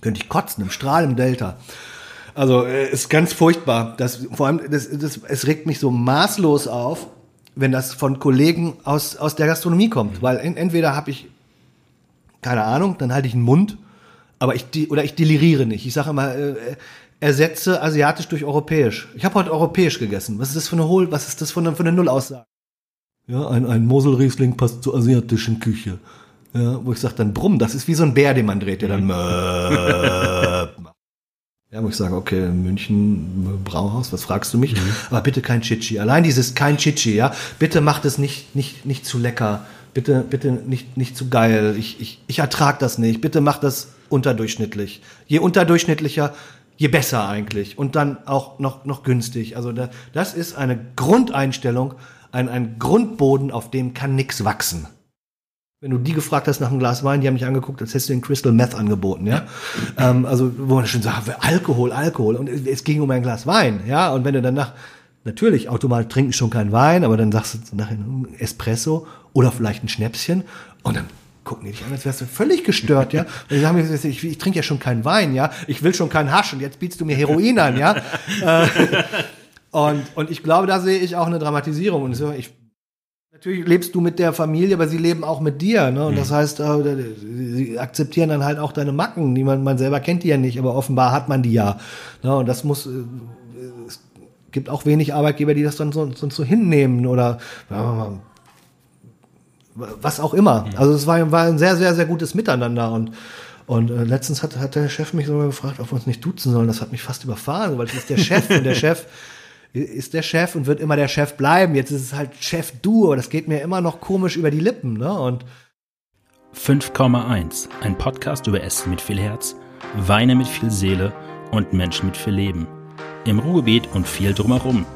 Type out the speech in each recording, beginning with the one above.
Könnte ich kotzen, im Strahl im Delta. Also äh, ist ganz furchtbar. Das, vor allem, das, das, es regt mich so maßlos auf, wenn das von Kollegen aus, aus der Gastronomie kommt. Weil en, entweder habe ich, keine Ahnung, dann halte ich einen Mund, aber ich, oder ich deliriere nicht. Ich sage immer, äh, ersetze asiatisch durch europäisch. Ich habe heute europäisch gegessen. Was ist das für eine Hohl, was ist das für eine, für eine Nullaussage? Ja, ein, ein Moselriesling passt zur asiatischen Küche. Ja, wo ich sage dann brumm, das ist wie so ein Bär, den man dreht, der dann macht. Ja, wo ich sage, okay, München Brauhaus, was fragst du mich? Mhm. Aber bitte kein Chichi. Allein dieses kein Chichi, ja. Bitte macht es nicht, nicht, nicht zu lecker. Bitte, bitte nicht, nicht zu geil. Ich, ich, ich ertrag das nicht. Bitte macht das unterdurchschnittlich. Je unterdurchschnittlicher, je besser eigentlich. Und dann auch noch, noch günstig. Also da, das ist eine Grundeinstellung, ein, ein Grundboden, auf dem kann nix wachsen. Wenn du die gefragt hast nach einem Glas Wein, die haben mich angeguckt, als hättest du den Crystal Meth angeboten, ja. ähm, also, wo man schon sagt, Alkohol, Alkohol. Und es ging um ein Glas Wein, ja. Und wenn du danach, natürlich, automatisch trinken schon kein Wein, aber dann sagst du nachher Espresso oder vielleicht ein Schnäpschen und dann gucken die dich an, als wärst du völlig gestört, ja. Und die sagen mir, ich, ich trinke ja schon keinen Wein, ja. Ich will schon keinen Hasch und jetzt bietest du mir Heroin an, ja. Äh, und, und ich glaube, da sehe ich auch eine Dramatisierung. Und ich Natürlich lebst du mit der Familie, aber sie leben auch mit dir. Ne? Und mhm. das heißt, äh, sie akzeptieren dann halt auch deine Macken. Die man, man selber kennt die ja nicht, aber offenbar hat man die ja. Ne? Und das muss, äh, es gibt auch wenig Arbeitgeber, die das dann so, so, so hinnehmen oder was auch immer. Mhm. Also es war, war ein sehr, sehr, sehr gutes Miteinander und und äh, letztens hat, hat der Chef mich sogar gefragt, ob wir uns nicht duzen sollen. Das hat mich fast überfahren, weil ich ist der Chef und der Chef ist der Chef und wird immer der Chef bleiben. Jetzt ist es halt Chef du, das geht mir immer noch komisch über die Lippen, ne? Und 5,1, ein Podcast über Essen mit viel Herz, Weine mit viel Seele und Menschen mit viel Leben. Im Ruhrgebiet und viel drumherum.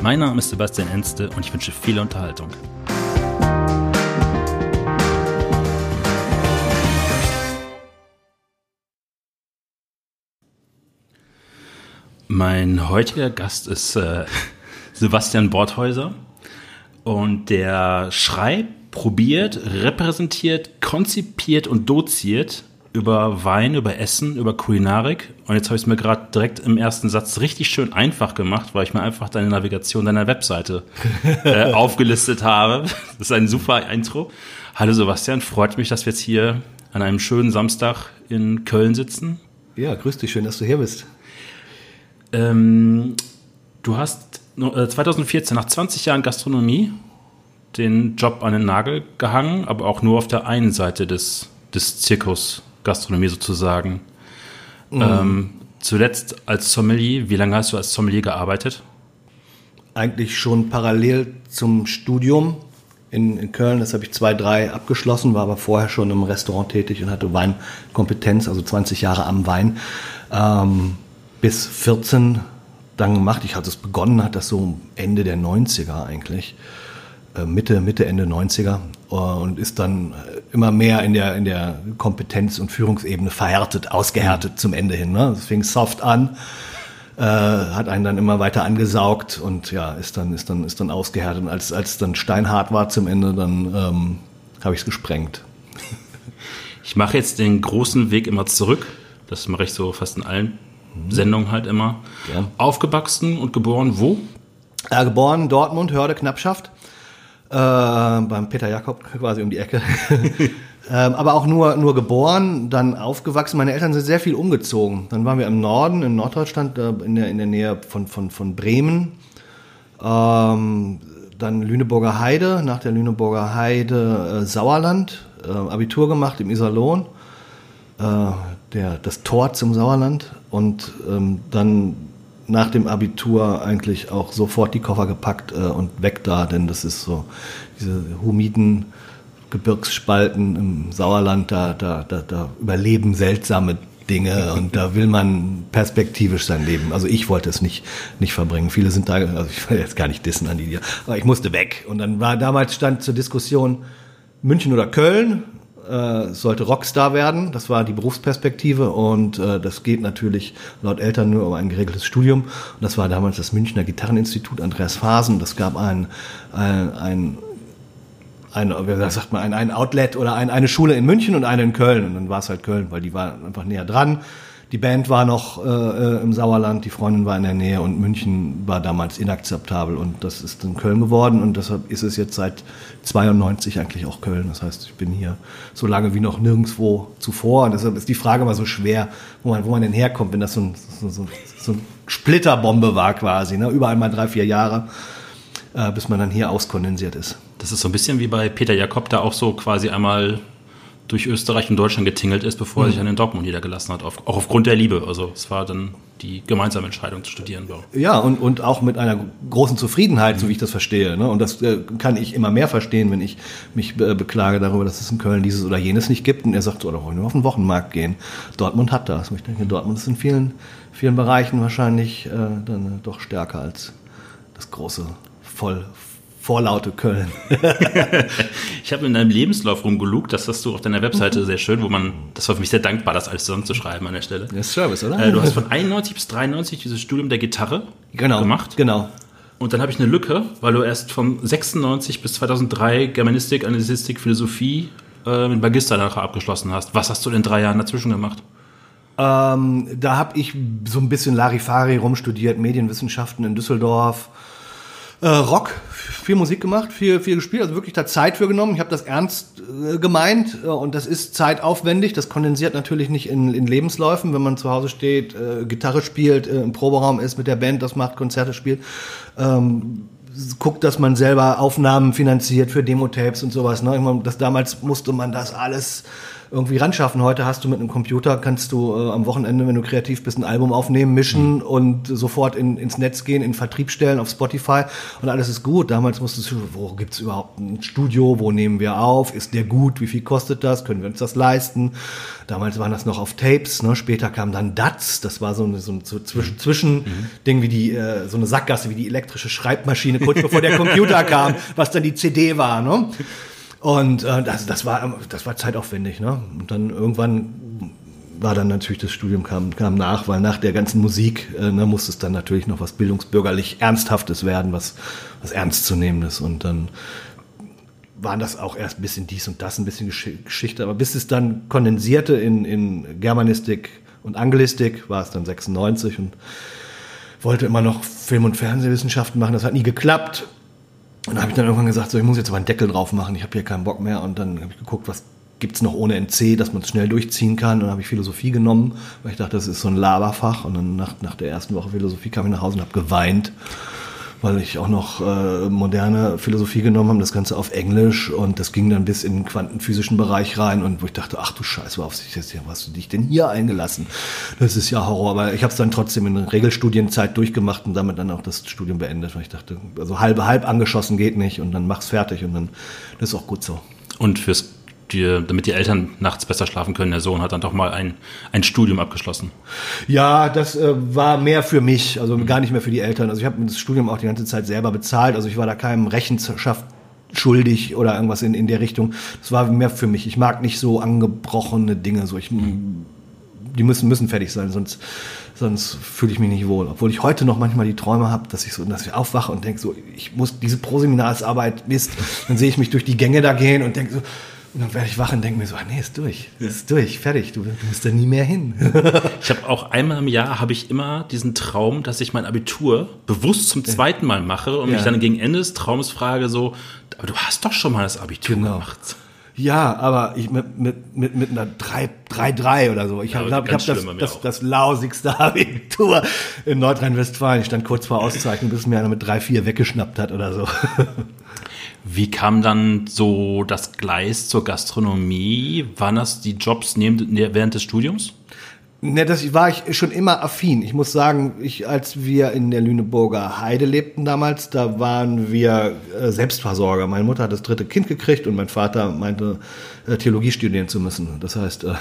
Mein Name ist Sebastian Enste und ich wünsche viel Unterhaltung. Mein heutiger Gast ist äh, Sebastian Borthäuser und der schreibt, probiert, repräsentiert, konzipiert und doziert über Wein, über Essen, über Kulinarik. Und jetzt habe ich es mir gerade direkt im ersten Satz richtig schön einfach gemacht, weil ich mir einfach deine Navigation deiner Webseite äh, aufgelistet habe. Das ist ein super Intro. Hallo Sebastian, freut mich, dass wir jetzt hier an einem schönen Samstag in Köln sitzen. Ja, grüß dich, schön, dass du hier bist. Ähm, du hast 2014 äh, nach 20 Jahren Gastronomie den Job an den Nagel gehangen, aber auch nur auf der einen Seite des, des Zirkus Gastronomie sozusagen. Mhm. Ähm, zuletzt als Sommelier, wie lange hast du als Sommelier gearbeitet? Eigentlich schon parallel zum Studium in, in Köln. Das habe ich zwei, drei abgeschlossen, war aber vorher schon im Restaurant tätig und hatte Weinkompetenz, also 20 Jahre am Wein. Ähm, bis 14 dann gemacht. Ich hatte es begonnen, hat das so Ende der 90er eigentlich. Äh, Mitte, Mitte, Ende 90er äh, und ist dann äh, immer mehr in der, in der Kompetenz- und Führungsebene verhärtet, ausgehärtet zum Ende hin. Ne? Es fing soft an, äh, hat einen dann immer weiter angesaugt und ja, ist dann, ist dann, ist dann ausgehärtet. Und als, als dann steinhart war zum Ende, dann ähm, habe ich es gesprengt. Ich mache jetzt den großen Weg immer zurück. Das mache ich so fast in allen Sendung halt immer. Ja. Aufgewachsen und geboren wo? Ja, geboren Dortmund, Hörde, Knappschaft. Äh, beim Peter Jakob quasi um die Ecke. ähm, aber auch nur, nur geboren, dann aufgewachsen. Meine Eltern sind sehr viel umgezogen. Dann waren wir im Norden, in Norddeutschland, äh, in, der, in der Nähe von, von, von Bremen. Ähm, dann Lüneburger Heide, nach der Lüneburger Heide äh, Sauerland, äh, Abitur gemacht im Iserlohn. Äh, der, das Tor zum Sauerland und ähm, dann nach dem Abitur eigentlich auch sofort die Koffer gepackt äh, und weg da, denn das ist so diese humiden Gebirgsspalten im Sauerland, da, da, da, da überleben seltsame Dinge und da will man perspektivisch sein Leben. Also ich wollte es nicht, nicht verbringen. Viele sind da, also ich will jetzt gar nicht dissen an die, aber ich musste weg. Und dann war damals stand zur Diskussion München oder Köln äh, sollte Rockstar werden. Das war die Berufsperspektive und äh, das geht natürlich laut Eltern nur um ein geregeltes Studium. Und das war damals das Münchner Gitarreninstitut Andreas Phasen. Das gab ein, ein, ein ein, wie sagt man, ein, ein Outlet oder ein, eine Schule in München und eine in Köln. Und dann war es halt Köln, weil die war einfach näher dran. Die Band war noch äh, äh, im Sauerland, die Freundin war in der Nähe und München war damals inakzeptabel und das ist in Köln geworden und deshalb ist es jetzt seit 92 eigentlich auch Köln. Das heißt, ich bin hier so lange wie noch nirgendwo zuvor und deshalb ist die Frage immer so schwer, wo man, wo man denn herkommt, wenn das so ein, so, so, so ein Splitterbombe war quasi, ne? überall mal drei, vier Jahre, äh, bis man dann hier auskondensiert ist. Das ist so ein bisschen wie bei Peter Jakob, der auch so quasi einmal durch Österreich und Deutschland getingelt ist, bevor er sich an den Dortmund niedergelassen hat. Auf, auch aufgrund der Liebe. Also es war dann die gemeinsame Entscheidung zu studieren. Ja, und, und auch mit einer großen Zufriedenheit, so wie ich das verstehe. Ne? Und das äh, kann ich immer mehr verstehen, wenn ich mich äh, beklage darüber, dass es in Köln dieses oder jenes nicht gibt. Und er sagt, so, da wollen wir auf den Wochenmarkt gehen. Dortmund hat das. Und ich denke, Dortmund ist in vielen, vielen Bereichen wahrscheinlich äh, dann doch stärker als das große, voll, vorlaute Köln. ich habe in deinem Lebenslauf rumgelugt, das hast du auf deiner Webseite sehr schön, wo man, das war für mich sehr dankbar, das alles zusammenzuschreiben an der Stelle. Das ist Service, oder? Äh, du hast von 91 bis 93 dieses Studium der Gitarre genau, gemacht. Genau. Und dann habe ich eine Lücke, weil du erst von 96 bis 2003 Germanistik, Anglistik, Philosophie äh, mit Magister nachher abgeschlossen hast. Was hast du in den drei Jahren dazwischen gemacht? Ähm, da habe ich so ein bisschen Larifari rumstudiert, Medienwissenschaften in Düsseldorf, äh, Rock, viel Musik gemacht, viel, viel gespielt, also wirklich da Zeit für genommen. Ich habe das ernst äh, gemeint äh, und das ist zeitaufwendig. Das kondensiert natürlich nicht in, in Lebensläufen, wenn man zu Hause steht, äh, Gitarre spielt, äh, im Proberaum ist mit der Band, das macht, Konzerte spielt. Ähm, guckt, dass man selber Aufnahmen finanziert für Demo-Tapes und sowas. Ne? Ich meine, das damals musste man das alles irgendwie ran schaffen. Heute hast du mit einem Computer, kannst du äh, am Wochenende, wenn du kreativ bist, ein Album aufnehmen, mischen mhm. und sofort in, ins Netz gehen, in Vertrieb stellen, auf Spotify und alles ist gut. Damals musstest du, wo gibt's überhaupt ein Studio, wo nehmen wir auf, ist der gut, wie viel kostet das, können wir uns das leisten? Damals waren das noch auf Tapes, ne? später kam dann DATS, das war so, eine, so ein Zwischen, mhm. Zwischending mhm. wie die, äh, so eine Sackgasse, wie die elektrische Schreibmaschine, kurz bevor der Computer kam, was dann die CD war. Ne? Und äh, das, das, war, das war zeitaufwendig. Ne? Und dann irgendwann war dann natürlich das Studium kam, kam nach, weil nach der ganzen Musik äh, ne, musste es dann natürlich noch was bildungsbürgerlich Ernsthaftes werden, was, was Ernstzunehmendes. Und dann waren das auch erst ein bisschen dies und das, ein bisschen Gesch Geschichte. Aber bis es dann kondensierte in, in Germanistik und Anglistik, war es dann 96 und wollte immer noch Film- und Fernsehwissenschaften machen. Das hat nie geklappt. Und da habe ich dann irgendwann gesagt, so, ich muss jetzt aber einen Deckel drauf machen, ich habe hier keinen Bock mehr. Und dann habe ich geguckt, was gibt's noch ohne NC, dass man es schnell durchziehen kann. Und dann habe ich Philosophie genommen, weil ich dachte, das ist so ein Laberfach. Und dann nach, nach der ersten Woche Philosophie kam ich nach Hause und habe geweint weil ich auch noch äh, moderne Philosophie genommen habe, das Ganze auf Englisch und das ging dann bis in den quantenphysischen Bereich rein und wo ich dachte, ach du Scheiße, worauf sich jetzt, hast du dich denn hier eingelassen? Das ist ja Horror, aber ich habe es dann trotzdem in Regelstudienzeit durchgemacht und damit dann auch das Studium beendet, weil ich dachte, also halb, halb angeschossen geht nicht und dann mach's fertig und dann das ist auch gut so. Und fürs die, damit die Eltern nachts besser schlafen können. Der Sohn hat dann doch mal ein, ein Studium abgeschlossen. Ja, das äh, war mehr für mich, also mhm. gar nicht mehr für die Eltern. Also ich habe das Studium auch die ganze Zeit selber bezahlt. Also ich war da keinem Rechenschaft schuldig oder irgendwas in, in der Richtung. Das war mehr für mich. Ich mag nicht so angebrochene Dinge. So ich, mhm. Die müssen, müssen fertig sein, sonst, sonst fühle ich mich nicht wohl. Obwohl ich heute noch manchmal die Träume habe, dass ich so, dass ich aufwache und denke so, ich muss diese Proseminarsarbeit, Mist, dann sehe ich mich durch die Gänge da gehen und denke so, und dann werde ich wach und denke mir so, ah, nee, ist durch, ist durch, fertig, du, du musst da nie mehr hin. ich habe auch einmal im Jahr habe ich immer diesen Traum, dass ich mein Abitur bewusst zum zweiten Mal mache und ja. mich dann gegen Ende des Traums frage so, aber du hast doch schon mal das Abitur genau. gemacht. Ja, aber ich mit, mit, mit, mit einer 3-3 oder so. Ich ja, glaube, ich habe das, das, das lausigste Abitur in Nordrhein-Westfalen. Ich stand kurz vor Auszeichnung, bis mir einer mit 3-4 weggeschnappt hat oder so. Wie kam dann so das Gleis zur Gastronomie? Waren das die Jobs neben, ne, während des Studiums? Ne, das war ich schon immer affin. Ich muss sagen, ich, als wir in der Lüneburger Heide lebten damals, da waren wir äh, Selbstversorger. Meine Mutter hat das dritte Kind gekriegt und mein Vater meinte, äh, Theologie studieren zu müssen. Das heißt, äh,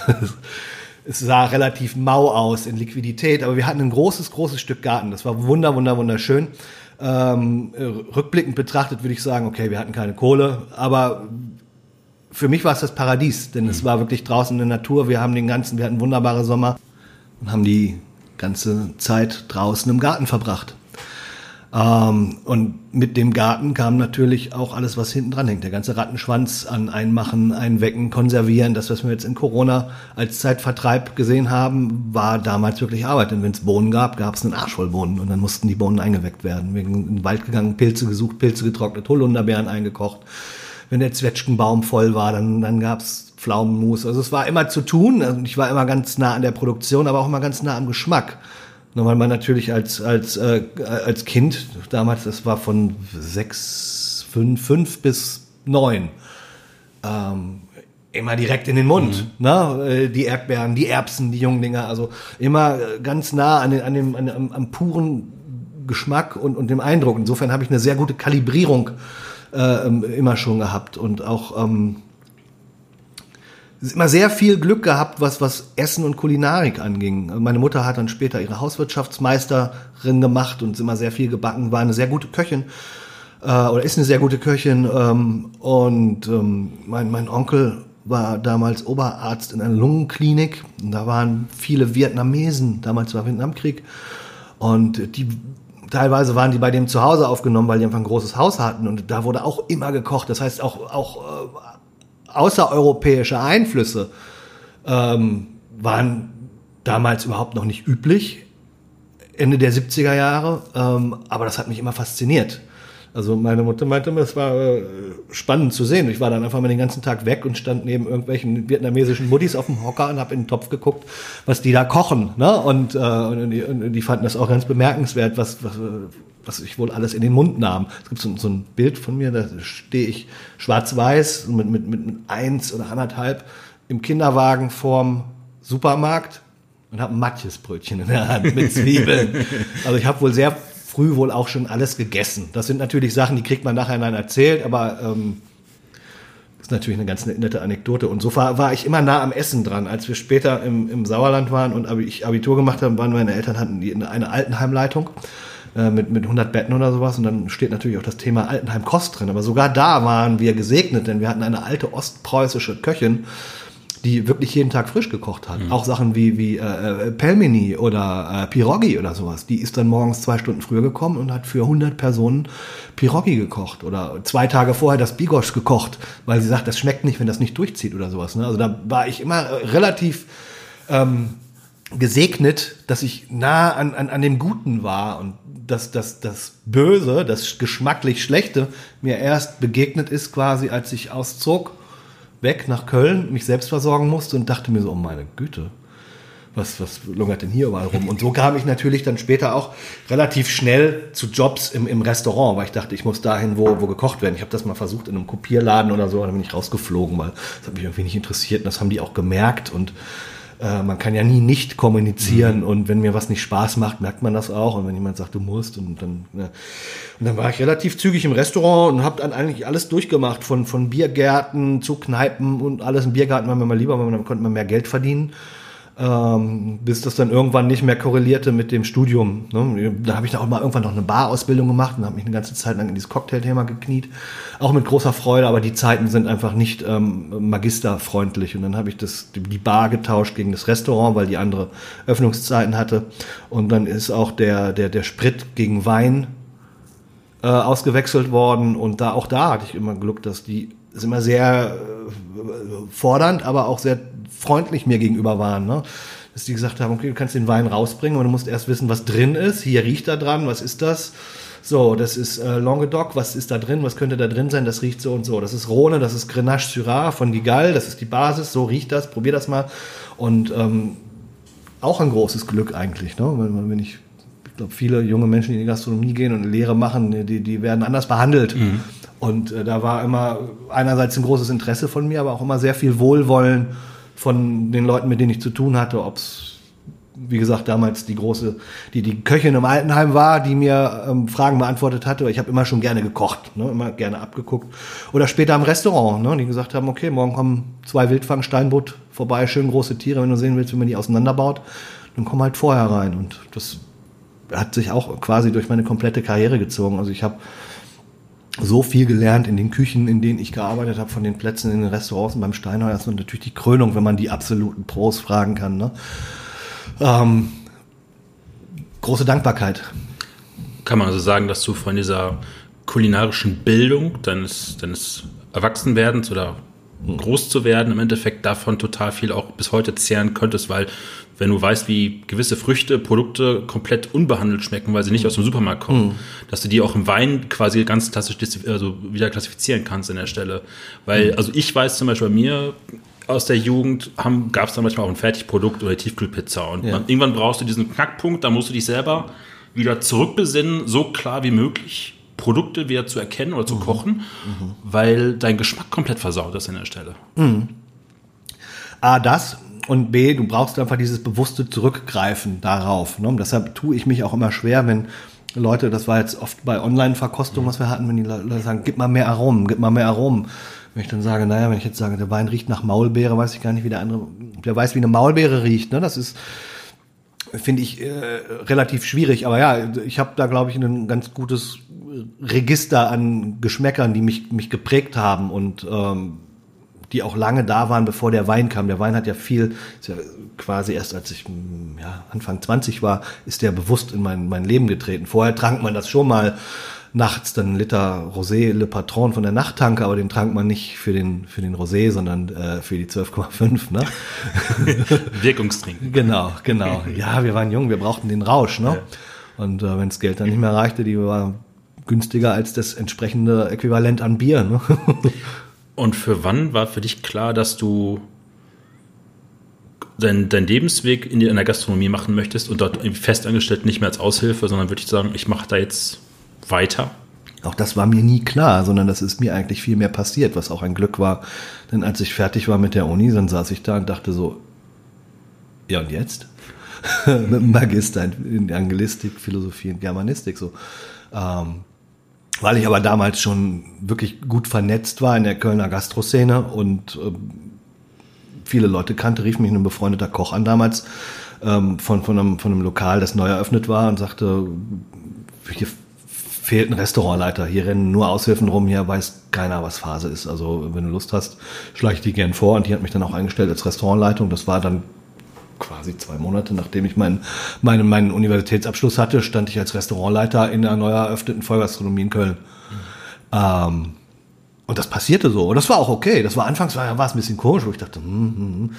es sah relativ mau aus in Liquidität, aber wir hatten ein großes, großes Stück Garten. Das war wunder, wunder, wunderschön. Ähm, rückblickend betrachtet würde ich sagen, okay, wir hatten keine Kohle, aber für mich war es das Paradies, denn mhm. es war wirklich draußen in der Natur. Wir haben den ganzen, wir hatten wunderbare Sommer und haben die ganze Zeit draußen im Garten verbracht. Ähm, und mit dem Garten kam natürlich auch alles, was hinten dran hängt. Der ganze Rattenschwanz an Einmachen, Einwecken, Konservieren. Das, was wir jetzt in Corona als Zeitvertreib gesehen haben, war damals wirklich Arbeit. Denn wenn es Bohnen gab, gab es einen Arsch voll Bohnen. Und dann mussten die Bohnen eingeweckt werden. Wir sind in den Wald gegangen, Pilze gesucht, Pilze getrocknet, Holunderbeeren eingekocht. Wenn der Zwetschgenbaum voll war, dann, dann gab's Pflaumenmus. Also es war immer zu tun. Ich war immer ganz nah an der Produktion, aber auch immer ganz nah am Geschmack. Weil man natürlich als, als, äh, als Kind, damals, das war von sechs, fünf, fünf bis neun, ähm, immer direkt in den Mund. Mhm. Ne? Äh, die Erdbeeren, die Erbsen, die jungen Dinger, also immer ganz nah an, den, an dem, an, am, am puren Geschmack und, und dem Eindruck. Insofern habe ich eine sehr gute Kalibrierung äh, immer schon gehabt und auch ähm, immer sehr viel Glück gehabt, was, was Essen und Kulinarik anging. Meine Mutter hat dann später ihre Hauswirtschaftsmeisterin gemacht und ist immer sehr viel gebacken, war eine sehr gute Köchin äh, oder ist eine sehr gute Köchin. Ähm, und ähm, mein, mein Onkel war damals Oberarzt in einer Lungenklinik. Und da waren viele Vietnamesen, damals war Vietnamkrieg. Und die teilweise waren die bei dem zu Hause aufgenommen, weil die einfach ein großes Haus hatten. Und da wurde auch immer gekocht. Das heißt, auch, auch äh, außereuropäische Einflüsse ähm, waren damals überhaupt noch nicht üblich, Ende der 70er Jahre, ähm, aber das hat mich immer fasziniert. Also meine Mutter meinte, es war äh, spannend zu sehen. Ich war dann einfach mal den ganzen Tag weg und stand neben irgendwelchen vietnamesischen Muttis auf dem Hocker und habe in den Topf geguckt, was die da kochen. Ne? Und, äh, und, die, und die fanden das auch ganz bemerkenswert, was, was, was ich wohl alles in den Mund nahm. Es gibt so, so ein Bild von mir, da stehe ich schwarz-weiß mit, mit, mit, mit eins oder anderthalb im Kinderwagen vorm Supermarkt und habe ein Matjesbrötchen in der Hand mit Zwiebeln. also ich habe wohl sehr früh wohl auch schon alles gegessen. Das sind natürlich Sachen, die kriegt man nachher dann erzählt, aber ähm, ist natürlich eine ganz nette Anekdote. Und so war, war ich immer nah am Essen dran. Als wir später im, im Sauerland waren und ich Abitur gemacht habe, waren meine Eltern hatten die, eine Altenheimleitung äh, mit, mit 100 Betten oder sowas. Und dann steht natürlich auch das Thema Altenheim-Kost drin. Aber sogar da waren wir gesegnet, denn wir hatten eine alte ostpreußische Köchin, die wirklich jeden Tag frisch gekocht hat. Mhm. Auch Sachen wie, wie äh, äh, Pelmeni oder äh, Pirogi oder sowas. Die ist dann morgens zwei Stunden früher gekommen und hat für 100 Personen Pirogi gekocht oder zwei Tage vorher das Bigosch gekocht, weil sie sagt, das schmeckt nicht, wenn das nicht durchzieht oder sowas. Ne? Also da war ich immer relativ ähm, gesegnet, dass ich nah an, an, an dem Guten war und dass das, das Böse, das geschmacklich Schlechte mir erst begegnet ist quasi, als ich auszog, weg nach Köln, mich selbst versorgen musste und dachte mir so, oh meine Güte, was, was lungert denn hier überall rum? Und so kam ich natürlich dann später auch relativ schnell zu Jobs im, im Restaurant, weil ich dachte, ich muss dahin, wo, wo gekocht werden. Ich habe das mal versucht in einem Kopierladen oder so, dann bin ich rausgeflogen, weil das hat mich irgendwie nicht interessiert und das haben die auch gemerkt und äh, man kann ja nie nicht kommunizieren mhm. und wenn mir was nicht Spaß macht, merkt man das auch und wenn jemand sagt, du musst und dann ja. und dann war ich relativ zügig im Restaurant und habe dann eigentlich alles durchgemacht von von Biergärten zu Kneipen und alles. Im Biergarten war mir mal lieber, weil dann konnte man mehr Geld verdienen ähm, bis das dann irgendwann nicht mehr korrelierte mit dem Studium. Ne? Da habe ich dann auch mal irgendwann noch eine Barausbildung gemacht und habe mich eine ganze Zeit lang in dieses Cocktailthema gekniet. Auch mit großer Freude, aber die Zeiten sind einfach nicht ähm, magisterfreundlich. Und dann habe ich das, die Bar getauscht gegen das Restaurant, weil die andere Öffnungszeiten hatte. Und dann ist auch der, der, der Sprit gegen Wein äh, ausgewechselt worden. Und da auch da hatte ich immer Glück, dass die ist immer sehr äh, fordernd, aber auch sehr freundlich mir gegenüber waren. Ne? Dass die gesagt haben, okay, du kannst den Wein rausbringen, aber du musst erst wissen, was drin ist. Hier riecht er dran, was ist das? So, das ist äh, Languedoc, was ist da drin, was könnte da drin sein, das riecht so und so. Das ist Rhone, das ist Grenache Syrah von Gigal, das ist die Basis, so riecht das, probier das mal. Und ähm, auch ein großes Glück eigentlich, ne? wenn, wenn ich, ich glaube, viele junge Menschen, die in die Gastronomie gehen und eine Lehre machen, die, die werden anders behandelt. Mhm. Und äh, da war immer einerseits ein großes Interesse von mir, aber auch immer sehr viel Wohlwollen von den Leuten, mit denen ich zu tun hatte, ob es wie gesagt, damals die große, die die Köchin im Altenheim war, die mir ähm, Fragen beantwortet hatte. Ich habe immer schon gerne gekocht, ne, immer gerne abgeguckt. Oder später im Restaurant, ne, die gesagt haben, okay, morgen kommen zwei Wildfang Steinbutt vorbei, schön große Tiere, wenn du sehen willst, wie man die auseinanderbaut, dann komm halt vorher rein. Und das hat sich auch quasi durch meine komplette Karriere gezogen. Also ich habe so viel gelernt in den Küchen, in denen ich gearbeitet habe, von den Plätzen in den Restaurants und beim Steinheuer. Ist natürlich die Krönung, wenn man die absoluten Pros fragen kann. Ne? Ähm, große Dankbarkeit. Kann man also sagen, dass du von dieser kulinarischen Bildung deines, deines Erwachsenwerdens oder groß zu werden, im Endeffekt davon total viel auch bis heute zehren könntest, weil wenn du weißt, wie gewisse Früchte, Produkte komplett unbehandelt schmecken, weil sie nicht aus dem Supermarkt kommen, mhm. dass du die auch im Wein quasi ganz klassisch also wieder klassifizieren kannst an der Stelle. Weil, mhm. also ich weiß zum Beispiel bei mir, aus der Jugend gab es dann manchmal auch ein Fertigprodukt oder Tiefkühlpizza. Und ja. man, irgendwann brauchst du diesen Knackpunkt, da musst du dich selber wieder zurückbesinnen, so klar wie möglich Produkte wieder zu erkennen oder zu mhm. kochen, mhm. weil dein Geschmack komplett versaut ist an der Stelle. Mhm. A, das und B, du brauchst einfach dieses bewusste Zurückgreifen darauf. Ne? Deshalb tue ich mich auch immer schwer, wenn Leute, das war jetzt oft bei Online-Verkostung, was wir hatten, wenn die Leute sagen, gib mal mehr Aromen, gib mal mehr Aromen. Wenn ich dann sage, naja, wenn ich jetzt sage, der Wein riecht nach Maulbeere, weiß ich gar nicht, wie der andere, der weiß, wie eine Maulbeere riecht. Ne? Das ist, finde ich, äh, relativ schwierig. Aber ja, ich habe da, glaube ich, ein ganz gutes Register an Geschmäckern, die mich, mich geprägt haben und ähm, die auch lange da waren, bevor der Wein kam. Der Wein hat ja viel, ist ja quasi erst als ich ja, Anfang 20 war, ist der bewusst in mein, mein Leben getreten. Vorher trank man das schon mal nachts, dann Liter Rosé Le Patron von der Nachttanke, aber den trank man nicht für den, für den Rosé, sondern äh, für die 12,5. Ne? Wirkungstrinken. Genau, genau. Ja, wir waren jung, wir brauchten den Rausch. Ne? Ja. Und äh, wenn das Geld dann nicht mehr reichte, die war günstiger als das entsprechende Äquivalent an Bier. Ne? Und für wann war für dich klar, dass du deinen dein Lebensweg in, der Gastronomie machen möchtest und dort festangestellt nicht mehr als Aushilfe, sondern würde ich sagen, ich mache da jetzt weiter? Auch das war mir nie klar, sondern das ist mir eigentlich viel mehr passiert, was auch ein Glück war. Denn als ich fertig war mit der Uni, dann saß ich da und dachte so, ja und jetzt? mit dem Magister in Angelistik, Philosophie und Germanistik so. Ähm, weil ich aber damals schon wirklich gut vernetzt war in der Kölner Gastroszene und äh, viele Leute kannte, rief mich ein befreundeter Koch an damals ähm, von, von, einem, von einem Lokal, das neu eröffnet war und sagte, hier fehlt ein Restaurantleiter, hier rennen nur Aushilfen rum, hier weiß keiner, was Phase ist. Also wenn du Lust hast, schlage ich die gern vor und die hat mich dann auch eingestellt als Restaurantleitung. Das war dann quasi zwei Monate, nachdem ich meinen, meinen, meinen Universitätsabschluss hatte, stand ich als Restaurantleiter in einer neu eröffneten Vollgastronomie in Köln. Mhm. Ähm, und das passierte so. Und das war auch okay. Das war anfangs war, war es ein bisschen komisch, wo ich dachte, hm, hm, hm,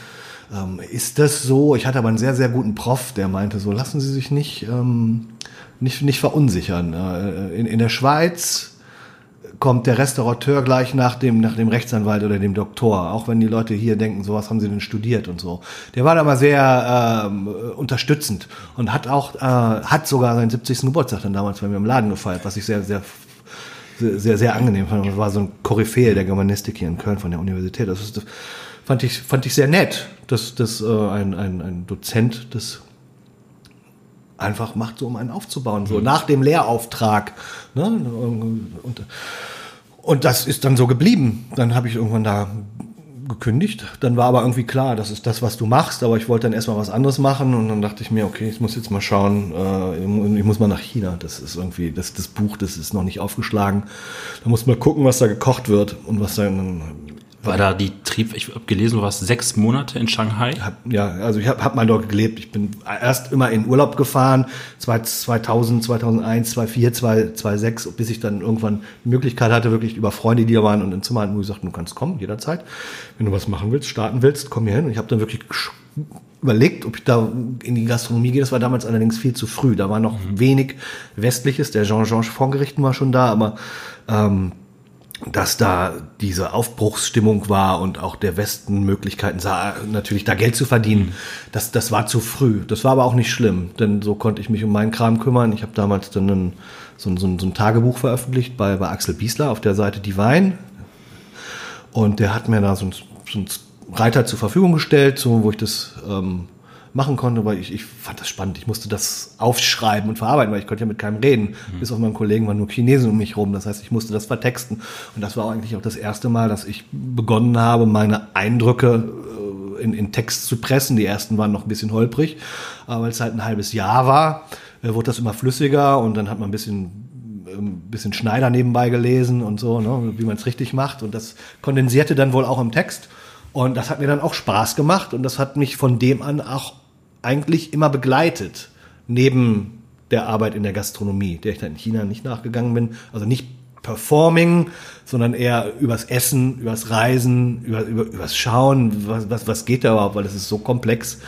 ähm, ist das so? Ich hatte aber einen sehr, sehr guten Prof, der meinte so, lassen Sie sich nicht, ähm, nicht, nicht verunsichern. Äh, in, in der Schweiz kommt der Restaurateur gleich nach dem, nach dem Rechtsanwalt oder dem Doktor, auch wenn die Leute hier denken, so was haben sie denn studiert und so. Der war da mal sehr ähm, unterstützend und hat auch, äh, hat sogar seinen 70. Geburtstag dann damals bei mir im Laden gefeiert, was ich sehr, sehr, sehr, sehr, sehr angenehm fand. Das war so ein Koryphäe der Germanistik hier in Köln von der Universität. Das, ist, das fand ich, fand ich sehr nett, dass, dass äh, ein, ein, ein Dozent des einfach macht, so um einen aufzubauen, so mhm. nach dem Lehrauftrag. Ne? Und, und das ist dann so geblieben. Dann habe ich irgendwann da gekündigt. Dann war aber irgendwie klar, das ist das, was du machst, aber ich wollte dann erstmal was anderes machen und dann dachte ich mir, okay, ich muss jetzt mal schauen, äh, ich muss mal nach China. Das ist irgendwie, das, das Buch, das ist noch nicht aufgeschlagen. Da muss man gucken, was da gekocht wird und was dann war da die Trieb, ich habe gelesen, du warst sechs Monate in Shanghai? Ja, also ich habe hab mal dort gelebt. Ich bin erst immer in Urlaub gefahren, 2000, 2001, 2004, 2006, bis ich dann irgendwann die Möglichkeit hatte, wirklich über Freunde, die da waren und im Zimmer hatten, wo ich sagte, du kannst kommen, jederzeit. Wenn du was machen willst, starten willst, komm hier hin. Und ich habe dann wirklich überlegt, ob ich da in die Gastronomie gehe. Das war damals allerdings viel zu früh. Da war noch mhm. wenig Westliches. Der Jean-Georges Vorgerichten war schon da, aber ähm, dass da diese Aufbruchsstimmung war und auch der Westen Möglichkeiten sah, natürlich da Geld zu verdienen. Das, das war zu früh. Das war aber auch nicht schlimm, denn so konnte ich mich um meinen Kram kümmern. Ich habe damals dann ein, so, ein, so, ein, so ein Tagebuch veröffentlicht bei, bei Axel Biesler auf der Seite Divine. Und der hat mir da so ein, so ein Reiter zur Verfügung gestellt, so, wo ich das ähm, machen konnte, weil ich, ich fand das spannend. Ich musste das aufschreiben und verarbeiten, weil ich konnte ja mit keinem reden. Mhm. Bis auf meinen Kollegen waren nur Chinesen um mich rum. Das heißt, ich musste das vertexten. Und das war eigentlich auch das erste Mal, dass ich begonnen habe, meine Eindrücke äh, in, in Text zu pressen. Die ersten waren noch ein bisschen holprig, aber weil es halt ein halbes Jahr war, äh, wurde das immer flüssiger und dann hat man ein bisschen ein ähm, bisschen Schneider nebenbei gelesen und so, ne, wie man es richtig macht. Und das kondensierte dann wohl auch im Text. Und das hat mir dann auch Spaß gemacht und das hat mich von dem an auch eigentlich immer begleitet. Neben der Arbeit in der Gastronomie, der ich dann in China nicht nachgegangen bin. Also nicht Performing, sondern eher übers Essen, übers Reisen, über, über, übers Schauen, was, was, was geht da überhaupt, weil es ist so komplex.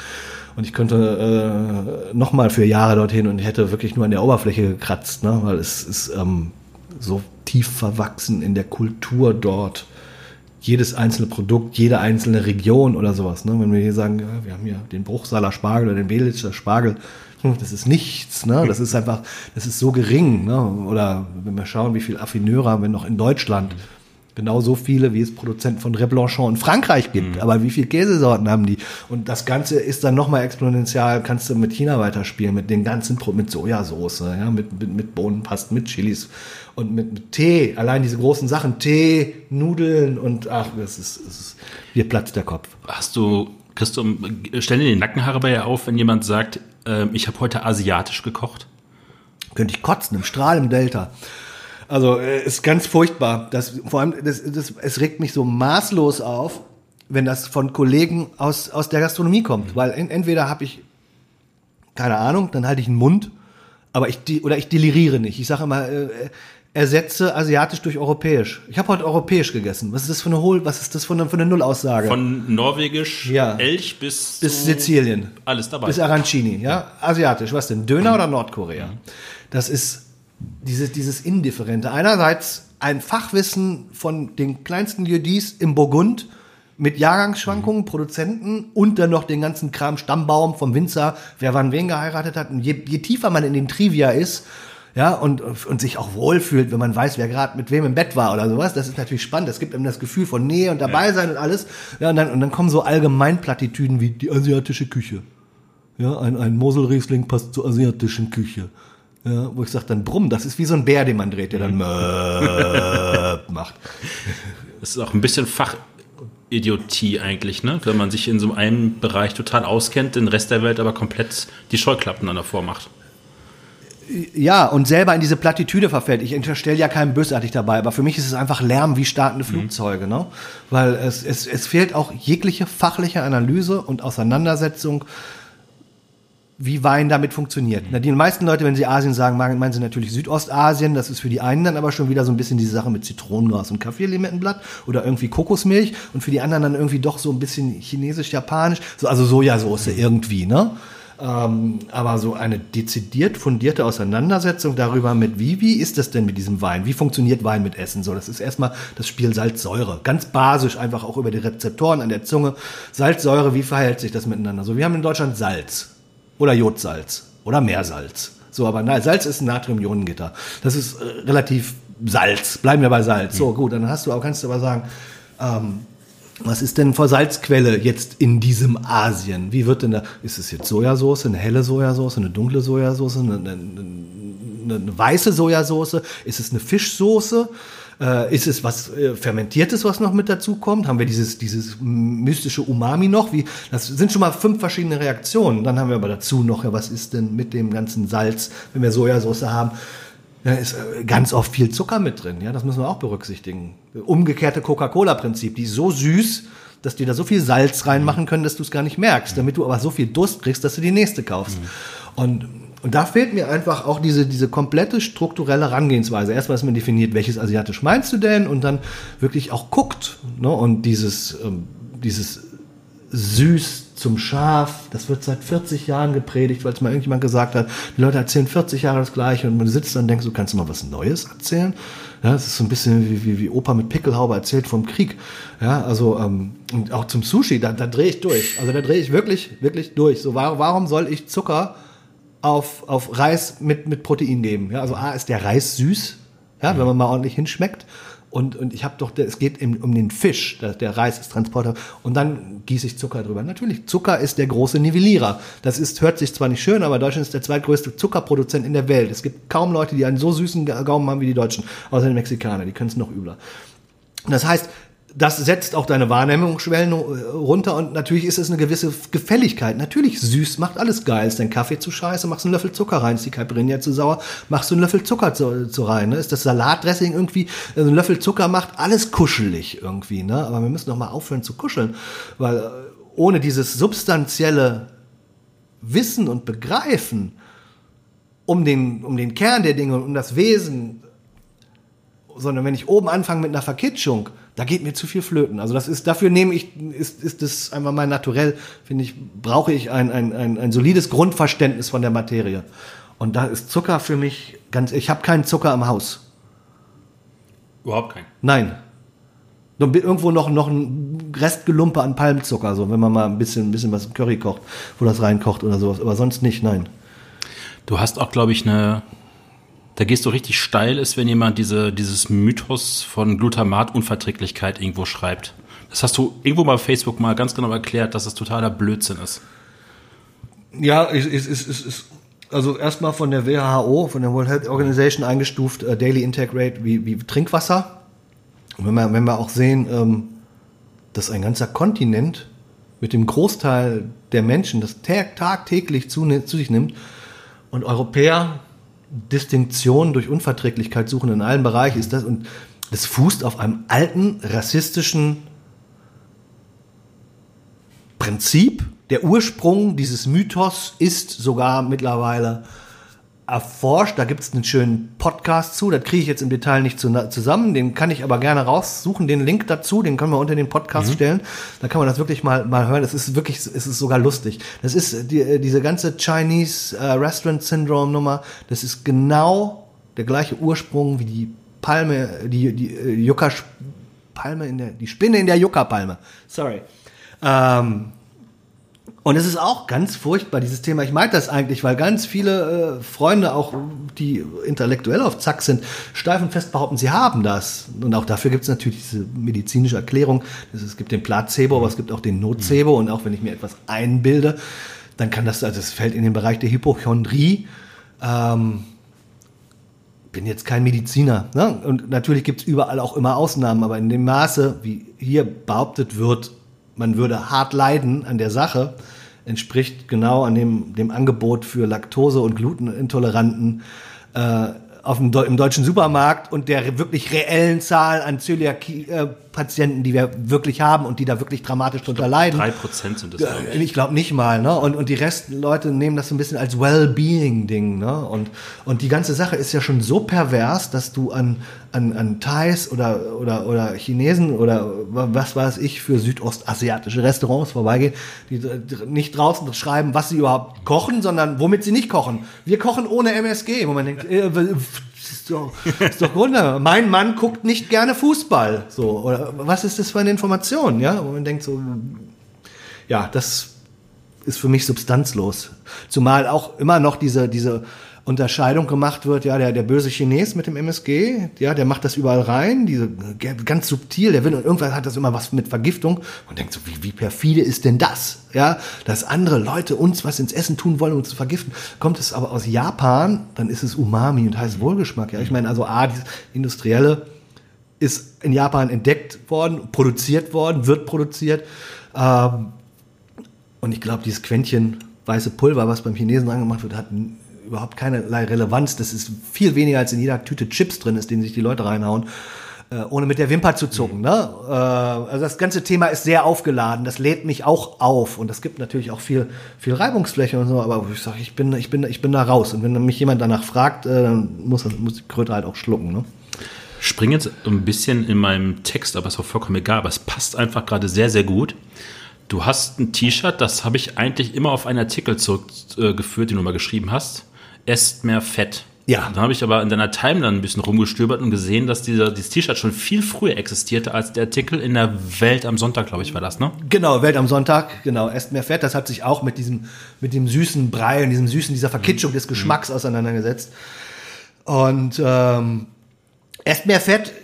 Und ich könnte äh, nochmal für Jahre dorthin und hätte wirklich nur an der Oberfläche gekratzt, ne? weil es ist ähm, so tief verwachsen in der Kultur dort. Jedes einzelne Produkt, jede einzelne Region oder sowas. Ne? Wenn wir hier sagen, ja, wir haben hier den Bruchsaler Spargel oder den Belitzer Spargel, hm, das ist nichts, ne? Das ist einfach, das ist so gering, ne? Oder wenn wir schauen, wie viel Affineure haben wir noch in Deutschland. Genau so viele, wie es Produzenten von Reblanchon in Frankreich gibt. Mhm. Aber wie viele Käsesorten haben die? Und das Ganze ist dann nochmal exponentiell, kannst du mit China weiterspielen, mit den ganzen, mit Sojasauce, ja, mit, mit, mit Bohnenpasten, mit Chilis und mit, mit Tee. Allein diese großen Sachen, Tee, Nudeln und ach, das ist, das ist hier platzt der Kopf. Hast du, kriegst du, stellen dir die Nackenhaare bei ihr auf, wenn jemand sagt, äh, ich habe heute asiatisch gekocht? Könnte ich kotzen, im Strahl im Delta. Also äh, ist ganz furchtbar. Das, vor allem, das, das, es regt mich so maßlos auf, wenn das von Kollegen aus, aus der Gastronomie kommt. Mhm. Weil en, entweder habe ich, keine Ahnung, dann halte ich einen Mund, aber ich, oder ich deliriere nicht. Ich sage immer, äh, ersetze asiatisch durch europäisch. Ich habe heute europäisch gegessen. Was ist das für eine Hohl, was ist das für eine, für eine Nullaussage? Von norwegisch, ja. Elch bis bis Sizilien. Alles dabei. Bis Arancini, ja? ja. Asiatisch, was denn? Döner mhm. oder Nordkorea? Mhm. Das ist dieses, dieses Indifferente. Einerseits ein Fachwissen von den kleinsten Judis im Burgund mit Jahrgangsschwankungen, mhm. Produzenten und dann noch den ganzen Kram, Stammbaum vom Winzer, wer wann wen geheiratet hat. Und je, je tiefer man in den Trivia ist, ja, und, und sich auch wohlfühlt, wenn man weiß, wer gerade mit wem im Bett war oder sowas. Das ist natürlich spannend. Das gibt einem das Gefühl von Nähe und dabei sein und alles. Ja, und dann, und dann kommen so Allgemeinplattitüden wie die asiatische Küche. Ja, ein, ein Moselriesling passt zur asiatischen Küche. Ja, wo ich sage dann Brumm, das ist wie so ein Bär, den man dreht, der dann mhm. macht. Das ist auch ein bisschen Fachidiotie eigentlich, ne? Wenn man sich in so einem Bereich total auskennt, den Rest der Welt aber komplett die Scheuklappen an davor macht. Ja, und selber in diese Plattitüde verfällt. Ich unterstelle ja keinem bösartig dabei, aber für mich ist es einfach Lärm wie startende mhm. Flugzeuge, mhm. ne? Weil es, es, es fehlt auch jegliche fachliche Analyse und Auseinandersetzung wie Wein damit funktioniert. Mhm. Die meisten Leute, wenn sie Asien sagen, meinen sie natürlich Südostasien. Das ist für die einen dann aber schon wieder so ein bisschen diese Sache mit Zitronengras und Kaffeelimettenblatt oder irgendwie Kokosmilch und für die anderen dann irgendwie doch so ein bisschen chinesisch-japanisch, so, also Sojasauce mhm. irgendwie, ne? Ähm, aber so eine dezidiert fundierte Auseinandersetzung darüber mit, wie, wie ist das denn mit diesem Wein? Wie funktioniert Wein mit Essen? So, das ist erstmal das Spiel Salz-Säure. Ganz basisch, einfach auch über die Rezeptoren an der Zunge. Salz-Säure, wie verhält sich das miteinander? So, wir haben in Deutschland Salz oder Jodsalz oder Meersalz. So, aber na, Salz ist ein Natrium-Ionengitter. Das ist äh, relativ Salz. Bleiben wir bei Salz. So, gut, dann hast du, aber kannst du aber sagen, ähm, was ist denn vor Salzquelle jetzt in diesem Asien? Wie wird denn da, ist es jetzt Sojasauce, eine helle Sojasauce, eine dunkle Sojasauce, eine, eine, eine, eine weiße Sojasauce? Ist es eine Fischsoße? Äh, ist es was äh, Fermentiertes, was noch mit dazu kommt? Haben wir dieses, dieses mystische Umami noch? Wie, das sind schon mal fünf verschiedene Reaktionen. Dann haben wir aber dazu noch, ja, was ist denn mit dem ganzen Salz, wenn wir Sojasauce haben? Da ist äh, ganz oft viel Zucker mit drin. Ja, das müssen wir auch berücksichtigen. Umgekehrte Coca-Cola-Prinzip, die ist so süß, dass die da so viel Salz reinmachen können, dass du es gar nicht merkst, damit du aber so viel Durst kriegst, dass du die nächste kaufst. Mhm. Und und da fehlt mir einfach auch diese, diese komplette strukturelle Herangehensweise. Erstmal ist man definiert, welches Asiatisch meinst du denn? Und dann wirklich auch guckt. Ne? Und dieses, ähm, dieses süß zum Schaf, das wird seit 40 Jahren gepredigt, weil es mal irgendjemand gesagt hat, die Leute erzählen 40 Jahre das Gleiche und man sitzt dann und denkt, so kannst du mal was Neues erzählen? Ja, das ist so ein bisschen wie, wie, wie Opa mit Pickelhaube erzählt vom Krieg. Ja, also ähm, und auch zum Sushi, da, da drehe ich durch. Also da drehe ich wirklich, wirklich durch. So, warum soll ich Zucker auf, auf Reis mit, mit Protein geben. Ja, also A ist der Reis süß, ja, wenn man mal ordentlich hinschmeckt. Und, und ich habe doch, es geht im, um den Fisch, der, der Reis ist Transporter. Und dann gieße ich Zucker drüber. Natürlich, Zucker ist der große Nivellierer. Das ist, hört sich zwar nicht schön, aber Deutschland ist der zweitgrößte Zuckerproduzent in der Welt. Es gibt kaum Leute, die einen so süßen Gaumen haben wie die Deutschen, außer die Mexikaner, die können es noch übler. Das heißt, das setzt auch deine Wahrnehmungsschwellen äh, runter und natürlich ist es eine gewisse Gefälligkeit. Natürlich süß macht alles geil. Ist dein Kaffee zu scheiße, machst du einen Löffel Zucker rein. Ist die Caipirinha zu sauer, machst du einen Löffel Zucker zu, zu rein. Ne? Ist das Salatdressing irgendwie, also ein Löffel Zucker macht alles kuschelig irgendwie. Ne? Aber wir müssen doch mal aufhören zu kuscheln, weil äh, ohne dieses substanzielle Wissen und Begreifen um den, um den Kern der Dinge und um das Wesen, sondern wenn ich oben anfange mit einer Verkitschung, da geht mir zu viel flöten. Also das ist, dafür nehme ich, ist, ist das einfach mein Naturell, finde ich, brauche ich ein, ein, ein, ein solides Grundverständnis von der Materie. Und da ist Zucker für mich ganz, ich habe keinen Zucker im Haus. Überhaupt keinen. Nein. Irgendwo noch, noch ein Restgelumpe an Palmzucker, so wenn man mal ein bisschen, ein bisschen was im Curry kocht, wo das reinkocht oder sowas. Aber sonst nicht, nein. Du hast auch, glaube ich, eine. Da gehst du richtig steil, ist, wenn jemand diese, dieses Mythos von Glutamatunverträglichkeit irgendwo schreibt. Das hast du irgendwo bei Facebook mal ganz genau erklärt, dass das totaler Blödsinn ist. Ja, es ist, ist, ist, ist also erstmal von der WHO, von der World Health Organization eingestuft, äh, Daily Intake Rate wie, wie Trinkwasser. Und wenn wir, wenn wir auch sehen, ähm, dass ein ganzer Kontinent mit dem Großteil der Menschen das tag tagtäglich zu, zu sich nimmt und Europäer Distinktion durch Unverträglichkeit suchen in allen Bereichen, ist das und das fußt auf einem alten rassistischen Prinzip. Der Ursprung dieses Mythos ist sogar mittlerweile erforscht. Da gibt es einen schönen Podcast zu. Das kriege ich jetzt im Detail nicht zu, zusammen. Den kann ich aber gerne raussuchen. Den Link dazu, den können wir unter den Podcast mhm. stellen. Da kann man das wirklich mal, mal hören. Das ist wirklich, es ist sogar lustig. Das ist die, diese ganze Chinese äh, Restaurant Syndrome Nummer. Das ist genau der gleiche Ursprung wie die Palme, die, die äh, Yucca Palme in der, die Spinne in der Yucca Palme. Sorry. Ähm, und es ist auch ganz furchtbar, dieses Thema. Ich mag das eigentlich, weil ganz viele äh, Freunde, auch die intellektuell auf Zack sind, steif und fest behaupten, sie haben das. Und auch dafür gibt es natürlich diese medizinische Erklärung. Es gibt den Placebo, aber es gibt auch den Nocebo. Und auch wenn ich mir etwas einbilde, dann kann das, also es fällt in den Bereich der Hypochondrie. Ähm, bin jetzt kein Mediziner. Ne? Und natürlich gibt es überall auch immer Ausnahmen, aber in dem Maße, wie hier behauptet wird, man würde hart leiden an der Sache, entspricht genau an dem, dem Angebot für Laktose- und Glutenintoleranten äh, auf dem, im deutschen Supermarkt und der wirklich reellen Zahl an Zöliakie-Patienten, die wir wirklich haben und die da wirklich dramatisch drunter leiden. Drei Prozent sind das, glaube ich. Ich glaube nicht mal, ne? Und, und die Resten Leute nehmen das so ein bisschen als Well-Being-Ding, ne? Und, und die ganze Sache ist ja schon so pervers, dass du an, an, an Thais oder, oder, oder Chinesen oder was weiß ich für südostasiatische Restaurants vorbeigehen, die nicht draußen schreiben, was sie überhaupt kochen, sondern womit sie nicht kochen. Wir kochen ohne MSG, wo man denkt, äh, ist doch, ist doch wunderbar. Mein Mann guckt nicht gerne Fußball. So, oder was ist das für eine Information? Ja, wo man denkt so, ja, das ist für mich substanzlos. Zumal auch immer noch diese, diese Unterscheidung gemacht wird, ja, der, der böse Chines mit dem MSG, ja, der macht das überall rein, diese, ganz subtil, der will, und irgendwann hat das immer was mit Vergiftung und denkt so, wie, wie perfide ist denn das? Ja, dass andere Leute uns was ins Essen tun wollen, um zu vergiften. Kommt es aber aus Japan, dann ist es Umami und heißt Wohlgeschmack, ja. Ich meine, also A, dieses Industrielle ist in Japan entdeckt worden, produziert worden, wird produziert, ähm, und ich glaube, dieses Quäntchen weiße Pulver, was beim Chinesen angemacht wird, hat überhaupt keinerlei Relevanz. Das ist viel weniger als in jeder Tüte Chips drin ist, den sich die Leute reinhauen, äh, ohne mit der Wimper zu zucken. Ne? Äh, also das ganze Thema ist sehr aufgeladen. Das lädt mich auch auf und das gibt natürlich auch viel, viel Reibungsfläche und so. Aber ich sage, ich bin, ich bin, ich bin da raus. Und wenn mich jemand danach fragt, äh, dann muss, muss die Kröte halt auch schlucken. Ne? springe jetzt ein bisschen in meinem Text, aber ist auch vollkommen egal. Aber es passt einfach gerade sehr, sehr gut. Du hast ein T-Shirt, das habe ich eigentlich immer auf einen Artikel zurückgeführt, den du mal geschrieben hast esst mehr Fett. Ja. Dann habe ich aber in deiner Timeline ein bisschen rumgestöbert und gesehen, dass dieser, dieses T-Shirt schon viel früher existierte als der Artikel in der Welt am Sonntag, glaube ich, war das, ne? Genau, Welt am Sonntag, genau, esst mehr Fett. Das hat sich auch mit diesem, mit dem süßen Brei und diesem süßen, dieser Verkitschung des Geschmacks mhm. auseinandergesetzt. Und ähm, esst mehr Fett,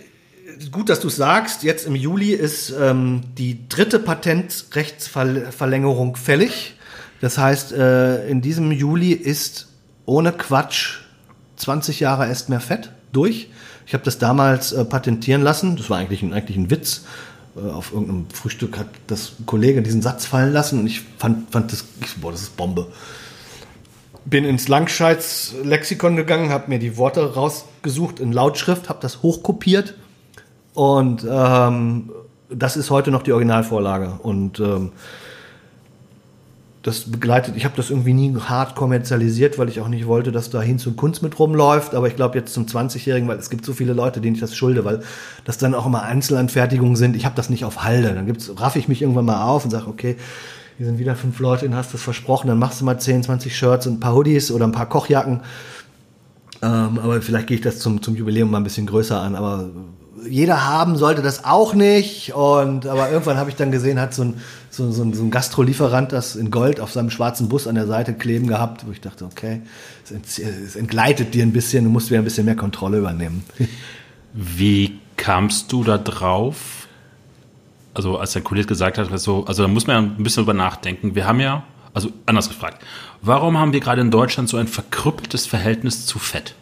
gut, dass du es sagst. Jetzt im Juli ist ähm, die dritte Patentrechtsverlängerung fällig. Das heißt, äh, in diesem Juli ist ohne Quatsch 20 Jahre esst mehr Fett durch. Ich habe das damals äh, patentieren lassen. Das war eigentlich ein, eigentlich ein Witz. Äh, auf irgendeinem Frühstück hat das Kollege diesen Satz fallen lassen und ich fand, fand das, ich, boah, das ist Bombe. Bin ins Langscheids Lexikon gegangen, habe mir die Worte rausgesucht in Lautschrift, habe das hochkopiert und ähm, das ist heute noch die Originalvorlage. Und ähm, das begleitet, ich habe das irgendwie nie hart kommerzialisiert, weil ich auch nicht wollte, dass da Hinz und Kunst mit rumläuft. Aber ich glaube jetzt zum 20-Jährigen, weil es gibt so viele Leute, denen ich das schulde, weil das dann auch immer Einzelanfertigungen sind. Ich habe das nicht auf Halde. Dann gibt's, raff ich mich irgendwann mal auf und sage, okay, hier sind wieder fünf Leute, denen hast du es versprochen, dann machst du mal 10, 20 Shirts und ein paar Hoodies oder ein paar Kochjacken. Ähm, aber vielleicht gehe ich das zum, zum Jubiläum mal ein bisschen größer an. Aber jeder haben sollte das auch nicht. Und aber irgendwann habe ich dann gesehen, hat so ein, so, so, so ein Gastrolieferant das in Gold auf seinem schwarzen Bus an der Seite kleben gehabt, wo ich dachte, okay, es, ent, es entgleitet dir ein bisschen, du musst wieder ein bisschen mehr Kontrolle übernehmen. Wie kamst du da drauf? Also als der Kollege gesagt hat, so, also da muss man ja ein bisschen drüber nachdenken. Wir haben ja, also anders gefragt, warum haben wir gerade in Deutschland so ein verkrüppeltes Verhältnis zu Fett?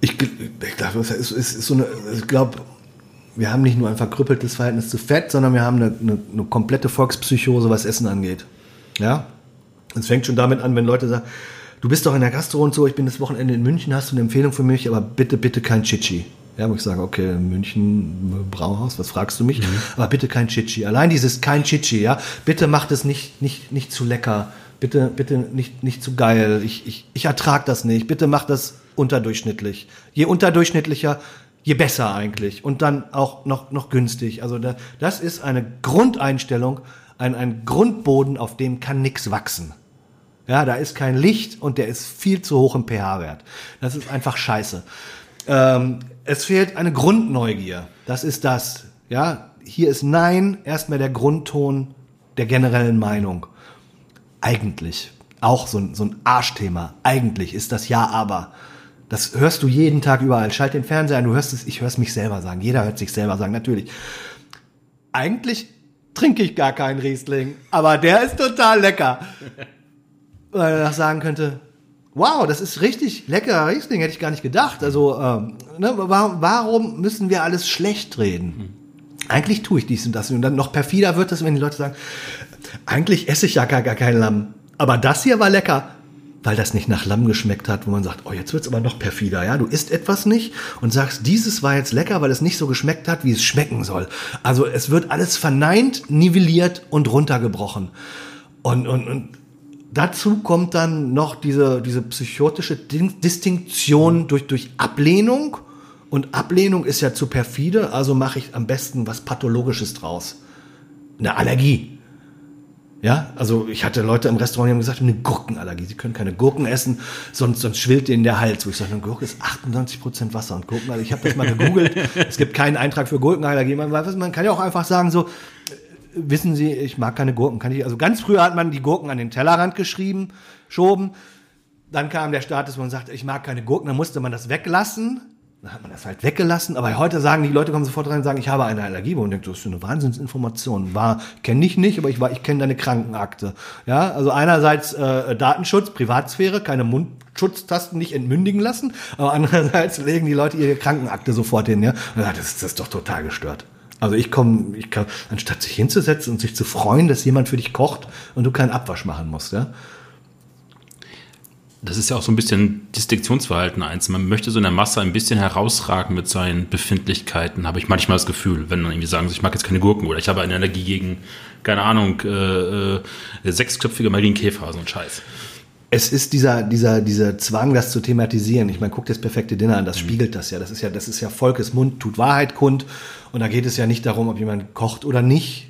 Ich, ich glaube, es ist, ist, so eine, ich glaube, wir haben nicht nur ein verkrüppeltes Verhältnis zu Fett, sondern wir haben eine, eine, eine komplette Volkspsychose, was Essen angeht. Ja? Es fängt schon damit an, wenn Leute sagen, du bist doch in der Gastro und so, ich bin das Wochenende in München, hast du eine Empfehlung für mich, aber bitte, bitte kein Chichi. Ja, wo ich sage, okay, München Brauhaus, was fragst du mich? Mhm. Aber bitte kein Chichi. Allein dieses kein Chichi, ja, bitte macht es nicht, nicht, nicht zu lecker. Bitte, bitte nicht, nicht zu geil. Ich, ich, ich ertrag das nicht. Bitte mach das unterdurchschnittlich. Je unterdurchschnittlicher, je besser eigentlich. Und dann auch noch, noch günstig. Also da, das ist eine Grundeinstellung, ein, ein Grundboden, auf dem kann nichts wachsen. Ja, da ist kein Licht und der ist viel zu hoch im pH-Wert. Das ist einfach scheiße. Ähm, es fehlt eine Grundneugier. Das ist das. Ja, hier ist Nein erstmal der Grundton der generellen Meinung. Eigentlich. Auch so ein, so ein Arschthema. Eigentlich ist das Ja, aber. Das hörst du jeden Tag überall. Schalt den Fernseher an, du hörst es, ich höre es mich selber sagen. Jeder hört sich selber sagen, natürlich. Eigentlich trinke ich gar keinen Riesling, aber der ist total lecker. Weil er sagen könnte, wow, das ist richtig lecker Riesling, hätte ich gar nicht gedacht. Also, ähm, ne, warum, warum müssen wir alles schlecht reden? Eigentlich tue ich dies und das. Und dann noch perfider wird es, wenn die Leute sagen, eigentlich esse ich ja gar, gar kein Lamm. Aber das hier war lecker weil das nicht nach Lamm geschmeckt hat, wo man sagt, oh, jetzt wird's aber noch perfider, ja, du isst etwas nicht und sagst, dieses war jetzt lecker, weil es nicht so geschmeckt hat, wie es schmecken soll. Also es wird alles verneint, nivelliert und runtergebrochen. Und, und, und dazu kommt dann noch diese, diese psychotische Distinktion durch, durch Ablehnung. Und Ablehnung ist ja zu perfide, also mache ich am besten was Pathologisches draus. Eine Allergie. Ja, also ich hatte Leute im Restaurant, die haben gesagt, eine Gurkenallergie. Sie können keine Gurken essen, sonst, sonst schwillt ihnen der Hals. Wo ich sage, eine Gurke ist 98 Prozent Wasser und Gurkenallergie. Ich habe das mal gegoogelt. es gibt keinen Eintrag für Gurkenallergie. Man, man kann ja auch einfach sagen so, wissen Sie, ich mag keine Gurken. Kann ich, also ganz früher hat man die Gurken an den Tellerrand geschrieben, schoben. Dann kam der Status, wo man sagt, ich mag keine Gurken. Dann musste man das weglassen. Dann hat man das halt weggelassen. Aber heute sagen die Leute kommen sofort rein und sagen, ich habe eine Allergie. Und denkt, das ist eine Wahnsinnsinformation. War, kenne ich nicht, aber ich war, ich kenne deine Krankenakte. Ja, also einerseits äh, Datenschutz, Privatsphäre, keine Mundschutztasten nicht entmündigen lassen. Aber andererseits legen die Leute ihre Krankenakte sofort hin. Ja, und das, ist, das ist doch total gestört. Also ich komme, ich kann, anstatt sich hinzusetzen und sich zu freuen, dass jemand für dich kocht und du keinen Abwasch machen musst, ja, das ist ja auch so ein bisschen Distinktionsverhalten eins. Man möchte so in der Masse ein bisschen herausragen mit seinen Befindlichkeiten, habe ich manchmal das Gefühl, wenn man irgendwie sagen, ich mag jetzt keine Gurken oder ich habe eine Allergie gegen, keine Ahnung, äh, äh, sechsköpfige Marienkäfer, so ein Scheiß. Es ist dieser, dieser, dieser Zwang, das zu thematisieren. Ich meine, guck das perfekte Dinner an, das mhm. spiegelt das ja. Das ist ja, das ist ja Volkes Mund, tut Wahrheit kund. Und da geht es ja nicht darum, ob jemand kocht oder nicht,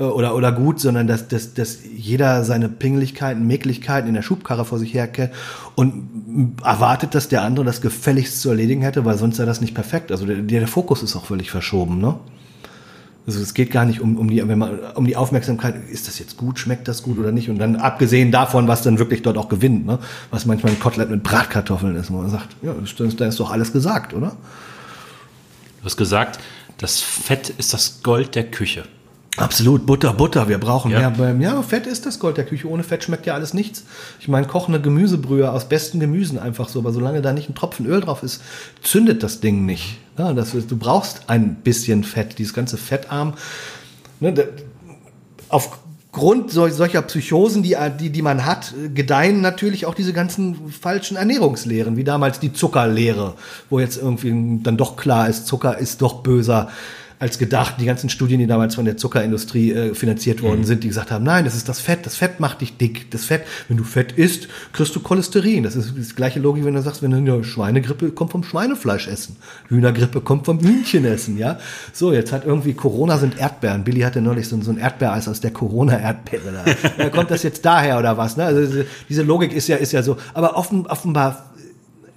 oder, oder gut, sondern dass, dass, dass jeder seine Pingeligkeiten, Mäglichkeiten in der Schubkarre vor sich herkennt und erwartet, dass der andere das gefälligst zu erledigen hätte, weil sonst sei das nicht perfekt. Also der, der Fokus ist auch völlig verschoben, ne? Also es geht gar nicht um, um, die, wenn man, um die Aufmerksamkeit, ist das jetzt gut, schmeckt das gut oder nicht? Und dann abgesehen davon, was dann wirklich dort auch gewinnt, ne? was manchmal ein Kotelett mit Bratkartoffeln ist, wo man sagt, ja, da ist doch alles gesagt, oder? Du hast gesagt, das Fett ist das Gold der Küche. Absolut, Butter, Butter. Wir brauchen ja. mehr. Ja, Fett ist das Gold der Küche. Ohne Fett schmeckt ja alles nichts. Ich meine, kochende Gemüsebrühe aus besten Gemüsen einfach so. Aber solange da nicht ein Tropfen Öl drauf ist, zündet das Ding nicht. Ja, das, du brauchst ein bisschen Fett. Dieses ganze Fettarm. Ne, aufgrund solcher Psychosen, die, die, die man hat, gedeihen natürlich auch diese ganzen falschen Ernährungslehren, wie damals die Zuckerlehre, wo jetzt irgendwie dann doch klar ist, Zucker ist doch böser als gedacht. Die ganzen Studien, die damals von der Zuckerindustrie äh, finanziert worden mhm. sind, die gesagt haben, nein, das ist das Fett, das Fett macht dich dick. Das Fett, wenn du Fett isst, kriegst du Cholesterin. Das ist die gleiche Logik, wenn du sagst, wenn du eine Schweinegrippe kommt vom Schweinefleisch essen. Hühnergrippe kommt vom Hühnchen essen, ja. So, jetzt hat irgendwie Corona sind Erdbeeren. Billy hatte neulich so, so ein Erdbeereis aus der Corona-Erdbeere. Da. ja, kommt das jetzt daher oder was? Ne? Also diese Logik ist ja, ist ja so. Aber offen, offenbar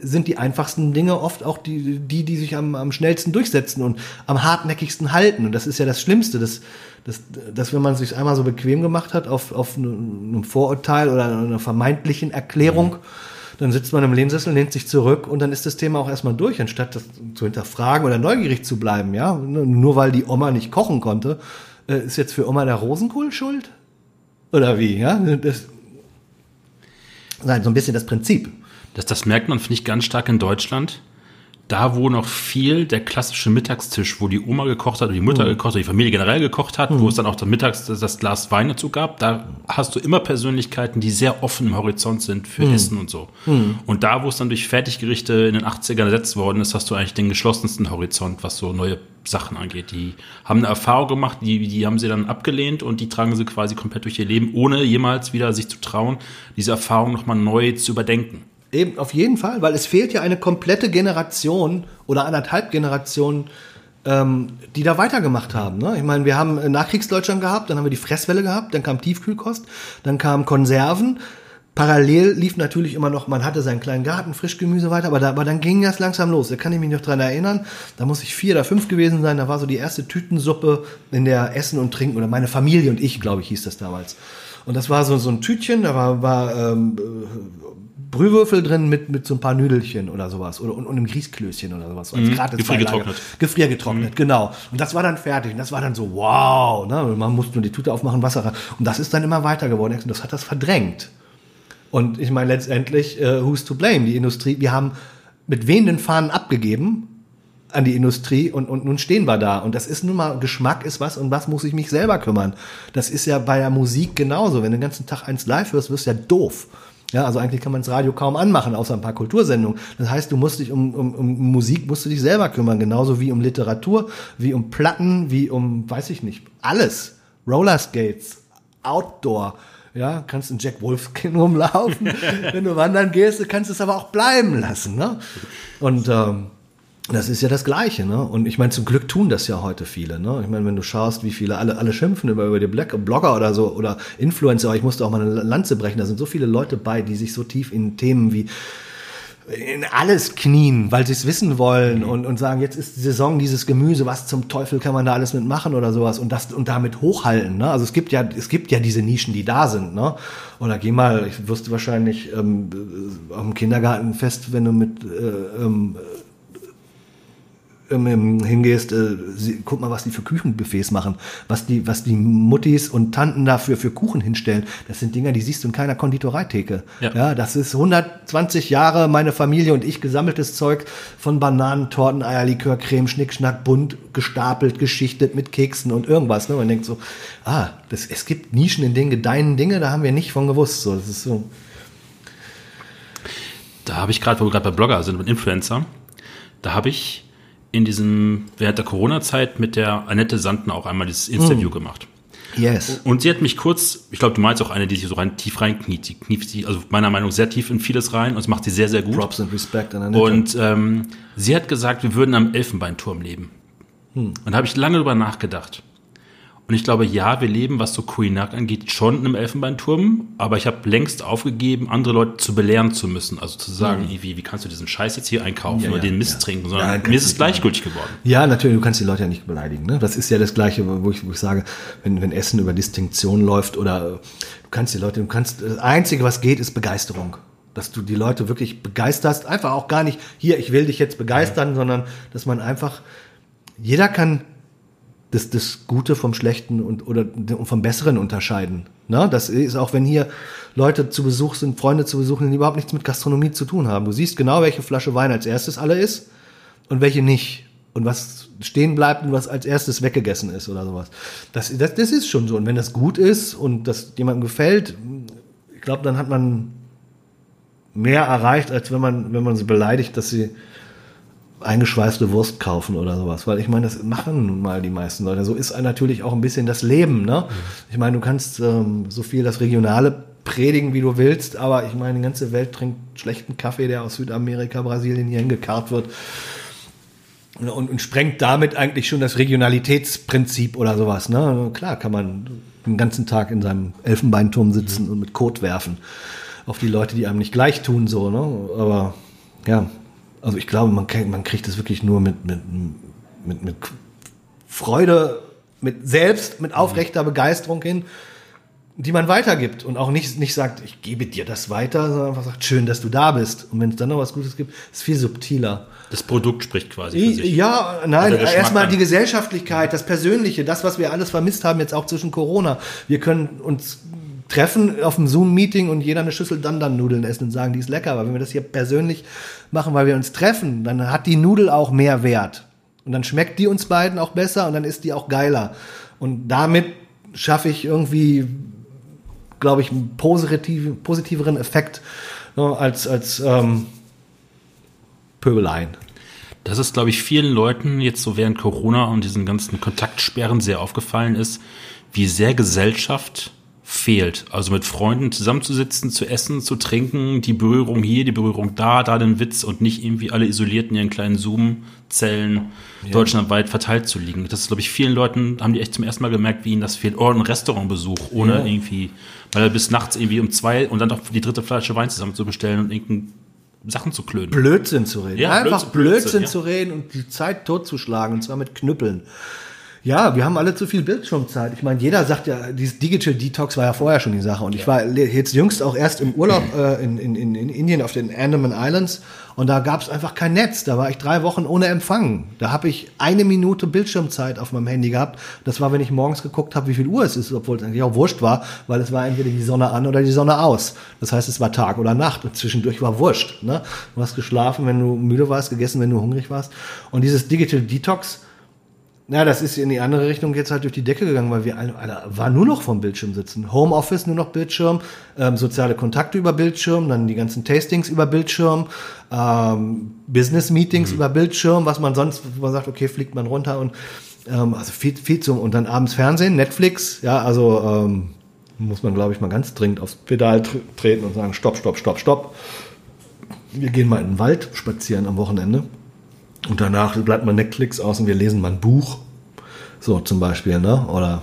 sind die einfachsten Dinge oft auch die, die, die sich am, am schnellsten durchsetzen und am hartnäckigsten halten. Und das ist ja das Schlimmste, dass, dass, dass wenn man sich einmal so bequem gemacht hat auf, auf einem Vorurteil oder einer vermeintlichen Erklärung, mhm. dann sitzt man im Lehnsessel, lehnt sich zurück und dann ist das Thema auch erstmal durch, anstatt das zu hinterfragen oder neugierig zu bleiben. Ja, Nur weil die Oma nicht kochen konnte, äh, ist jetzt für Oma der Rosenkohl schuld? Oder wie? Ja, das, nein, so ein bisschen das Prinzip. Das, das merkt man, finde ich, ganz stark in Deutschland. Da, wo noch viel der klassische Mittagstisch, wo die Oma gekocht hat, oder die Mutter mhm. gekocht hat, die Familie generell gekocht hat, mhm. wo es dann auch dann mittags das, das, Glas Wein dazu gab, da hast du immer Persönlichkeiten, die sehr offen im Horizont sind für mhm. Essen und so. Mhm. Und da, wo es dann durch Fertiggerichte in den 80ern ersetzt worden ist, hast du eigentlich den geschlossensten Horizont, was so neue Sachen angeht. Die haben eine Erfahrung gemacht, die, die haben sie dann abgelehnt und die tragen sie quasi komplett durch ihr Leben, ohne jemals wieder sich zu trauen, diese Erfahrung nochmal neu zu überdenken. Eben, auf jeden Fall, weil es fehlt ja eine komplette Generation oder anderthalb Generationen, ähm, die da weitergemacht haben. Ne? Ich meine, wir haben Nachkriegsdeutschland gehabt, dann haben wir die Fresswelle gehabt, dann kam Tiefkühlkost, dann kamen Konserven. Parallel lief natürlich immer noch, man hatte seinen kleinen Garten, Frischgemüse weiter, aber, da, aber dann ging das langsam los. Da kann ich mich noch dran erinnern. Da muss ich vier oder fünf gewesen sein. Da war so die erste Tütensuppe in der Essen und Trinken oder meine Familie und ich, glaube ich, hieß das damals. Und das war so, so ein Tütchen, da war, war ähm, Brühwürfel drin mit, mit so ein paar Nüdelchen oder sowas. Oder und, und einem Grießklößchen oder sowas. Mhm. Gefriergetrocknet. Gefriergetrocknet, mhm. genau. Und das war dann fertig. Und das war dann so, wow. Ne? Man musste nur die Tüte aufmachen, Wasser rein. Und das ist dann immer weiter geworden. Und das hat das verdrängt. Und ich meine letztendlich, äh, who's to blame? Die Industrie, wir haben mit wehenden Fahnen abgegeben an die Industrie und, und nun stehen wir da. Und das ist nun mal, Geschmack ist was und was muss ich mich selber kümmern. Das ist ja bei der Musik genauso. Wenn du den ganzen Tag eins live hörst, wirst du ja doof. Ja, also eigentlich kann man das Radio kaum anmachen, außer ein paar Kultursendungen. Das heißt, du musst dich um, um, um Musik musst du dich selber kümmern, genauso wie um Literatur, wie um Platten, wie um, weiß ich nicht, alles. Rollerskates, Outdoor, ja, kannst in Jack Wolfskin rumlaufen. Wenn du wandern gehst, kannst es aber auch bleiben lassen, ne? Und ähm, das ist ja das Gleiche, ne? Und ich meine, zum Glück tun das ja heute viele, ne? Ich meine, wenn du schaust, wie viele alle, alle schimpfen über, über die Black Blogger oder so oder Influencer, aber ich musste auch mal eine Lanze brechen, da sind so viele Leute bei, die sich so tief in Themen wie in alles knien, weil sie es wissen wollen mhm. und, und sagen, jetzt ist die Saison dieses Gemüse, was zum Teufel kann man da alles mitmachen oder sowas und das und damit hochhalten. Ne? Also es gibt ja, es gibt ja diese Nischen, die da sind. Ne? Oder geh mal, ich wusste wahrscheinlich ähm, am Kindergartenfest, wenn du mit äh, ähm, hingehst, äh, sie, guck mal, was die für Küchenbuffets machen, was die, was die Muttis und Tanten dafür für Kuchen hinstellen. Das sind Dinger, die siehst du in keiner Konditoreitheke. Ja. ja, das ist 120 Jahre meine Familie und ich gesammeltes Zeug von Bananen, Torten, Eierlikör, Creme, Schnickschnack, bunt gestapelt, geschichtet mit Keksen und irgendwas. Ne? Man denkt so, ah, das, es gibt Nischen, in denen gedeihen Dinge, da haben wir nicht von gewusst. So, das ist so. Da habe ich gerade, wo wir gerade bei Blogger sind und Influencer, da habe ich in diesem, während der Corona-Zeit mit der Annette Sanden auch einmal dieses Interview mm. gemacht. Yes. Und sie hat mich kurz, ich glaube, du meinst auch eine, die sich so rein tief reinkniet. Sie knieft sich, also meiner Meinung nach sehr tief in vieles rein und es macht sie sehr, sehr gut. Props and Respect an Annette. Und ähm, sie hat gesagt, wir würden am Elfenbeinturm leben. Hm. Und da habe ich lange drüber nachgedacht. Und ich glaube, ja, wir leben, was so Kuinak angeht, schon in einem Elfenbeinturm, aber ich habe längst aufgegeben, andere Leute zu belehren zu müssen. Also zu sagen, mhm. wie, wie kannst du diesen Scheiß jetzt hier einkaufen ja, oder ja, den Mist ja. trinken, sondern mir ist es gleichgültig geworden. Ja, natürlich, du kannst die Leute ja nicht beleidigen. Ne? Das ist ja das Gleiche, wo ich, wo ich sage, wenn, wenn Essen über Distinktion läuft oder du kannst die Leute, du kannst, das Einzige, was geht, ist Begeisterung dass du die Leute wirklich begeisterst, einfach auch gar nicht, hier, ich will dich jetzt begeistern, sondern dass man einfach, jeder kann das, das Gute vom Schlechten und oder vom Besseren unterscheiden. Ne? Das ist auch, wenn hier Leute zu Besuch sind, Freunde zu besuchen, die überhaupt nichts mit Gastronomie zu tun haben. Du siehst genau, welche Flasche Wein als erstes alle ist und welche nicht. Und was stehen bleibt und was als erstes weggegessen ist oder sowas. Das, das, das ist schon so. Und wenn das gut ist und das jemandem gefällt, ich glaube, dann hat man mehr erreicht, als wenn man, wenn man sie beleidigt, dass sie eingeschweißte Wurst kaufen oder sowas, weil ich meine, das machen nun mal die meisten Leute. So ist natürlich auch ein bisschen das Leben, ne? Ich meine, du kannst ähm, so viel das Regionale predigen, wie du willst, aber ich meine, die ganze Welt trinkt schlechten Kaffee, der aus Südamerika, Brasilien hier hingekarrt wird und, und sprengt damit eigentlich schon das Regionalitätsprinzip oder sowas, ne? Klar kann man den ganzen Tag in seinem Elfenbeinturm sitzen und mit Kot werfen auf die Leute, die einem nicht gleich tun, so, ne? Aber ja, also ich glaube, man, kann, man kriegt das wirklich nur mit, mit, mit, mit Freude, mit selbst, mit aufrechter Begeisterung hin, die man weitergibt und auch nicht, nicht sagt, ich gebe dir das weiter, sondern einfach sagt, schön, dass du da bist. Und wenn es dann noch was Gutes gibt, ist es viel subtiler. Das Produkt spricht quasi für sich. Ja, nein, Also erstmal die Gesellschaftlichkeit, das Persönliche, das, was wir alles vermisst haben, jetzt auch zwischen Corona. Wir können uns treffen auf einem Zoom-Meeting und jeder eine Schüssel Dandan-Nudeln essen und sagen, die ist lecker. Aber wenn wir das hier persönlich machen, weil wir uns treffen, dann hat die Nudel auch mehr Wert. Und dann schmeckt die uns beiden auch besser und dann ist die auch geiler. Und damit schaffe ich irgendwie, glaube ich, einen positiv, positiveren Effekt ne, als, als ähm, Pöbeleien. Das ist, glaube ich, vielen Leuten jetzt so während Corona und diesen ganzen Kontaktsperren sehr aufgefallen ist, wie sehr Gesellschaft fehlt. Also mit Freunden zusammenzusitzen, zu essen, zu trinken, die Berührung hier, die Berührung da, da den Witz und nicht irgendwie alle isoliert in ihren kleinen Zoom-Zellen deutschlandweit verteilt zu liegen. Das ist, glaube ich, vielen Leuten, haben die echt zum ersten Mal gemerkt, wie ihnen das fehlt. Oder ein Restaurantbesuch, ohne Ja. irgendwie, weil er bis nachts irgendwie um zwei und dann noch die dritte Flasche Wein zusammen zu bestellen und irgendein Sachen zu klönen. Blödsinn zu reden. Ja, Einfach Blödsinn, Blödsinn, Blödsinn, ja. zu reden und die Zeit totzuschlagen, und zwar mit Knüppeln. Ja, wir haben alle zu viel Bildschirmzeit. Ich meine, jeder sagt ja, dieses Digital Detox war ja vorher schon die Sache. Und ich war jetzt jüngst auch erst im Urlaub äh, in, in, in, in Indien auf den Andaman Islands und da gab es einfach kein Netz. Da war ich drei Wochen ohne Empfang. Da habe ich eine Minute Bildschirmzeit auf meinem Handy gehabt. Das war, wenn ich morgens geguckt habe, wie viel Uhr es ist, obwohl es eigentlich auch wurscht war, weil es war entweder die Sonne an oder die Sonne aus. Das heißt, es war Tag oder Nacht und zwischendurch war wurscht. Ne? Du hast geschlafen, wenn du müde warst, gegessen, wenn du hungrig warst. Und dieses Digital Detox, na, das ist in die andere Richtung jetzt halt durch die Decke gegangen, weil wir alle, alle war nur noch vom Bildschirm sitzen. Homeoffice nur noch Bildschirm, ähm, soziale Kontakte über Bildschirm, dann die ganzen Tastings über Bildschirm, ähm, Business Meetings über Bildschirm, was man sonst, wo man sagt, okay, fliegt man runter und ähm, also viel, viel zum und dann abends Fernsehen, Netflix, ja, also ähm, muss man, glaube ich, mal ganz dringend aufs Pedal tr treten und sagen, stopp, stopp, stopp, stopp. Wir gehen mal in den Wald spazieren am Wochenende. Und danach bleibt man Netflix aus und wir lesen mal ein Buch. So zum Beispiel, ne? Oder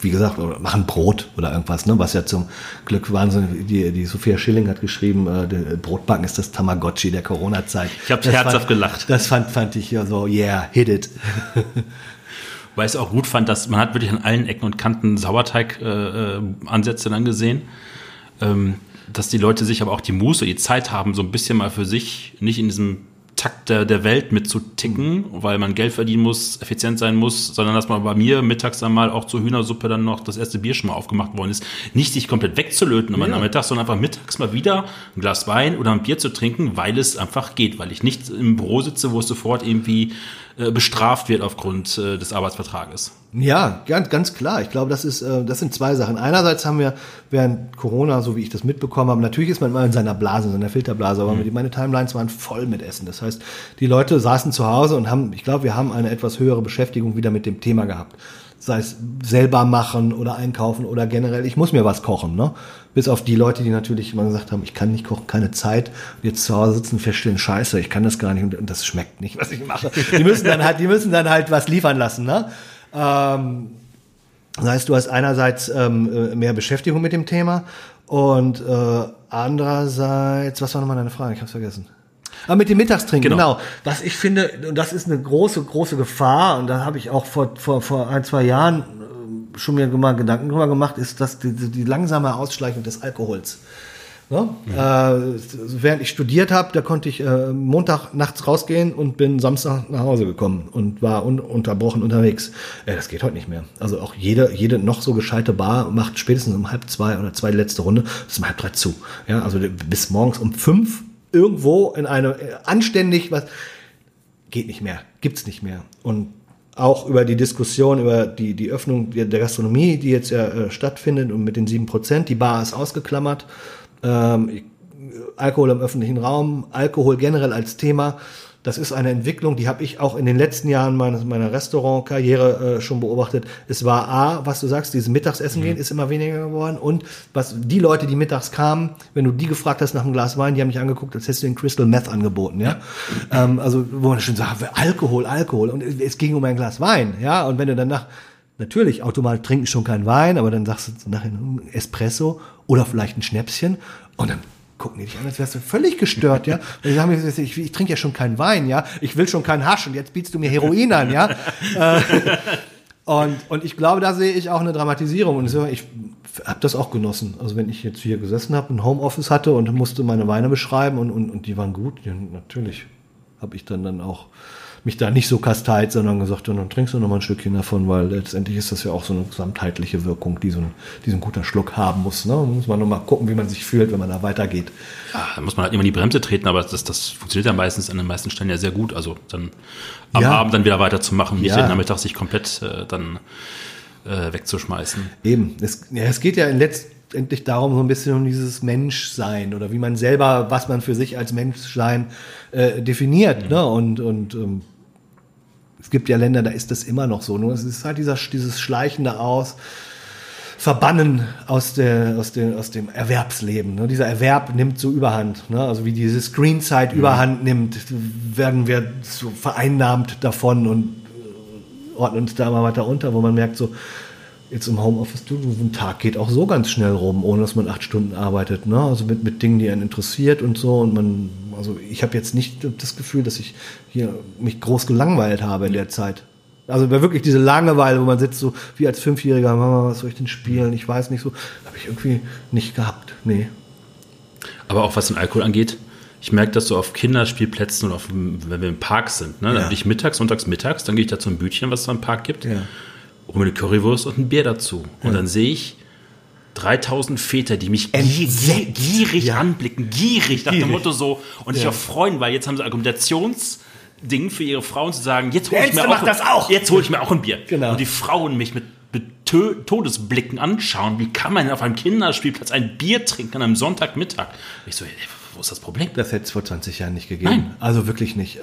wie gesagt, oder machen Brot oder irgendwas, ne? Was ja zum Glück Wahnsinn, die, die Sophia Schilling hat geschrieben, äh, Brotbacken ist das Tamagotchi der Corona-Zeit. Ich hab Das herzhaft gelacht. Das fand, fand ich ja so, yeah, hit it. Weil ich es auch gut fand, dass man hat wirklich an allen Ecken und Kanten Sauerteig-Ansätze dann gesehen. Ähm, dass die Leute sich aber auch die Muße, die Zeit haben, so ein bisschen mal für sich, nicht in diesem Takt der, der Welt mitzuticken, weil man Geld verdienen muss, effizient sein muss, sondern dass man bei mir mittags dann mal auch zur Hühnersuppe dann noch das erste Bier schon mal aufgemacht worden ist. Nicht sich komplett wegzulöten am Ja. Nachmittag, sondern einfach mittags mal wieder ein Glas Wein oder ein Bier zu trinken, weil es einfach geht, weil ich nicht im Büro sitze, wo es sofort irgendwie äh, bestraft wird aufgrund äh, des Arbeitsvertrages. Ja, ganz, ganz klar. Ich glaube, das ist, äh, das sind zwei Sachen. Einerseits haben wir während Corona, so wie ich das mitbekommen habe, natürlich ist man immer in seiner Blase, in seiner Filterblase, aber die- meine Timelines waren voll mit Essen. Das heißt, die Leute saßen zu Hause und haben, ich glaube, wir haben eine etwas höhere Beschäftigung wieder mit dem Thema gehabt. Sei es selber machen oder einkaufen oder generell, ich muss mir was kochen, ne? Bis auf die Leute, die natürlich immer gesagt haben, ich kann nicht kochen, keine Zeit, und jetzt zu Hause sitzen, feststellen, scheiße, ich kann das gar nicht und das schmeckt nicht, was ich mache. Die müssen dann halt, die müssen dann halt was liefern lassen, ne? Ähm, das heißt, du hast einerseits ähm, äh, mehr Beschäftigung mit dem Thema und äh, andererseits, was war nochmal deine Frage? Ich habe vergessen. Ah, mit dem Mittagstrinken, Genau. genau. Was ich finde, und das ist eine große, große Gefahr, und da habe ich auch vor, vor, vor ein, zwei Jahren schon mir mal Gedanken drüber gemacht, ist, dass die, die langsame Ausschleichung des Alkohols. Ne? Äh, während ich studiert habe, da konnte ich äh, Montag nachts rausgehen und bin Samstag nach Hause gekommen und war ununterbrochen unterwegs. Äh, das geht heute nicht mehr. Also auch jede, jede noch so gescheite Bar macht spätestens um halb zwei oder zwei die letzte Runde, bis um halb drei zu. Ja, also bis morgens um fünf irgendwo in eine äh, anständig was geht nicht mehr, gibt's nicht mehr. Und auch über die Diskussion über die, die Öffnung der Gastronomie, die jetzt ja äh, stattfindet und mit den sieben Prozent, die Bar ist ausgeklammert. Ähm, Alkohol im öffentlichen Raum, Alkohol generell als Thema. Das ist eine Entwicklung, die habe ich auch in den letzten Jahren meiner, meiner Restaurantkarriere äh, schon beobachtet. Es war A, was du sagst, dieses Mittagsessen gehen ist immer weniger geworden und was die Leute, die mittags kamen, wenn du die gefragt hast nach einem Glas Wein, die haben dich angeguckt, als hättest du den Crystal Meth angeboten, ja. Ähm, also wo man schon sagt, Alkohol, Alkohol und es ging um ein Glas Wein, ja. Und wenn du danach Natürlich, Automat trinken schon keinen Wein, aber dann sagst du nachher ein Espresso oder vielleicht ein Schnäpschen und dann gucken die dich an, als wärst du völlig gestört, ja. Und die sagen mir, ich, ich trinke ja schon keinen Wein, ja. Ich will schon keinen Hasch und jetzt bietest du mir Heroin an, ja. Äh, und, und ich glaube, da sehe ich auch eine Dramatisierung. Und ich habe das auch genossen. Also wenn ich jetzt hier gesessen habe, ein Homeoffice hatte und musste meine Weine beschreiben und, und, und die waren gut, natürlich habe ich dann dann auch mich da nicht so kasteit, sondern gesagt, dann trinkst du noch mal ein Stückchen davon, weil letztendlich ist das ja auch so eine gesamtheitliche Wirkung, die so ein, die so ein guter Schluck haben muss. Ne? Da muss man noch mal gucken, wie man sich fühlt, wenn man da weitergeht. Ja, da muss man halt immer die Bremse treten, aber das, das funktioniert ja meistens an den meisten Stellen ja sehr gut. Also dann am ja. Abend dann wieder weiterzumachen, nicht ja. den Nachmittag sich komplett äh, dann äh, wegzuschmeißen. Eben. Es, ja, es geht ja in letztendlich darum, so ein bisschen um dieses Menschsein oder wie man selber, was man für sich als Menschsein äh, definiert. Mhm. Ne? Und, und ähm, es gibt ja Länder, da ist das immer noch so. Nur es ist halt dieser, dieses schleichende Aus. Verbannen aus, der, aus, der, aus dem Erwerbsleben. Ne? Dieser Erwerb nimmt so Überhand. Ne? Also wie diese Screenzeit mhm. Überhand nimmt, werden wir so vereinnahmt davon und äh, ordnen uns da mal weiter unter, wo man merkt so, jetzt im Homeoffice, du, ein Tag geht auch so ganz schnell rum, ohne dass man acht Stunden arbeitet. Ne? Also mit, mit Dingen, die einen interessiert und so. Und man, also ich habe jetzt nicht das Gefühl, dass ich hier mich groß gelangweilt habe in der Zeit. Also wirklich diese Langeweile, wo man sitzt so wie als Fünfjähriger, Mama, was soll ich denn spielen? Ich weiß nicht so. Habe ich irgendwie nicht gehabt. Nee. Aber auch was den Alkohol angeht, ich merke das so auf Kinderspielplätzen oder auf, wenn wir im Park sind. Ne? Dann ja. bin ich mittags, sonntags, mittags, dann gehe ich da zum Bütchen, was es da im Park gibt. Ja hole mir eine Currywurst und ein Bier dazu. Und dann sehe ich 3000 Väter, die mich Entsetzt. gierig ja. anblicken, gierig nach dem Motto so und sich auch freuen, weil jetzt haben sie Argumentationsding für ihre Frauen zu sagen, jetzt hole ich, mir auch, auch. Jetzt hol ich mir auch ein Bier. Genau. Und die Frauen mich mit, mit Todesblicken anschauen. Wie kann man denn auf einem Kinderspielplatz ein Bier trinken an einem Sonntagmittag? Ich so, wo ist das Problem? Das hätte es vor 20 Jahren nicht gegeben. Nein. Also wirklich nicht.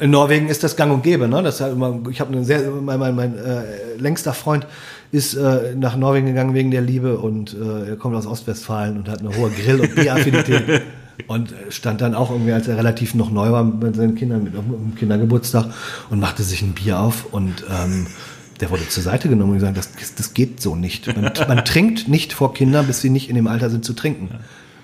In Norwegen ist das gang und gäbe. Ne? Das immer, ich habe sehr, mein, mein, mein äh, längster Freund ist äh, nach Norwegen gegangen wegen der Liebe und äh, er kommt aus Ostwestfalen und hat eine hohe Grill- und Bieraffinität. und stand dann auch irgendwie, als er relativ noch neu war mit seinen Kindern, mit einem Kindergeburtstag und machte sich ein Bier auf und ähm, der wurde zur Seite genommen und gesagt, das, das geht so nicht. Man, man trinkt nicht vor Kindern, bis sie nicht in dem Alter sind zu trinken.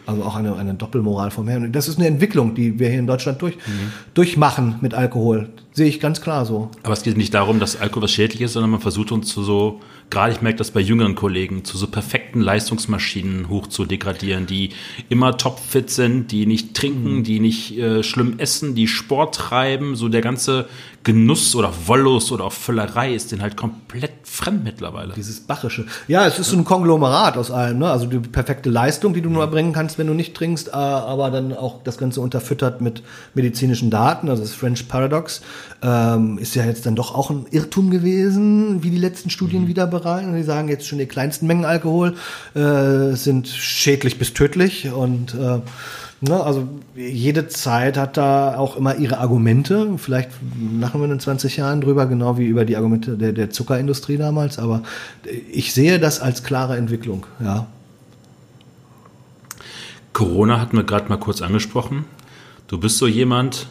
Also auch eine, eine Doppelmoral vom Herrn. Das ist eine Entwicklung, die wir hier in Deutschland durch, mhm. durchmachen mit Alkohol. Sehe ich ganz klar so. Aber es geht nicht darum, dass Alkohol was schädlich ist, sondern man versucht uns zu so, gerade ich merke das bei jüngeren Kollegen, zu so perfekten Leistungsmaschinen hoch zu degradieren, die immer topfit sind, die nicht trinken, mhm. die nicht äh, schlimm essen, die Sport treiben, so der ganze Genuss oder Wollust oder auch Völlerei ist den halt komplett fremd mittlerweile. Dieses Bachische. Ja, es ist so ein Konglomerat aus allem, ne? Also die perfekte Leistung, die du nur erbringen kannst, wenn du nicht trinkst, äh, aber dann auch das Ganze unterfüttert mit medizinischen Daten, also das French Paradox, ähm, ist ja jetzt dann doch auch ein Irrtum gewesen, wie die letzten Studien mhm. wieder bereiten. Die sagen jetzt schon, die kleinsten Mengen Alkohol äh, sind schädlich bis tödlich und äh, Ne, also jede Zeit hat da auch immer ihre Argumente. Vielleicht lachen wir in 20 Jahren drüber, genau wie über die Argumente der, der Zuckerindustrie damals. Aber ich sehe das als klare Entwicklung. Ja. Corona hatten wir gerade mal kurz angesprochen. Du bist so jemand,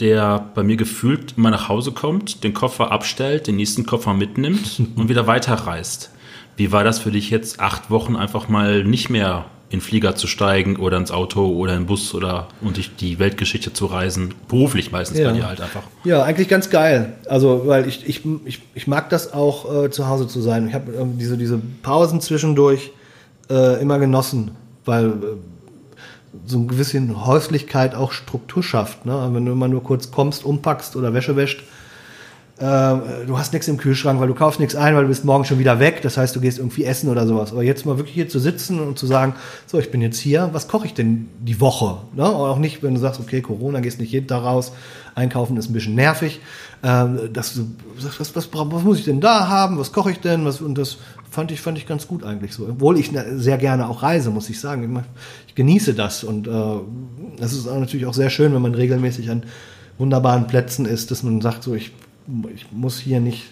der bei mir gefühlt mal nach Hause kommt, den Koffer abstellt, den nächsten Koffer mitnimmt und wieder weiterreist. Wie war das für dich jetzt, acht Wochen einfach mal nicht mehr in Flieger zu steigen oder ins Auto oder in Bus oder und durch die Weltgeschichte zu reisen. Beruflich meistens ja. bei dir halt einfach. Ja, eigentlich ganz geil. Also, weil ich, ich, ich, ich mag das auch, äh, zu Hause zu sein. Ich habe ähm, diese, diese Pausen zwischendurch äh, immer genossen, weil äh, so ein bisschen Häuslichkeit auch Struktur schafft. Ne? Wenn du immer nur kurz kommst, umpackst oder Wäsche wäscht, äh, du hast nichts im Kühlschrank, weil du kaufst nichts ein, weil du bist morgen schon wieder weg. Das heißt, du gehst irgendwie essen oder sowas. Aber jetzt mal wirklich hier zu sitzen und zu sagen, so, ich bin jetzt hier, was koche ich denn die Woche? Ne? Auch nicht, wenn du sagst, okay, Corona, gehst nicht jeden Tag raus, einkaufen ist ein bisschen nervig. Ähm, dass du sagst, was, was, was muss ich denn da haben? Was koche ich denn? Was, und das fand ich, fand ich ganz gut eigentlich so. Obwohl ich sehr gerne auch reise, muss ich sagen. Ich, genieße das und äh, das ist natürlich auch sehr schön, wenn man regelmäßig an wunderbaren Plätzen ist, dass man sagt, so ich, ich muss hier nicht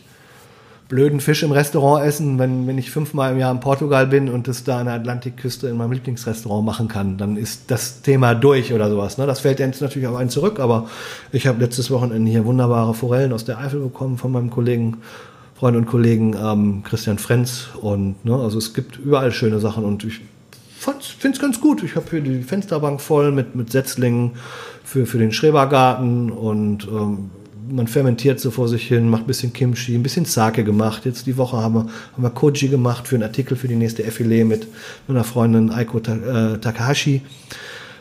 blöden Fisch im Restaurant essen, wenn, wenn ich fünfmal im Jahr in Portugal bin und das da an der Atlantikküste in meinem Lieblingsrestaurant machen kann, dann ist das Thema durch oder sowas. Ne? Das fällt jetzt natürlich auf einen zurück, aber ich habe letztes Wochenende hier wunderbare Forellen aus der Eifel bekommen von meinem Kollegen, Freund und Kollegen ähm, Christian Frenz und ne, also es gibt überall schöne Sachen und ich finde es ganz gut. Ich habe hier die Fensterbank voll mit, mit Setzlingen für, für den Schrebergarten und ähm, man fermentiert so vor sich hin, macht ein bisschen Kimchi, ein bisschen Sake gemacht. Jetzt die Woche haben wir, haben wir Koji gemacht für einen Artikel für die nächste Effilé mit meiner Freundin Aiko äh, Takahashi.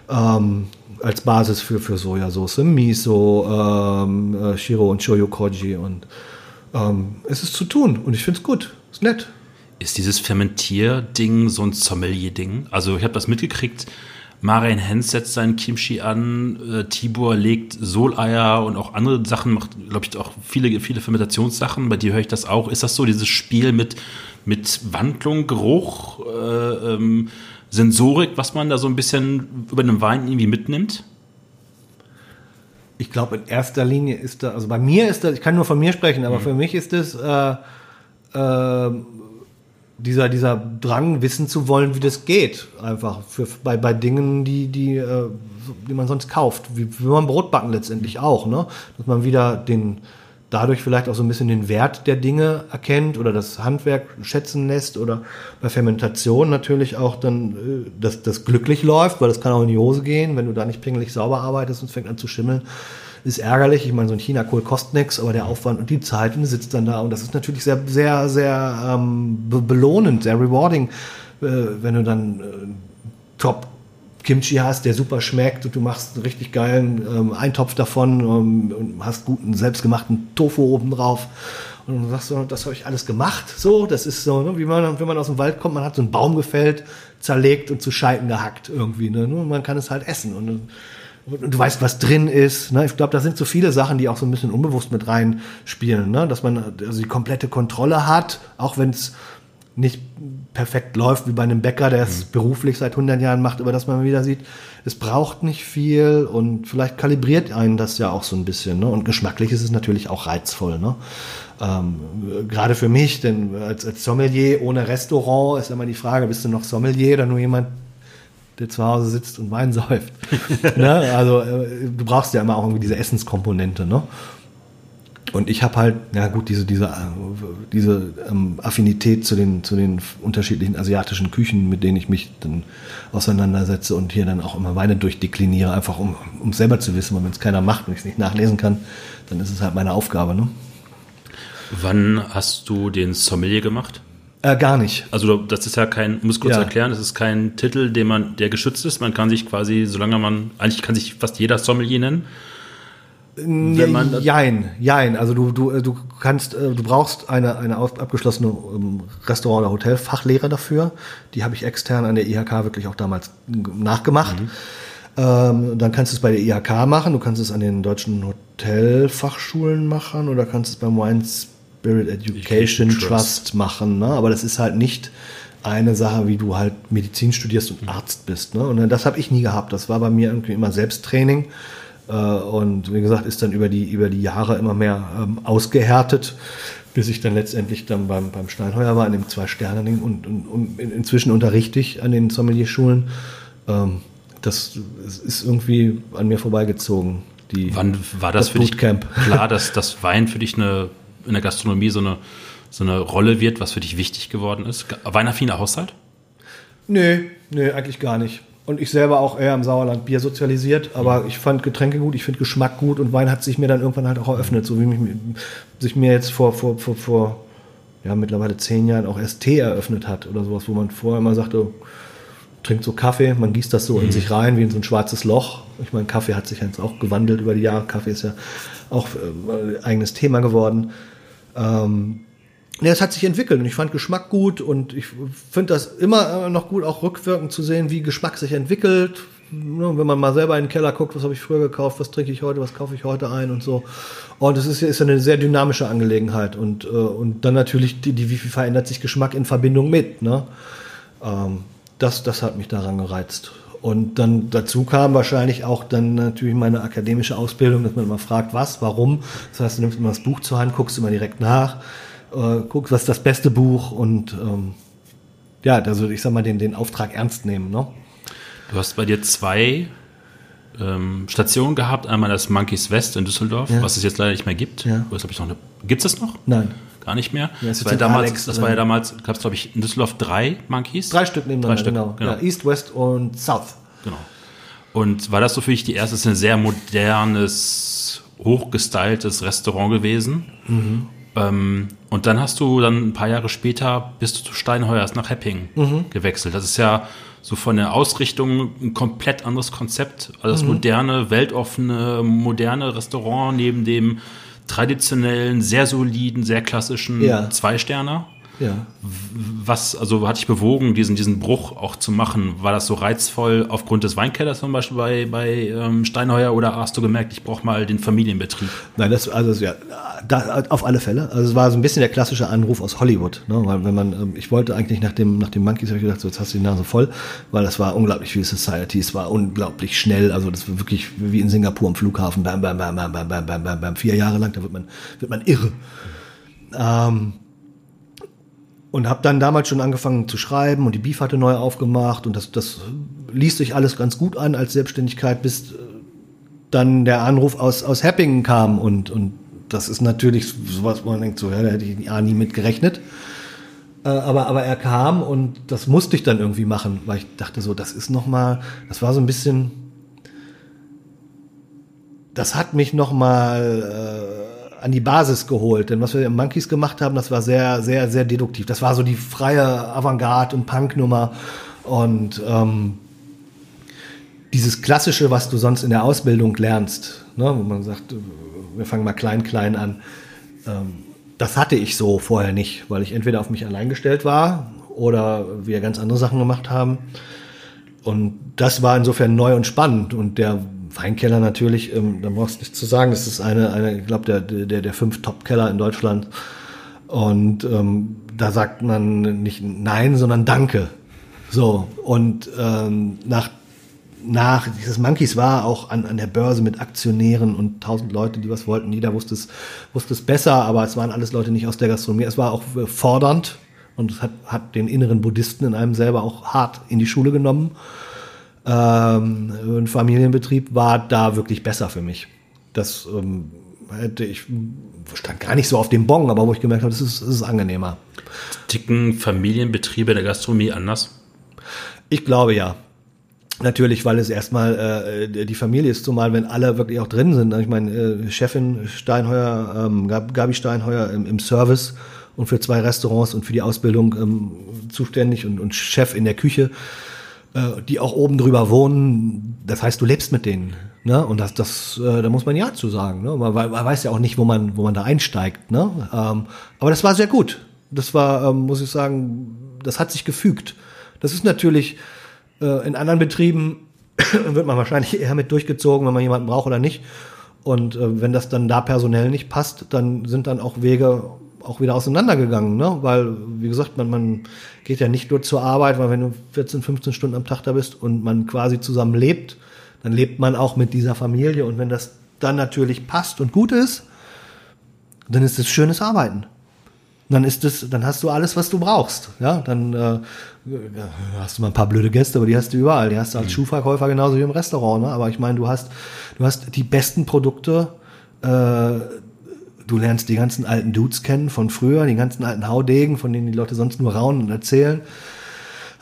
Ähm, als Basis für, für Sojasauce, Miso, ähm, äh, Shiro und Shoyu Koji und ähm, es ist zu tun und ich finde es gut, ist nett. Ist dieses Fermentier-Ding so ein Sommelier-Ding? Also ich habe das mitgekriegt, Marian Hens setzt seinen Kimchi an, äh, Tibor legt Soleier und auch andere Sachen, macht, glaube ich, auch viele, viele Fermentationssachen. Bei dir höre ich das auch. Ist das so, dieses Spiel mit, mit Wandlung, Geruch, äh, ähm, Sensorik, was man da so ein bisschen über den Wein irgendwie mitnimmt? Ich glaube, in erster Linie ist da, also bei mir ist das, ich kann nur von mir sprechen, aber mhm. für mich ist es äh, äh, dieser, dieser Drang, wissen zu wollen, wie das geht, einfach für, bei, bei Dingen, die, die, äh, die man sonst kauft, wie, wie man Brot backen letztendlich auch, ne? dass man wieder den, dadurch vielleicht auch so ein bisschen den Wert der Dinge erkennt oder das Handwerk schätzen lässt oder bei Fermentation natürlich auch dann, äh, dass das glücklich läuft, weil das kann auch in die Hose gehen, wenn du da nicht pingelig sauber arbeitest und es fängt an zu schimmeln ist ärgerlich. Ich meine, so ein China-Kohl kostet nichts, aber der Aufwand und die Zeit und sitzt dann da und das ist natürlich sehr, sehr, sehr ähm, belohnend, sehr rewarding, äh, wenn du dann äh, top Kimchi hast, der super schmeckt und du machst einen richtig geilen ähm, Eintopf davon ähm, und hast guten selbstgemachten Tofu oben drauf. Und du sagst so, das habe ich alles gemacht. So, das ist so, ne, wie man, wenn man aus dem Wald kommt, man hat so einen Baum gefällt, zerlegt und zu Scheiten gehackt irgendwie. Ne? Nur man kann es halt essen. Und und du weißt, was drin ist. Ne? Ich glaube, da sind so viele Sachen, die auch so ein bisschen unbewusst mit reinspielen, ne? dass man also die komplette Kontrolle hat, auch wenn es nicht perfekt läuft wie bei einem Bäcker, der es mhm. beruflich seit 100 Jahren macht, aber dass man wieder sieht, es braucht nicht viel und vielleicht kalibriert einen das ja auch so ein bisschen. Ne? Und geschmacklich ist es natürlich auch reizvoll. Ne? Ähm, Gerade für mich, denn als, als Sommelier ohne Restaurant ist immer die Frage, bist du noch Sommelier oder nur jemand, der zu Hause sitzt und Wein säuft. ne? Also äh, du brauchst ja immer auch irgendwie diese Essenskomponente. Ne? Und ich habe halt, ja gut, diese, diese, diese ähm, Affinität zu den, zu den unterschiedlichen asiatischen Küchen, mit denen ich mich dann auseinandersetze und hier dann auch immer Weine durchdekliniere, einfach um, um selber zu wissen, weil wenn es keiner macht und ich es nicht nachlesen kann, dann ist es halt meine Aufgabe. Ne? Wann hast du den Sommelier gemacht? Äh, gar nicht. Also das ist ja kein, muss kurz ja. erklären, das ist kein Titel, den man, der geschützt ist. Man kann sich quasi, solange man, eigentlich kann sich fast jeder Sommelier nennen. Wenn man jein, jein. Also du, du, äh, du kannst, äh, du brauchst eine, eine abgeschlossene ähm, Restaurant- oder Hotelfachlehre dafür. Die habe ich extern an der IHK wirklich auch damals nachgemacht. Mhm. Ähm, dann kannst du es bei der IHK machen, du kannst es an den deutschen Hotelfachschulen machen oder kannst es beim Wines Spirit Education Trust. Trust machen. Ne? Aber das ist halt nicht eine Sache, wie du halt Medizin studierst und Arzt bist. Ne? Und das habe ich nie gehabt. Das war bei mir irgendwie immer Selbsttraining. Äh, und wie gesagt, ist dann über die, über die Jahre immer mehr ähm, ausgehärtet, bis ich dann letztendlich dann beim, beim Steinheuer war, in dem zwei Sterne und, und, und inzwischen unterrichte ich an den Sommelierschulen. Ähm, das ist irgendwie an mir vorbeigezogen. Die, Wann war das, das für Bootcamp. dich klar, dass das Wein für dich eine in der Gastronomie so eine, so eine Rolle wird, was für dich wichtig geworden ist? Weinaffiner Haushalt? Nö, nö, eigentlich gar nicht. Und ich selber auch eher im Sauerland Bier sozialisiert, aber mhm. ich fand Getränke gut, ich finde Geschmack gut und Wein hat sich mir dann irgendwann halt auch eröffnet, so wie mich, sich mir jetzt vor, vor, vor, vor ja, mittlerweile zehn Jahren auch erst Tee eröffnet hat oder sowas, wo man vorher immer sagte, trinkt so Kaffee, man gießt das so mhm. in sich rein wie in so ein schwarzes Loch. Ich meine, Kaffee hat sich jetzt auch gewandelt über die Jahre. Kaffee ist ja auch äh, eigenes Thema geworden. Ähm, ja, es hat sich entwickelt und ich fand Geschmack gut und ich finde das immer noch gut, auch rückwirkend zu sehen, wie Geschmack sich entwickelt, ne, wenn man mal selber in den Keller guckt, was habe ich früher gekauft, was trinke ich heute, was kaufe ich heute ein und so. Und es ist, ist eine sehr dynamische Angelegenheit. Und, äh, und dann natürlich, die, die, wie viel verändert sich Geschmack in Verbindung mit. Ne? Ähm, das, das hat mich daran gereizt. Und dann dazu kam wahrscheinlich auch dann natürlich meine akademische Ausbildung, dass man immer fragt, was, warum. Das heißt, du nimmst immer das Buch zur Hand, guckst immer direkt nach, äh, guckst, was ist das beste Buch und ähm, ja, also ich sag mal, den, den Auftrag ernst nehmen. Ne? Du hast bei dir zwei ähm, Stationen gehabt. Einmal das Monkeys West in Düsseldorf, ja. was es jetzt leider nicht mehr gibt. Ja. Was ich noch eine, gibt's das noch? Nein. Gar nicht mehr. Ja, das, war ja damals, das war ja damals, gab es glaube ich in Düsseldorf drei Monkeys. Drei Stück nebeneinander, drei Stück, genau. genau. Ja, East, West und South. Genau. Und war das so für dich die erste, ist ein sehr modernes, hochgestyltes Restaurant gewesen. Mhm. Ähm, und dann hast du dann ein paar Jahre später bist du zu Steinheuers nach Hepping mhm. gewechselt. Das ist ja so von der Ausrichtung ein komplett anderes Konzept. Also das mhm. moderne, weltoffene, moderne Restaurant neben dem traditionellen, sehr soliden, sehr klassischen ja. Zwei-Sterner. Ja. Was, also hat dich bewogen, diesen, diesen Bruch auch zu machen? War das so reizvoll aufgrund des Weinkellers zum Beispiel bei, bei ähm, Steinheuer oder hast du gemerkt, ich brauche mal den Familienbetrieb? Nein, das, also ja, da, auf alle Fälle. Also es war so ein bisschen der klassische Anruf aus Hollywood. Ne? Weil wenn man, ähm, ich wollte eigentlich nach dem, nach dem Monkeys, habe ich gedacht, so jetzt hast du die Nase voll, weil das war unglaublich viel Society, es war unglaublich schnell, also das war wirklich wie in Singapur am Flughafen, bam, bam, bam, bam, bam, bam, bam, bam, bam, vier Jahre lang, da wird man, wird man irre. Ähm, und habe dann damals schon angefangen zu schreiben und die Beef hatte neu aufgemacht und das, das ließ sich alles ganz gut an als Selbstständigkeit, bis dann der Anruf aus, aus Happingen kam und, und das ist natürlich sowas, wo man denkt, so, ja, da hätte ich ja nie mit gerechnet. Äh, aber, aber er kam und das musste ich dann irgendwie machen, weil ich dachte so, das ist nochmal, das war so ein bisschen, das hat mich nochmal äh, an die Basis geholt. Denn was wir im Monkeys gemacht haben, das war sehr, sehr, sehr deduktiv. Das war so die freie Avantgarde- und Punk-Nummer. Und ähm, dieses Klassische, was du sonst in der Ausbildung lernst, ne, wo man sagt, wir fangen mal klein, klein an. Ähm, das hatte ich so vorher nicht, weil ich entweder auf mich allein gestellt war oder wir ganz andere Sachen gemacht haben. Und das war insofern neu und spannend. Und der Weinkeller natürlich, ähm, da brauchst du nichts zu sagen, das ist eine, eine ich glaube, der, der, der fünf Top-Keller in Deutschland. Und ähm, da sagt man nicht Nein, sondern Danke. So, und ähm, nach nach, dieses Monkeys war auch an, an der Börse mit Aktionären und tausend Leute, die was wollten. Jeder wusste es, wusste es besser, aber es waren alles Leute nicht aus der Gastronomie. Es war auch äh, fordernd und es hat, hat den inneren Buddhisten in einem selber auch hart in die Schule genommen. Ähm, ein Familienbetrieb war da wirklich besser für mich. Das ähm, hätte ich, stand gar nicht so auf dem Bon, aber wo ich gemerkt habe, das ist, das ist angenehmer. Ticken Familienbetriebe der Gastronomie anders? Ich glaube ja. Natürlich, weil es erstmal äh, die Familie ist, zumal wenn alle wirklich auch drin sind. Ich meine, äh, Chefin Steinheuer, ähm, Gabi Steinheuer im, im Service und für zwei Restaurants und für die Ausbildung ähm, zuständig und, und Chef in der Küche, äh, die auch oben drüber wohnen. Das heißt, du lebst mit denen. Ne? Und das, das, äh, da muss man ja zu sagen. Ne? Man, man weiß ja auch nicht, wo man, wo man da einsteigt. Ne? Ähm, aber das war sehr gut. Das war, ähm, muss ich sagen, das hat sich gefügt. Das ist natürlich äh, in anderen Betrieben wird man wahrscheinlich eher mit durchgezogen, wenn man jemanden braucht oder nicht. Und äh, wenn das dann da personell nicht passt, dann sind dann auch Wege auch wieder auseinandergegangen, ne? Weil, wie gesagt, man, man geht ja nicht nur zur Arbeit, weil wenn du 14, 15 Stunden am Tag da bist und man quasi zusammen lebt, dann lebt man auch mit dieser Familie. Und wenn das dann natürlich passt und gut ist, dann ist es schönes Arbeiten dann ist es, dann hast du alles, was du brauchst. Ja, dann äh, hast du mal ein paar blöde Gäste, aber die hast du überall. Die hast du als mhm. Schuhverkäufer genauso wie im Restaurant. Ne? Aber ich meine, du hast, du hast die besten Produkte. Äh, du lernst die ganzen alten Dudes kennen von früher, die ganzen alten Haudegen, von denen die Leute sonst nur raunen und erzählen.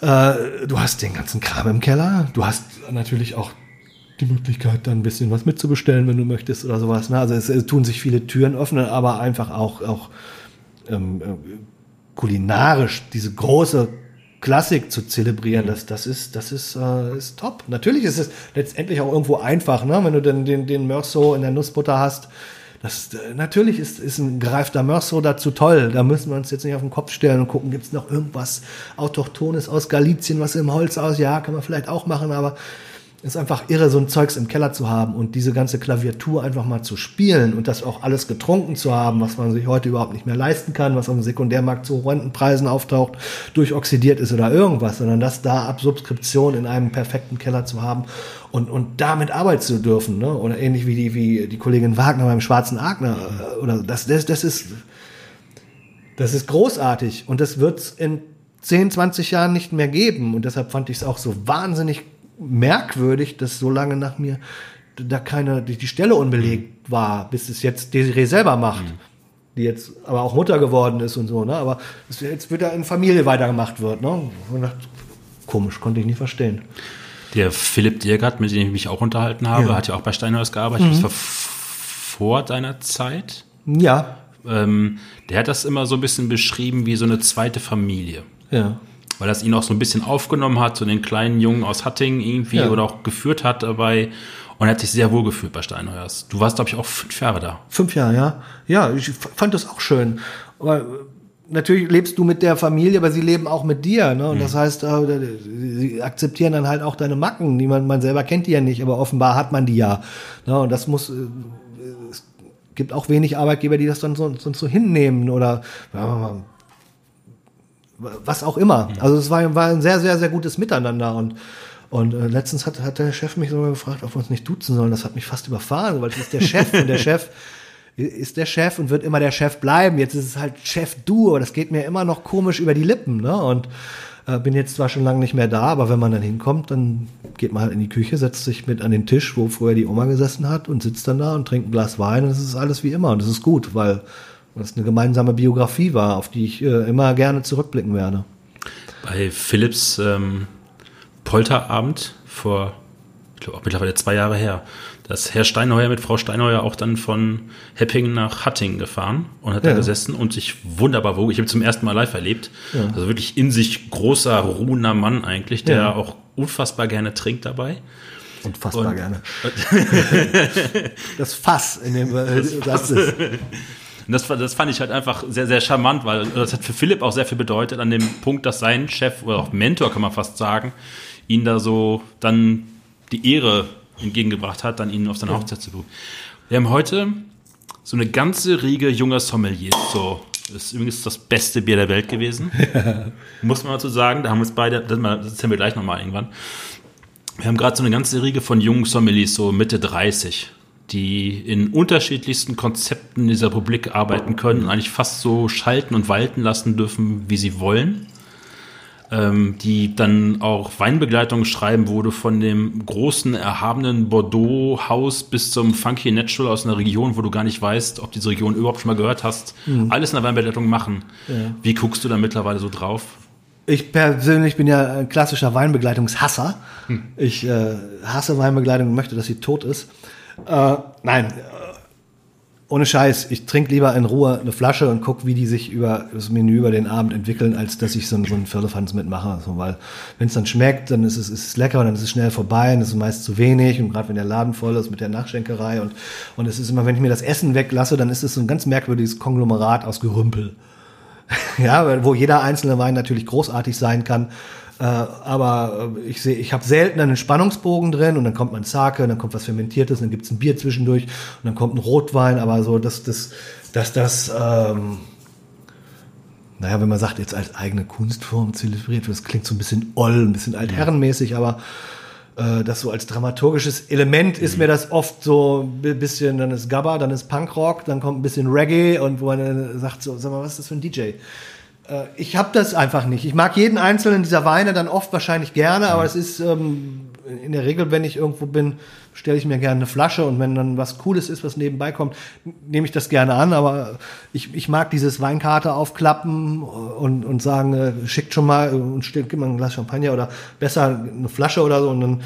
Äh, du hast den ganzen Kram im Keller. Du hast natürlich auch die Möglichkeit, dann ein bisschen was mitzubestellen, wenn du möchtest oder sowas. Ne? Also es, es tun sich viele Türen öffnen, aber einfach auch, auch ähm, äh, kulinarisch diese große Klassik zu zelebrieren, das, das ist, das ist, äh, ist top. Natürlich ist es letztendlich auch irgendwo einfach, ne? wenn du den, den, den Mörso in der Nussbutter hast. Das, äh, natürlich ist, ist ein gereifter Mörso dazu toll. Da müssen wir uns jetzt nicht auf den Kopf stellen und gucken, gibt es noch irgendwas Autochtones aus Galizien, was im Holz aus? Ja, kann man vielleicht auch machen, aber ist einfach irre, so ein Zeugs im Keller zu haben und diese ganze Klaviatur einfach mal zu spielen und das auch alles getrunken zu haben, was man sich heute überhaupt nicht mehr leisten kann, was dem Sekundärmarkt zu Preisen auftaucht, durchoxidiert ist oder irgendwas, sondern das da ab Subskription in einem perfekten Keller zu haben und, und damit arbeiten zu dürfen, ne? Oder ähnlich wie die, wie die Kollegin Wagner beim Schwarzen Agner, äh, oder das, das, das ist, das ist großartig und das wird es in 10, 20 Jahren nicht mehr geben und deshalb fand ich es auch so wahnsinnig merkwürdig, dass so lange nach mir da keine, die, die Stelle unbelegt war, bis es jetzt Desiree selber macht. Mhm. Die jetzt aber auch Mutter geworden ist und so, ne? Aber es, jetzt wieder in Familie weitergemacht wird, ne? Und dachte, komisch, konnte ich nicht verstehen. Der Philipp Diergard, mit dem ich mich auch unterhalten habe, ja. hat ja auch bei Steinhaus gearbeitet. Mhm. Das war vor deiner Zeit. Ja. Ähm, der hat das immer so ein bisschen beschrieben wie so eine zweite Familie. Ja weil das ihn auch so ein bisschen aufgenommen hat, so den kleinen Jungen aus Hattingen irgendwie ja. oder auch geführt hat dabei. Und er hat sich sehr wohl gefühlt bei Steinheuers. Du warst, glaube ich, auch fünf Jahre da. Fünf Jahre, ja. Ja, ich fand das auch schön. Aber natürlich lebst du mit der Familie, aber sie leben auch mit dir. Ne? Und mhm. das heißt, äh, sie akzeptieren dann halt auch deine Macken. Die man, man selber kennt die ja nicht, aber offenbar hat man die ja. Ne? Und das muss, äh, es gibt auch wenig Arbeitgeber, die das dann so, so, so hinnehmen oder ja, was auch immer. Mhm. Also es war, war ein sehr, sehr, sehr gutes Miteinander und und äh, letztens hat, hat der Chef mich sogar gefragt, ob wir uns nicht duzen sollen. Das hat mich fast überfahren, weil das ist der Chef und der Chef ist der Chef und wird immer der Chef bleiben. Jetzt ist es halt Chef du, aber das geht mir immer noch komisch über die Lippen. Ne? Und äh, bin jetzt zwar schon lange nicht mehr da, aber wenn man dann hinkommt, dann geht man halt in die Küche, setzt sich mit an den Tisch, wo vorher die Oma gesessen hat und sitzt dann da und trinkt ein Glas Wein und es ist alles wie immer und das ist gut, weil was eine gemeinsame Biografie war, auf die ich äh, immer gerne zurückblicken werde. Bei Philips ähm, Polterabend vor, ich glaube auch mittlerweile zwei Jahre her, da ist Herr Steinheuer mit Frau Steinheuer auch dann von Heppingen nach Hattingen gefahren und hat ja. da gesessen und sich wunderbar wo Ich habe zum ersten Mal live erlebt. Ja. Also wirklich in sich großer, ruhender Mann eigentlich, der ja. auch unfassbar gerne trinkt dabei. Unfassbar und, gerne. das Fass in dem äh, Satz ist. Und das, das fand ich halt einfach sehr, sehr charmant, weil das hat für Philipp auch sehr viel bedeutet, an dem Punkt, dass sein Chef oder auch Mentor, kann man fast sagen, ihn da so dann die Ehre entgegengebracht hat, dann ihn auf seine. Hochzeit zu besuchen. Wir haben heute so eine ganze Riege junger Sommeliers. So, das ist übrigens das beste Bier der Welt gewesen. Muss man dazu sagen. Da haben wir uns beide, das erzählen wir gleich nochmal irgendwann. Wir haben gerade so eine ganze Riege von jungen Sommeliers, so Mitte 30 die in unterschiedlichsten Konzepten dieser Republik arbeiten können und eigentlich fast so schalten und walten lassen dürfen, wie sie wollen. Ähm, die dann auch Weinbegleitung schreiben wurde von dem großen, erhabenen Bordeaux-Haus bis zum Funky Natural aus einer Region, wo du gar nicht weißt, ob diese Region überhaupt schon mal gehört hast. Mhm. Alles in der Weinbegleitung machen. Ja. Wie guckst du da mittlerweile so drauf? Ich persönlich bin ja ein klassischer Weinbegleitungshasser. Hm. Ich äh, hasse Weinbegleitung und möchte, dass sie tot ist. Äh, nein, äh, ohne Scheiß, ich trinke lieber in Ruhe eine Flasche und gucke, wie die sich über das Menü über den Abend entwickeln, als dass ich so, so einen Firlefanz mitmache. So, weil wenn es dann schmeckt, dann ist es, ist lecker und dann ist es schnell vorbei und es ist meist zu wenig und gerade wenn der Laden voll ist mit der Nachschenkerei und, und es ist immer, wenn ich mir das Essen weglasse, dann ist es so ein ganz merkwürdiges Konglomerat aus Gerümpel. ja, wo jeder einzelne Wein natürlich großartig sein kann. Äh, aber äh, ich sehe, ich habe selten einen Spannungsbogen drin und dann kommt man Sake, und dann kommt was Fermentiertes, und dann gibt's ein Bier zwischendurch und dann kommt ein Rotwein, aber so, dass das, dass das, ähm, naja, wenn man sagt, jetzt als eigene Kunstform zelebriert, das klingt so ein bisschen oll, ein bisschen altherrenmäßig, aber äh, das so als dramaturgisches Element ist mhm. mir das oft so ein bisschen, dann ist Gabba, dann ist Punkrock, dann kommt ein bisschen Reggae und wo man dann sagt so, sag mal, was ist das für ein DJ? Äh, ich habe das einfach nicht. Ich mag jeden einzelnen dieser Weine dann oft wahrscheinlich gerne, aber es ist ähm, in der Regel, wenn ich irgendwo bin, stelle ich mir gerne eine Flasche und wenn dann was Cooles ist, was nebenbei kommt, nehme ich das gerne an. Aber ich, ich mag dieses Weinkarte aufklappen und, und sagen, äh, schickt schon mal und stellt gib mal ein Glas Champagner oder besser eine Flasche oder so und dann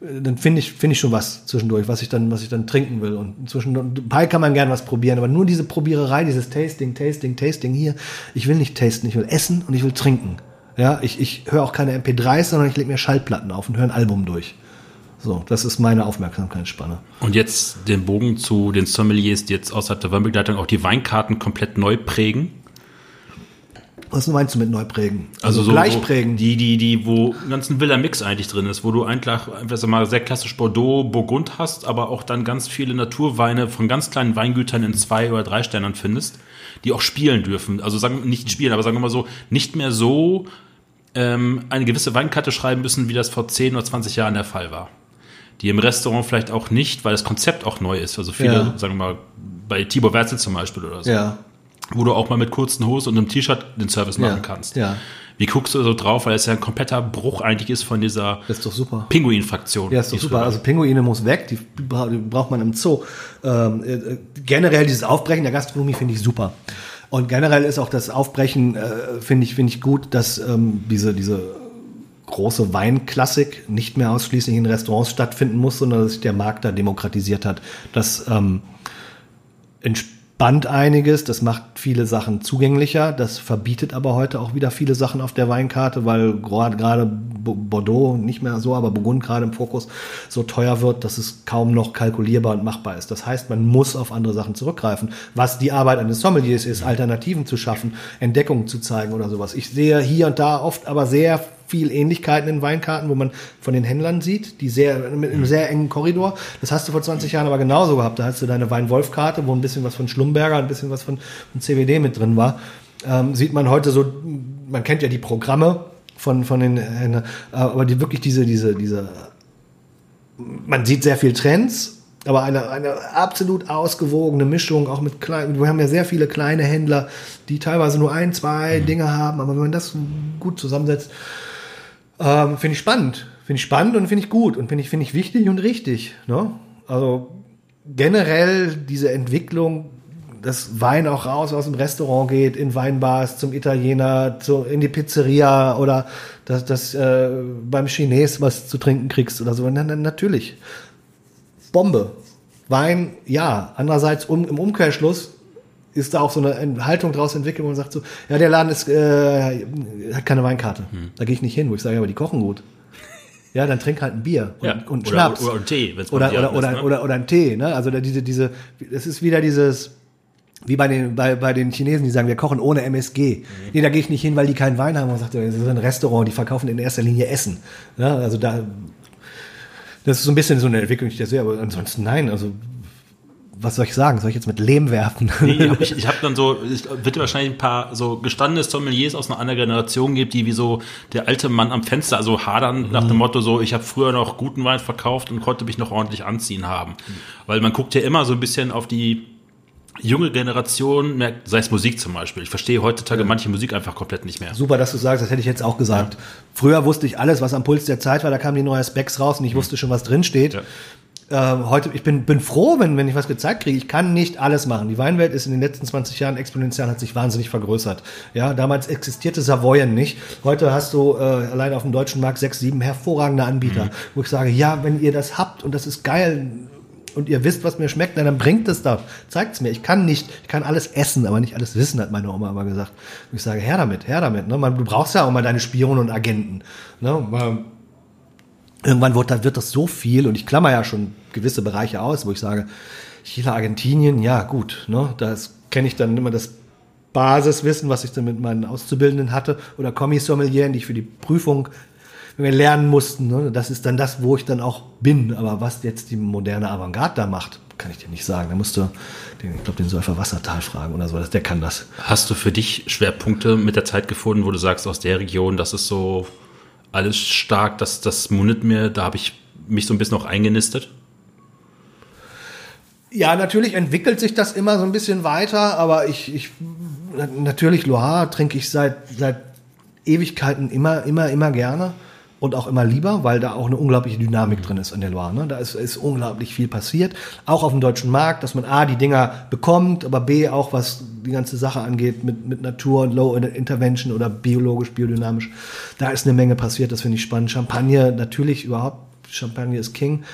dann finde ich, finde ich schon was zwischendurch, was ich dann, was ich dann trinken will. Und zwischendurch kann man gern was probieren, aber nur diese Probiererei, dieses Tasting, Tasting, Tasting hier. Ich will nicht tasten, ich will essen und ich will trinken. Ja, ich, ich höre auch keine MP3s, sondern ich lege mir Schallplatten auf und höre ein Album durch. So, das ist meine Aufmerksamkeitsspanne. Und jetzt den Bogen zu den Sommeliers, die jetzt außerhalb der Weinbegleitung auch die Weinkarten komplett neu prägen. Was meinst du mit neu prägen? Also, so, gleich prägen. Die, die, die, wo ein ganzen wilder Mix eigentlich drin ist, wo du einfach, einfach mal, sehr klassisch Bordeaux, Burgund hast, aber auch dann ganz viele Naturweine von ganz kleinen Weingütern in zwei oder drei Sternern findest, die auch spielen dürfen. Also sagen nicht spielen, aber sagen wir mal so, nicht mehr so ähm, eine gewisse Weinkarte schreiben müssen, wie das vor 10 oder 20 Jahren der Fall war. Die im Restaurant vielleicht auch nicht, weil das Konzept auch neu ist. Also viele, Ja. sagen wir mal, bei Tibor Werzel zum Beispiel oder so ja, wo du auch mal mit kurzen Hosen und einem T-Shirt den Service machen Ja, kannst. ja. Wie guckst du so drauf, weil es ja ein kompletter Bruch eigentlich ist von dieser das ist doch super. Pinguin-Fraktion. Ja, ist doch super. Also Pinguine muss weg, die bra- die braucht man im Zoo. Ähm, äh, generell dieses Aufbrechen der Gastronomie finde ich super. Und generell ist auch das Aufbrechen, äh, finde ich, finde ich gut, dass ähm, diese, diese große Weinklassik nicht mehr ausschließlich in Restaurants stattfinden muss, sondern dass sich der Markt da demokratisiert hat. Das ähm, entspannt einiges, das macht viele Sachen zugänglicher, das verbietet aber heute auch wieder viele Sachen auf der Weinkarte, weil gerade gerade Bo- Bordeaux nicht mehr so, aber Burgund gerade im Fokus so teuer wird, dass es kaum noch kalkulierbar und machbar ist. Das heißt, man muss auf andere Sachen zurückgreifen. Was die Arbeit eines Sommeliers ist, Alternativen zu schaffen, Entdeckungen zu zeigen oder sowas. Ich sehe hier und da oft aber sehr viel Ähnlichkeiten in Weinkarten, wo man von den Händlern sieht, die sehr, mit einem sehr engen Korridor. Das hast du vor 20 Jahren aber genauso gehabt. Da hast du deine Wein-Wolf-Karte, wo ein bisschen was von Schlumberger, ein bisschen was von, von CBD mit drin war. Ähm, sieht man heute so, man kennt ja die Programme von, von den Händlern, aber die wirklich diese, diese, diese, man sieht sehr viel Trends, aber eine, eine absolut ausgewogene Mischung, auch mit kleinen, wir haben ja sehr viele kleine Händler, die teilweise nur ein, zwei Dinge haben, aber wenn man das gut zusammensetzt, ähm, finde ich spannend. Finde ich spannend und finde ich gut und finde ich, finde ich wichtig und richtig. Ne? Also generell diese Entwicklung, dass Wein auch raus aus dem Restaurant geht, in Weinbars, zum Italiener, zu, in die Pizzeria oder dass, dass äh, beim Chines was zu trinken kriegst oder so. Na, na, natürlich. Bombe. Wein, ja. Andererseits um, im Umkehrschluss ist da auch so eine Haltung draus entwickelt, wo man sagt so, ja, der Laden ist, äh, hat keine Weinkarte. Hm. Da gehe ich nicht hin, wo ich sage, aber die kochen gut. Ja, dann trink halt ein Bier und, Ja, und oder, Schnaps. Oder, oder Tee, oder, mal oder, Jahren oder, ist, ne? oder, oder ein Tee, ne? Also da diese, diese, das ist wieder dieses, wie bei den, bei, bei den Chinesen, die sagen, wir kochen ohne MSG. Nee, da gehe ich nicht hin, weil die keinen Wein haben. Man sagt, das ist ein Restaurant, die verkaufen in erster Linie Essen. Ja, also da, das ist so ein bisschen so eine Entwicklung, die ich da sehe, aber ansonsten nein, also, was soll ich sagen? Soll ich jetzt mit Lehm werfen? Nee, ich, ich habe dann so, es wird wahrscheinlich ein paar so gestandene Sommeliers aus einer anderen Generation gibt, die wie so der alte Mann am Fenster, also hadern nach dem Motto so, ich habe früher noch guten Wein verkauft und konnte mich noch ordentlich anziehen haben. Weil man guckt ja immer so ein bisschen auf die junge Generation, merkt, sei es Musik zum Beispiel. Ich verstehe heutzutage manche Musik einfach komplett nicht mehr. Super, dass du sagst, das hätte ich jetzt auch gesagt. Früher wusste ich alles, was am Puls der Zeit war, da kamen die neuen Specs raus und ich wusste schon, was drin steht. Ja. Ähm, heute, ich bin, bin froh, wenn, wenn ich was gezeigt kriege. Ich kann nicht alles machen. Die Weinwelt ist in den letzten 20 Jahren exponentiell, hat sich wahnsinnig vergrößert. Ja, damals existierte Savoyen nicht. Heute hast du äh, allein auf dem deutschen Markt sechs, sieben hervorragende Anbieter, wo ich sage, ja, wenn ihr das habt und das ist geil und ihr wisst, was mir schmeckt, na, dann bringt es doch. Zeigt's mir. Ich kann nicht, ich kann alles essen, aber nicht alles wissen, hat meine Oma immer gesagt. Und ich sage, her damit, her damit. Ne? Man, du brauchst ja auch mal deine Spione und Agenten. Ne? Mal, irgendwann wird, wird das so viel und ich klammer ja schon gewisse Bereiche aus, wo ich sage, Chile, Argentinien, ja gut, ne, das kenne ich dann immer das Basiswissen, was ich dann mit meinen Auszubildenden hatte oder Kommissommelieren, die ich für die Prüfung lernen mussten, ne, das ist dann das, wo ich dann auch bin. Aber was jetzt die moderne Avantgarde da macht, kann ich dir nicht sagen. Da musst du, den, ich glaube, den Säufer Wassertal fragen oder so, der kann das. Hast du für dich Schwerpunkte mit der Zeit gefunden, wo du sagst, aus der Region, das ist so alles stark, das, das mundet mir, da habe ich mich so ein bisschen auch eingenistet? Ja, natürlich entwickelt sich das immer so ein bisschen weiter, aber ich, ich natürlich Loire trinke ich seit, seit Ewigkeiten immer, immer, immer gerne und auch immer lieber, weil da auch eine unglaubliche Dynamik drin ist in der Loire. Ne? Da ist, ist unglaublich viel passiert, auch auf dem deutschen Markt, dass man A, die Dinger bekommt, aber B, auch was die ganze Sache angeht mit, mit Natur und Low Intervention oder biologisch, biodynamisch. Da ist eine Menge passiert, das finde ich spannend. Champagner natürlich überhaupt Champagner ist King.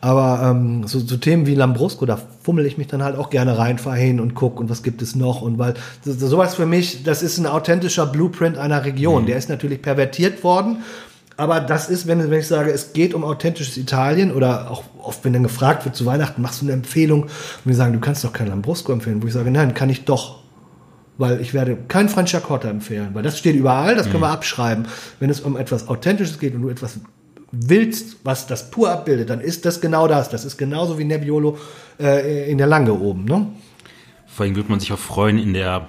Aber ähm, so, so Themen wie Lambrusco, da fummel ich mich dann halt auch gerne rein, fahr hin und guck und was gibt es noch. Und weil so, sowas für mich, das ist ein authentischer Blueprint einer Region. Der ist natürlich pervertiert worden. Aber das ist, wenn, wenn ich sage, es geht um authentisches Italien oder auch oft, wenn dann gefragt wird zu Weihnachten, machst du eine Empfehlung und wir sagen, du kannst doch kein Lambrusco empfehlen, wo ich sage, nein, kann ich doch. weil ich werde kein Franciacorta empfehlen, weil das steht überall, das können wir abschreiben. Wenn es um etwas Authentisches geht und du etwas willst, was das pur abbildet, dann ist das genau das. Das ist genauso wie Nebbiolo äh, in der Lange oben. Ne? Vor allem würde man sich auch freuen, in der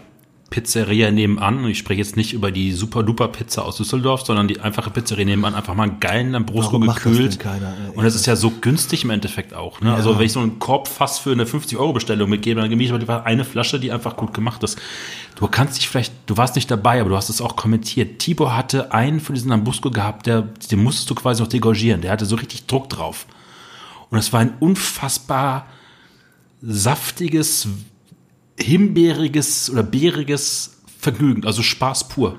Pizzeria nebenan, und ich spreche jetzt nicht über die super-duper Pizza aus Düsseldorf, sondern die einfache Pizzeria nebenan, einfach mal einen geilen Lambrusco das gekühlt. denn keiner? Und das ist ja so günstig im Endeffekt auch. Ne? Also wenn ich so einen Korb fast für eine 50-Euro-Bestellung mitgebe, dann gebe ich aber eine Flasche, die einfach gut gemacht ist. Du kannst dich vielleicht, du warst nicht dabei, aber du hast es auch kommentiert. Tibor hatte einen für diesen Lambrusco gehabt, der, den musstest du quasi noch degorgieren. Der hatte so richtig Druck drauf. Und es war ein unfassbar saftiges, himbeeriges oder beeriges Vergnügen, also Spaß pur.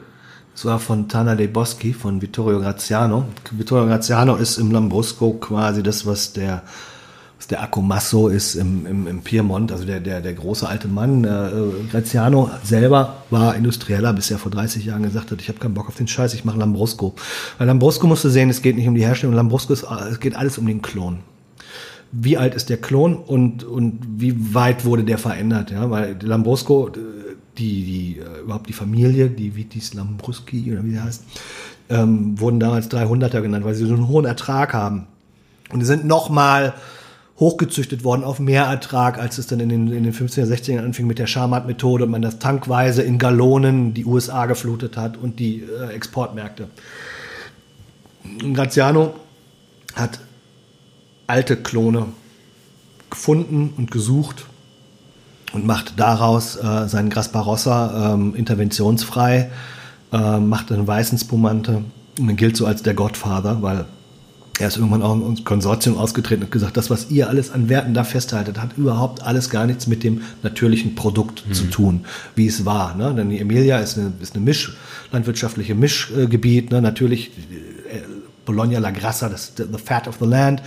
Das war von Tana dei Boschi, von Vittorio Graziano. Vittorio Graziano ist im Lambrusco quasi das, was der, was der Accomasso ist im, im, im Piemont, also der, der, der große alte Mann. Äh, Graziano selber war Industrieller, bis er vor 30 Jahren gesagt hat, ich habe keinen Bock auf den Scheiß, ich mache Lambrusco. Weil Lambrusco musst du sehen, es geht nicht um die Herstellung, Lambrusco ist, es geht alles um den Klon wie alt ist der Klon und, und wie weit wurde der verändert, ja, weil Lambrusco, äh, die, die, äh, überhaupt die Familie, die Vitis Lambruschi oder wie sie heißt, ähm, wurden damals 300er genannt, weil sie so einen hohen Ertrag haben. Und die sind nochmal hochgezüchtet worden auf mehr Ertrag, als es dann in den, in den 50er, 60er anfing mit der Charmat-Methode und man das tankweise in Gallonen die USA geflutet hat und die äh, Exportmärkte. Graziano hat alte Klone gefunden und gesucht und macht daraus äh, seinen Grasparossa ähm, interventionsfrei, äh, macht einen weißen Spumante und er gilt so als der Godfather, weil er ist irgendwann auch ins Konsortium ausgetreten und gesagt, das, was ihr alles an Werten da festhaltet, hat überhaupt alles gar nichts mit dem natürlichen Produkt zu tun, wie es war. Ne? Denn die Emilia ist eine, ist eine Misch, landwirtschaftliche Mischgebiet, ne? natürlich äh, Bologna La Grassa, das the fat of the land,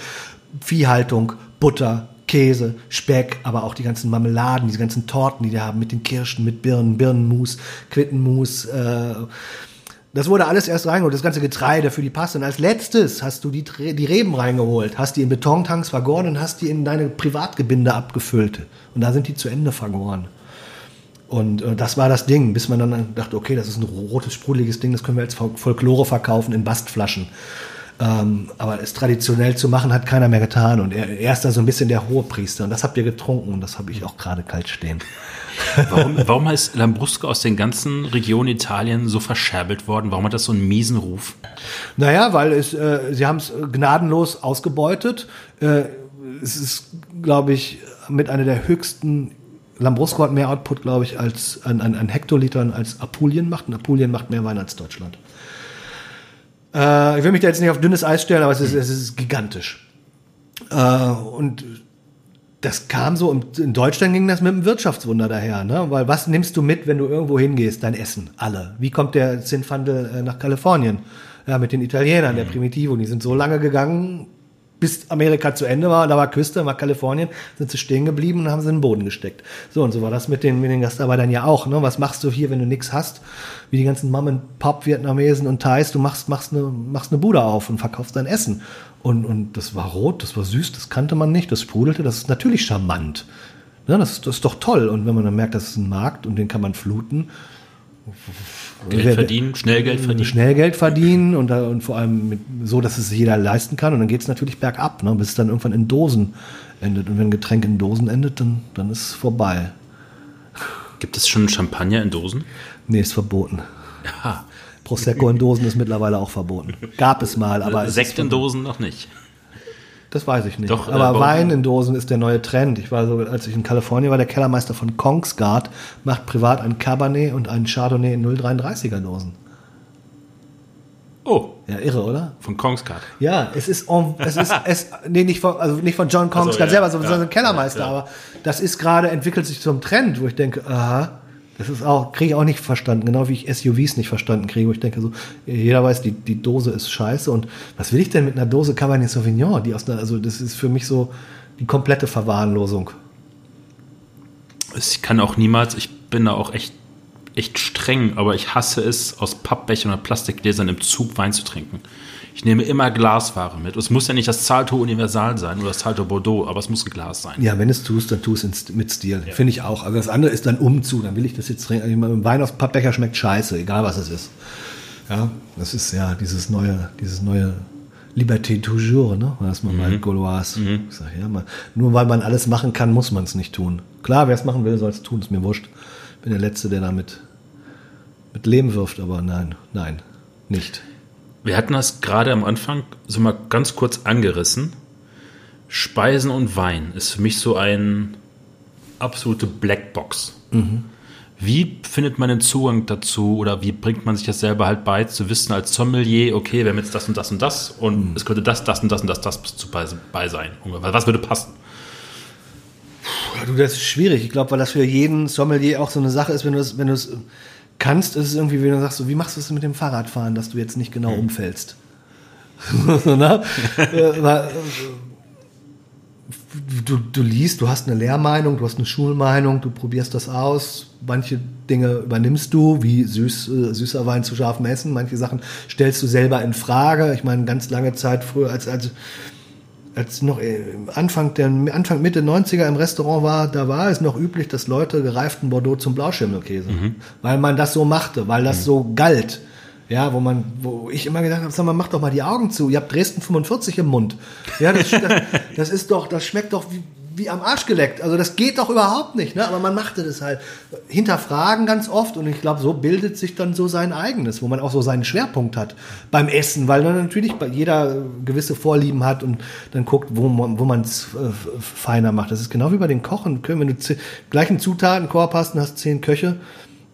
Viehhaltung, Butter, Käse, Speck, aber auch die ganzen Marmeladen, diese ganzen Torten, die die haben mit den Kirschen, mit Birnen, Birnenmus, Quittenmus. Äh, das wurde alles erst reingeholt, das ganze Getreide für die Paste. Und als letztes hast du die, die Reben reingeholt, hast die in Betontanks vergoren und hast die in deine Privatgebinde abgefüllt. Und da sind die zu Ende vergoren. Und äh, das war das Ding, bis man dann dachte, okay, das ist ein rotes, sprudeliges Ding, das können wir als Fol- Folklore verkaufen in Bastflaschen. Ähm, aber es traditionell zu machen, hat keiner mehr getan. Und er, er ist da so ein bisschen der Hohepriester. Und das habt ihr getrunken und das habe ich auch gerade kalt stehen. Warum, warum ist Lambrusco aus den ganzen Regionen Italien so verscherbelt worden? Warum hat das so einen miesen Ruf? Naja, weil es, äh, sie haben es gnadenlos ausgebeutet. Äh, es ist, glaube ich, mit einer der höchsten. Lambrusco hat mehr Output, glaube ich, als an, an, an Hektolitern als Apulien macht. Und Apulien macht mehr Wein als Deutschland. Äh, ich will mich da jetzt nicht auf dünnes Eis stellen, aber es ist, es ist gigantisch. Äh, und das kam so, und in Deutschland ging das mit dem Wirtschaftswunder daher, ne? Weil was nimmst du mit, wenn du irgendwo hingehst? Dein Essen, alle. Wie kommt der Zinfandel äh, nach Kalifornien? Ja, mit den Italienern, der Primitivo, die sind so lange gegangen, bis Amerika zu Ende war, da war Küste, war Kalifornien, sind sie stehen geblieben und haben sie in den Boden gesteckt. So, und so war das mit den, mit den Gastarbeitern ja auch. Ne? Was machst du hier, wenn du nichts hast? Wie die ganzen Mom-and-Pop-Vietnamesen und Thais, du machst, machst, eine, machst eine Bude auf und verkaufst dein Essen. Und, und das war rot, das war süß, das kannte man nicht, das sprudelte, das ist natürlich charmant. Ne? Das, das ist doch toll. Und wenn man dann merkt, das ist ein Markt und den kann man fluten, Geld verdienen, schnell Geld verdienen. schnell Geld verdienen und, und vor allem mit, so, dass es jeder leisten kann. Und dann geht es natürlich bergab, ne, bis es dann irgendwann in Dosen endet. Und wenn ein Getränk in Dosen endet, dann, dann ist es vorbei. Gibt es schon Champagner in Dosen? Nee, ist verboten. Ja. Prosecco in Dosen ist mittlerweile auch verboten. Gab es mal, aber es Sekt ist in. Dosen noch nicht. Das weiß ich nicht. Doch, äh, aber bei- Wein in Dosen ist der neue Trend. Ich war so, als ich in Kalifornien war, der Kellermeister von Kongsgard macht privat ein Cabernet und einen Chardonnay in 0,33er Dosen. Oh, Ja, irre, oder? von Kongsgard. Ja, es ist, en- es ist, es, nee, nicht von, also nicht von John Kongsgard ja, selber, sondern ja, Kellermeister, ja. aber das ist gerade, entwickelt sich zum Trend, wo ich denke, aha, das ist auch, kriege ich auch nicht verstanden, genau wie ich SUVs nicht verstanden kriege, wo ich denke so, jeder weiß, die, die Dose ist scheiße und was will ich denn mit einer Dose Cabernet Sauvignon, die aus einer, also das ist für mich so die komplette Verwahrlosung. Ich kann auch niemals, ich bin da auch echt, echt streng, aber ich hasse es, aus Pappbechern oder Plastikgläsern im Zug Wein zu trinken. Ich nehme immer Glasware mit. Es muss ja nicht das Salto Universal sein oder das Salto Bordeaux, aber es muss ein Glas sein. Ja, wenn es tust, dann tu es mit Stil. Finde ich auch. Aber das andere ist dann umzu. Dann will ich das jetzt trinken. Ich meine, Wein aus Pappbecher schmeckt scheiße, egal was es ist. Ja, das ist ja dieses neue, dieses neue Liberté toujours, ne? Das man mal Gaulois. Ich sag, ja, mal, nur weil man alles machen kann, muss man es nicht tun. Klar, wer es machen will, soll es tun. Ist mir wurscht. Bin der Letzte, der damit mit Leben wirft, aber nein, nein, nicht. Wir hatten das gerade am Anfang so mal ganz kurz angerissen. Speisen und Wein ist für mich so ein absolute Blackbox. Wie findet man den Zugang dazu oder wie bringt man sich das selber halt bei, zu wissen als Sommelier, okay, wir haben jetzt das und das und das und es könnte das, das und das und das, das zu bei, bei sein. Was würde passen? Ja, du, das ist schwierig. Ich glaube, weil das für jeden Sommelier auch so eine Sache ist, wenn du es, wenn du es kannst, ist es irgendwie, wenn du sagst, so, wie machst du es mit dem Fahrradfahren, dass du jetzt nicht genau umfällst? so, ne? Äh, du, du liest, du hast eine Lehrmeinung, du hast eine Schulmeinung, du probierst das aus. Manche Dinge übernimmst du, wie süß, äh, süßer Wein zu scharfem Essen. Manche Sachen stellst du selber in Frage. Ich meine, ganz lange Zeit früher, als, als als noch äh, Anfang der Anfang Mitte 90er im Restaurant war, da war es noch üblich, dass Leute gereiften Bordeaux zum Blauschimmelkäse, weil man das so machte, weil das so galt. Ja, wo man, wo ich immer gedacht habe, sag mal, mach doch mal die Augen zu. Ihr habt Dresden 45 im Mund. Ja, das, das, das ist doch, das schmeckt doch wie, wie am Arsch geleckt. Also das geht doch überhaupt nicht, ne? Aber man machte das halt. Hinterfragen ganz oft und ich glaube, so bildet sich dann so sein eigenes, wo man auch so seinen Schwerpunkt hat beim Essen, weil dann natürlich jeder gewisse Vorlieben hat und dann guckt, wo man wo man es äh, feiner macht. Das ist genau wie bei den Kochen. Wenn du gleichen Zutatenkorb hast und hast zehn Köche,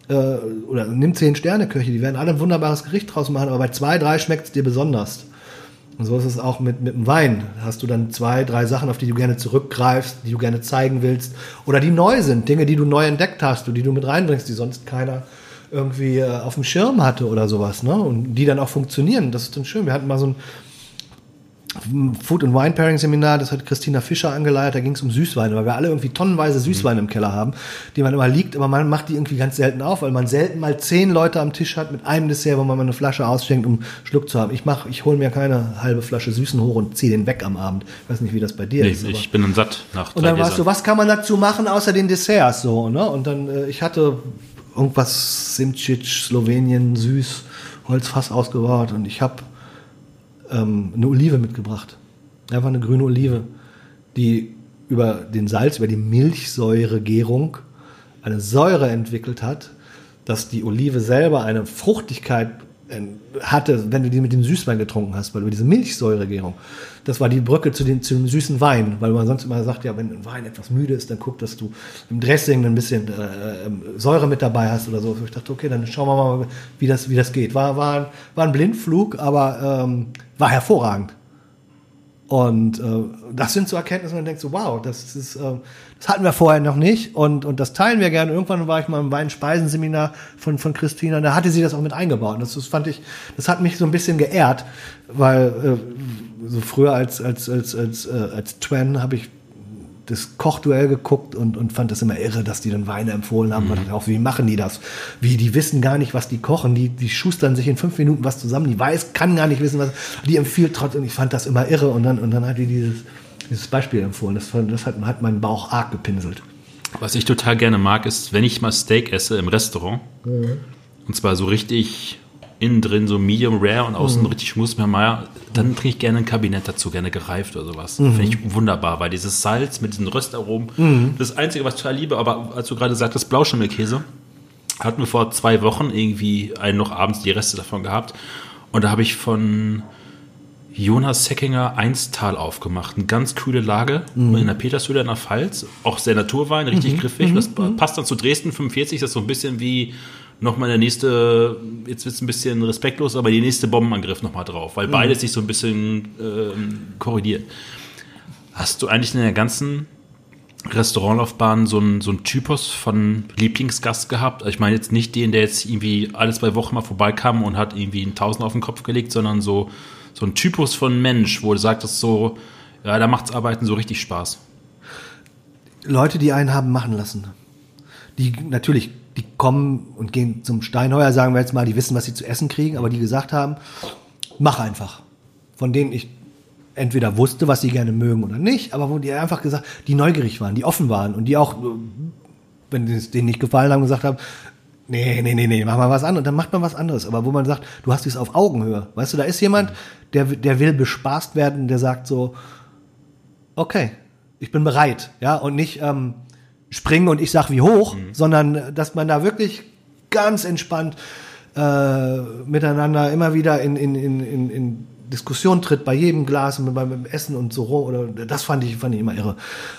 äh, oder nimm zehn Sterne Köche, die werden alle ein wunderbares Gericht draus machen, aber bei zwei, drei schmeckt es dir besonders. Und so ist es auch mit, mit dem Wein. Da hast du dann zwei, drei Sachen, auf die du gerne zurückgreifst, die du gerne zeigen willst. Oder die neu sind, Dinge, die du neu entdeckt hast, und die du mit reinbringst, die sonst keiner irgendwie äh, auf dem Schirm hatte oder sowas. Ne? Und die dann auch funktionieren. Das ist dann schön. Wir hatten mal so ein Food- and Wine-Pairing-Seminar, das hat Christina Fischer angeleitet, da ging es um Süßweine, weil wir alle irgendwie tonnenweise Süßweine im Keller haben, die man immer liegt, aber man macht die irgendwie ganz selten auf, weil man selten mal zehn Leute am Tisch hat mit einem Dessert, wo man mal eine Flasche ausschenkt, um Schluck zu haben. Ich mach, ich hole mir keine halbe Flasche Süßen hoch und ziehe den weg am Abend. Ich weiß nicht, wie das bei dir Nee, ist. ich bin dann satt nach und dann warst du, was kann man dazu machen, außer den Desserts so, ne? Und dann, äh, ich hatte irgendwas Simcic, Slowenien, süß, Holzfass ausgebaut und ich habe ähm, eine Olive mitgebracht. Einfach eine grüne Olive, die über den Salz, über die Milchsäuregärung eine Säure entwickelt hat, dass die Olive selber eine Fruchtigkeit äh, hatte, wenn du die mit dem Süßwein getrunken hast, weil über diese Milchsäuregärung. Das war die Brücke zu, den, zu dem süßen Wein, weil man sonst immer sagt, ja, wenn ein Wein etwas müde ist, dann guck, dass du im Dressing ein bisschen äh, ähm, Säure mit dabei hast oder so. Ich dachte, okay, dann schauen wir mal, wie das, wie das geht. War, war, ein, war ein Blindflug, aber ähm, war hervorragend. Und äh, das sind so Erkenntnisse, man denkt so, wow, das ist, äh, das hatten wir vorher noch nicht und, und das teilen wir gerne. Irgendwann war ich mal im Weinspeisensseminar von, von Christina und da hatte sie das auch mit eingebaut. Und das, das fand ich, das hat mich so ein bisschen geehrt, weil äh, so früher als, als, als, als, äh, als Twen habe ich das Kochduell geguckt und, und fand das immer irre, dass die dann Weine empfohlen haben. Und dachte auch, wie machen die das? Wie, die wissen gar nicht, was die kochen. Die, die schustern sich in fünf Minuten was zusammen. Die weiß, kann gar nicht wissen, was. Die empfiehlt trotzdem. Ich fand das immer irre. Und dann, und dann hat die dieses, dieses Beispiel empfohlen. Das, das hat, hat meinen Bauch arg gepinselt. Was ich total gerne mag, ist, wenn ich mal Steak esse im Restaurant, und zwar so richtig innen drin so medium rare und außen richtig schmusmermeier, dann trinke ich gerne ein Kabinett dazu, gerne gereift oder sowas. Finde ich wunderbar, weil dieses Salz mit diesen Röstaromen, das Einzige, was ich total liebe, aber als du gerade sagtest, Blauschimmelkäse, hatten wir vor zwei Wochen irgendwie einen noch abends die Reste davon gehabt und da habe ich von Jonas Seckinger Einstal aufgemacht. Eine ganz kühle Lage in der Petershöhle in der Pfalz. Auch sehr Naturwein, richtig griffig. Das passt dann zu Dresden 45. Das ist so ein bisschen wie nochmal der nächste, jetzt wird es ein bisschen respektlos, aber die nächste Bombenangriff nochmal drauf, weil beides sich so ein bisschen ähm, korrigiert. Hast du eigentlich in der ganzen Restaurantlaufbahn so ein, so Typus von Lieblingsgast gehabt? Also ich meine jetzt nicht den, der jetzt irgendwie alle zwei Wochen mal vorbeikam und hat irgendwie einen Tausend auf den Kopf gelegt, sondern so, so ein Typus von Mensch, wo du sagtest so, ja, da macht's Arbeiten so richtig Spaß. Leute, die einen haben machen lassen. Die natürlich, die kommen und gehen zum Steinheuer, sagen wir jetzt mal, die wissen, was sie zu essen kriegen, aber die gesagt haben, mach einfach. von denen ich entweder wusste, was sie gerne mögen oder nicht, aber wo die einfach gesagt, die neugierig waren, die offen waren und die auch, wenn es denen nicht gefallen haben, gesagt haben, nee, nee, nee, nee, mach mal was anderes, dann macht man was anderes. Aber wo man sagt, du hast es auf Augenhöhe. Weißt du, da ist jemand, der, der will bespaßt werden, der sagt so, okay, ich bin bereit, ja, und nicht ähm, springen und ich sag wie hoch, mhm. sondern äh, dass man da wirklich ganz entspannt äh, miteinander immer wieder in, in, in, in, in Diskussion tritt bei jedem Glas und beim Essen und so oder das fand ich fand ich immer irre.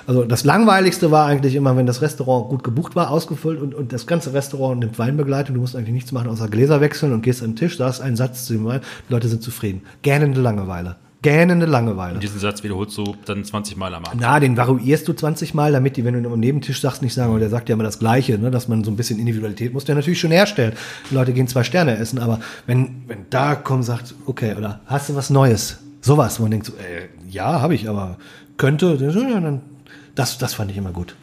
Also das langweiligste war eigentlich immer, wenn das Restaurant gut gebucht war, ausgefüllt und, und das ganze Restaurant nimmt Weinbegleitung, du musst eigentlich nichts machen außer Gläser wechseln und gehst an den Tisch, da ist ein Satz zu dem Wein, die Leute sind zufrieden. Gähnende Langeweile gähnende Langeweile. Und diesen Satz wiederholst du dann 20 Mal am Abend. Na, den variierst du 20 Mal, damit die, wenn du am Nebentisch sagst, nicht sagen, aber der sagt ja immer das Gleiche, ne, dass man so ein bisschen Individualität muss der natürlich schon herstellen. Die Leute gehen zwei Sterne essen, aber wenn, wenn da kommt, sagt, okay, oder hast du was Neues? Sowas, wo man denkt so, äh, ja, habe ich, aber könnte, dann, das, das fand ich immer gut.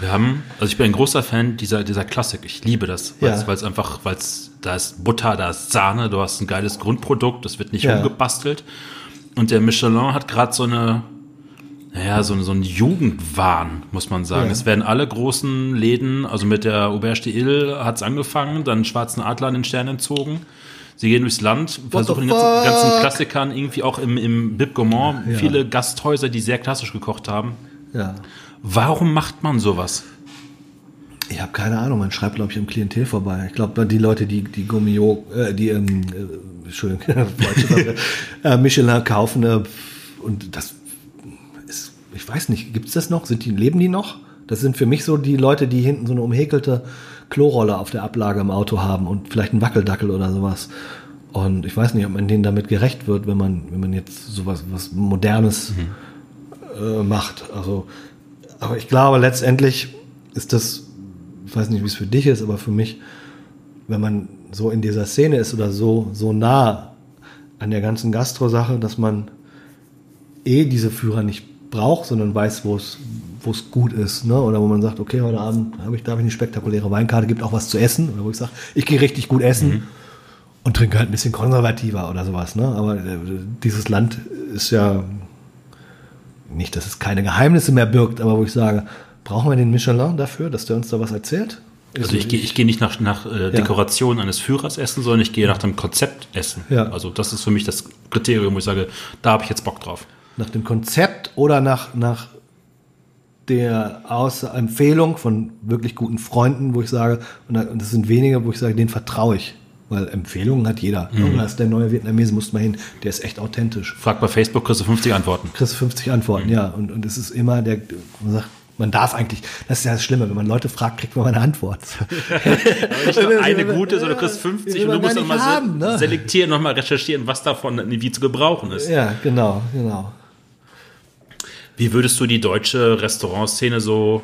Wir haben, also ich bin ein großer Fan dieser, dieser Klassik. Ich liebe das, weil ja. es einfach, weil es, da ist Butter, da ist Sahne, du hast ein geiles Grundprodukt, das wird nicht ja. umgebastelt. Und der Michelin hat gerade so eine, naja, so, so ein Jugendwahn, muss man sagen. Ja. Es werden alle großen Läden, also mit der Auberge de Ile hat es angefangen, dann Schwarzen Adler den Stern entzogen. Sie gehen durchs Land, versuchen den ganzen, ganzen, Klassikern irgendwie auch im, im Bib Gourmand, ja. viele Gasthäuser, die sehr klassisch gekocht haben. Ja. Warum macht man sowas? Ich habe keine Ahnung, man schreibt, glaube ich, im Klientel vorbei. Ich glaube, die Leute, die, die Gourmillot, äh, die, ähm, äh, Entschuldigung, äh, Michelin kaufen, äh, und das ist, ich weiß nicht, gibt's das noch? Sind die, leben die noch? Das sind für mich so die Leute, die hinten so eine umhäkelte Klorolle auf der Ablage im Auto haben und vielleicht einen Wackeldackel oder sowas. Und ich weiß nicht, ob man denen damit gerecht wird, wenn man, wenn man jetzt sowas was Modernes mhm. äh, macht. Also, aber ich glaube, letztendlich ist das ich weiß nicht, wie es für dich ist, aber für mich, wenn man so in dieser Szene ist oder so, so nah an der ganzen Gastro-Sache, dass man eh diese Führer nicht braucht, sondern weiß, wo es wo es gut ist, ne? Oder wo man sagt, okay, heute Abend habe ich, da habe ich eine spektakuläre Weinkarte, gibt auch was zu essen, oder wo ich sage, ich gehe richtig gut essen mhm. und trinke halt ein bisschen konservativer oder sowas, ne? Aber äh, dieses Land ist ja nicht, dass es keine Geheimnisse mehr birgt, aber wo ich sage, Brauchen wir den Michelin dafür, dass der uns da was erzählt? Also ich gehe ich geh nicht nach, nach äh, Dekoration ja. eines Führers essen, sondern ich gehe nach dem Konzept essen. Ja. Also das ist für mich das Kriterium, wo ich sage, da habe ich jetzt Bock drauf. Nach dem Konzept oder nach, nach der Aus Empfehlung von wirklich guten Freunden, wo ich sage, und das sind wenige, wo ich sage, denen vertraue ich. Weil Empfehlungen hat jeder. Mhm. Da ist der neue Vietnamese, muss man hin. Der ist echt authentisch. Frag bei Facebook, kriegst du 50 Antworten. Kriegst du 50 Antworten, mhm. ja. Und, und es ist immer der, man sagt, man darf eigentlich, das ist ja das Schlimme, wenn man Leute fragt, kriegt man mal eine Antwort. Eine gute, sondern du kriegst 50 und du musst dann mal haben, ne? selektieren, nochmal recherchieren, was davon wie zu gebrauchen ist. Ja, genau, genau. Wie würdest du die deutsche Restaurantszene so,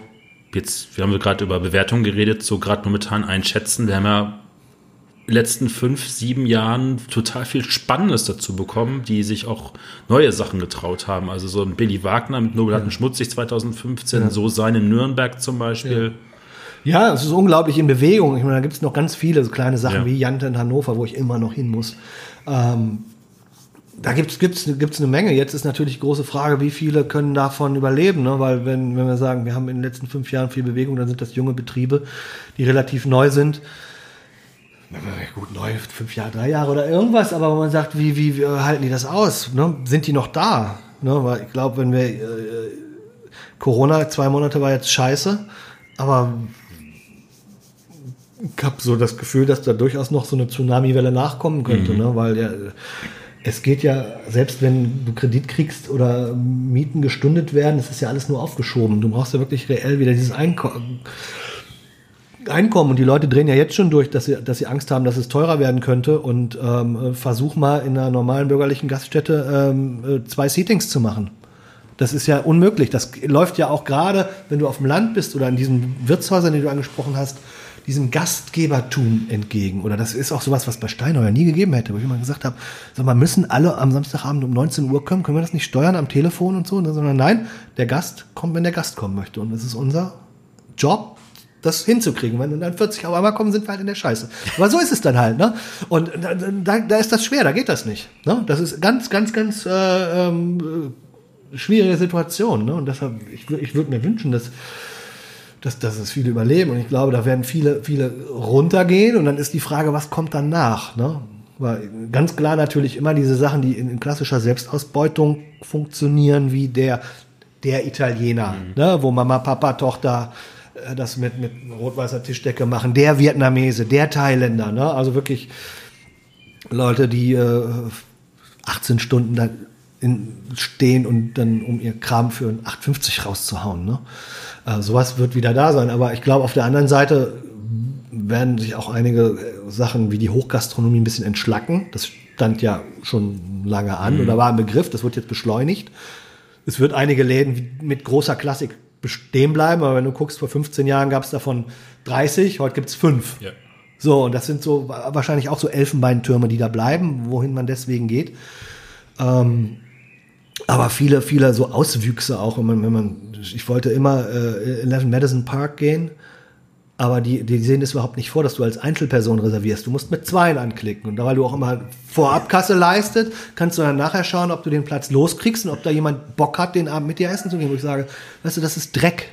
jetzt, wir haben gerade über Bewertungen geredet, so gerade momentan einschätzen? Wir haben ja letzten fünf, sieben Jahren total viel Spannendes dazu bekommen, die sich auch neue Sachen getraut haben. Also so ein Billy Wagner mit Nobel ja. schmutzig 2015, ja. so sein in Nürnberg zum Beispiel. Ja. ja. es ist unglaublich in Bewegung. Ich meine, da gibt es noch ganz viele so kleine Sachen wie Jante in Hannover, wo ich immer noch hin muss. Ähm, da gibt es gibt's, gibt's eine Menge. Jetzt ist natürlich die große Frage, wie viele können davon überleben, ne? weil wenn, wenn wir sagen, wir haben in den letzten fünf Jahren viel Bewegung, dann sind das junge Betriebe, die relativ neu sind gut, neu, fünf Jahre, drei Jahre oder irgendwas, aber man sagt, wie, wie, wie halten die das aus? Ne? Sind die noch da? Ne? Weil ich glaube, wenn wir äh, Corona, zwei Monate war jetzt scheiße, aber ich habe so das Gefühl, dass da durchaus noch so eine Tsunami-Welle nachkommen könnte, mhm. ne? weil ja, es geht ja, selbst wenn du Kredit kriegst oder Mieten gestundet werden, das ist ja alles nur aufgeschoben. Du brauchst ja wirklich reell wieder dieses Einkommen Einkommen und die Leute drehen ja jetzt schon durch, dass sie, dass sie Angst haben, dass es teurer werden könnte und ähm, versuch mal in einer normalen bürgerlichen Gaststätte ähm, äh, zwei Seatings zu machen. Das ist ja unmöglich. Das läuft ja auch gerade, wenn du auf dem Land bist oder in diesen Wirtshäusern, die du angesprochen hast, diesem Gastgebertum entgegen. Oder das ist auch sowas, was bei Steinheuer nie gegeben hätte, wo ich immer gesagt habe, sag mal, müssen alle am Samstagabend um 19 Uhr kommen, können wir das nicht steuern am Telefon und so, sondern nein, der Gast kommt, wenn der Gast kommen möchte. Und es ist unser Job, das hinzukriegen. Wenn dann 40 auf einmal kommen, sind wir halt in der Scheiße. Aber so ist es dann halt, ne? Und da, da ist das schwer, da geht das nicht. Ne? Das ist ganz, ganz, ganz äh, ähm, schwierige Situation. Ne? Und deshalb, ich, ich würde mir wünschen, dass, dass, dass es viele überleben. Und ich glaube, da werden viele, viele runtergehen. Und dann ist die Frage, was kommt dann nach? Ne? Weil ganz klar natürlich immer diese Sachen, die in, in klassischer Selbstausbeutung funktionieren, wie der, der Italiener, mhm. ne? wo Mama, Papa, Tochter äh, das mit, mit rot-weißer Tischdecke machen, der Vietnamese, der Thailänder, ne? also wirklich Leute, die äh, 18 Stunden da in, stehen und dann um ihr Kram für ein 8,50 rauszuhauen. Ne? Äh, sowas wird wieder da sein, aber ich glaube, auf der anderen Seite werden sich auch einige äh, Sachen wie die Hochgastronomie ein bisschen entschlacken. Das stand ja schon lange an mhm. oder war ein Begriff, das wird jetzt beschleunigt. Es wird einige Läden mit großer Klassik bestehen bleiben, aber wenn du guckst, vor 15 Jahren gab es davon 30, heute gibt es fünf. Ja. So, und das sind so wahrscheinlich auch so Elfenbeintürme, die da bleiben, wohin man deswegen geht. Ähm, aber viele, viele so Auswüchse auch, wenn man, wenn man ich wollte immer äh, 11 Madison Park gehen aber die, die sehen es überhaupt nicht vor, dass du als Einzelperson reservierst. Du musst mit Zweien anklicken. Und da weil du auch immer Vorabkasse leistet, kannst du dann nachher schauen, ob du den Platz loskriegst und ob da jemand Bock hat, den Abend mit dir essen zu gehen. Wo ich sage, weißt du, das ist Dreck.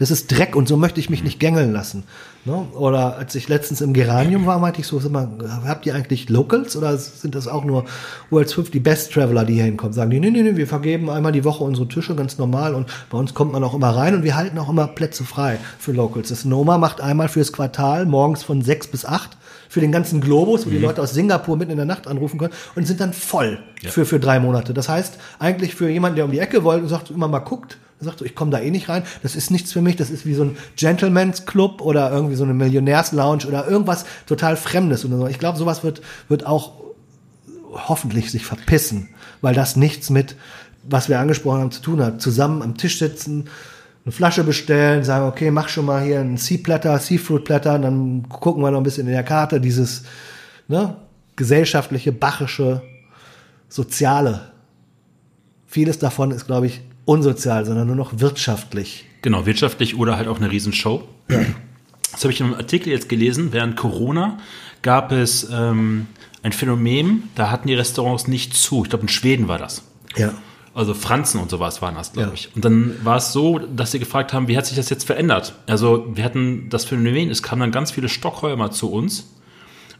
Das ist Dreck und so möchte ich mich nicht gängeln lassen. Ne? Oder als ich letztens im Geranium war, meinte ich so, sag mal, habt ihr eigentlich Locals oder sind das auch nur World's 50 Best Traveler, die hier hinkommen? Sagen die, nee, nee, nee, wir vergeben einmal die Woche unsere Tische ganz normal und bei uns kommt man auch immer rein und wir halten auch immer Plätze frei für Locals. Das Noma macht einmal fürs Quartal morgens von sechs bis acht für den ganzen Globus, wo mhm. die Leute aus Singapur mitten in der Nacht anrufen können und sind dann voll ja. für, für drei Monate. Das heißt, eigentlich für jemanden, der um die Ecke wollte und sagt, immer mal guckt, er sagt so, ich komme da eh nicht rein. Das ist nichts für mich. Das ist wie so ein Gentleman's Club oder irgendwie so eine Millionärs-Lounge oder irgendwas total Fremdes oder so. Ich glaube, sowas wird, wird auch hoffentlich sich verpissen, weil das nichts mit, was wir angesprochen haben, zu tun hat. Zusammen am Tisch sitzen, eine Flasche bestellen, sagen, okay, mach schon mal hier einen Sea-Platter, Seafood-Platter, dann gucken wir noch ein bisschen in der Karte, dieses ne, gesellschaftliche, bachische, soziale. Vieles davon ist, glaube ich, unsozial, sondern nur noch wirtschaftlich. Genau, wirtschaftlich oder halt auch eine Riesenshow. Ja. Das habe ich in einem Artikel jetzt gelesen. Während Corona gab es ähm, ein Phänomen, da hatten die Restaurants nicht zu. Ich glaube, in Schweden war das. Ja. Also Franzen und sowas waren das, glaube ja. ich. Und dann war es so, dass sie gefragt haben, wie hat sich das jetzt verändert? Also wir hatten das Phänomen, es kamen dann ganz viele Stockholmer zu uns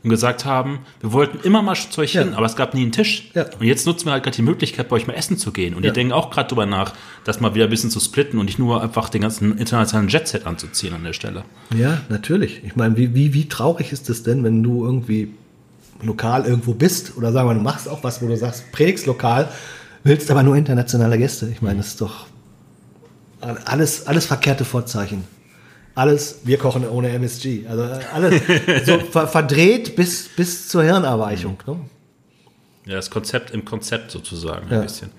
und gesagt haben, wir wollten immer mal zu euch ja. hin, aber es gab nie einen Tisch. Ja. Und jetzt nutzen wir halt gerade die Möglichkeit, bei euch mal essen zu gehen. Und ja. die denken auch gerade drüber nach, das mal wieder ein bisschen zu splitten und nicht nur einfach den ganzen internationalen Jetset anzuziehen an der Stelle. Ja, natürlich. Ich meine, wie, wie, wie traurig ist es denn, wenn du irgendwie lokal irgendwo bist oder sagen wir, du machst auch was, wo du sagst, predigst lokal, willst aber nur internationale Gäste. Ich meine, das ist doch alles, alles verkehrte Vorzeichen alles, wir kochen ohne MSG. Also alles so ver verdreht bis, bis zur Hirnerweichung. Ne? Ja, das Konzept im Konzept sozusagen ein ja. bisschen.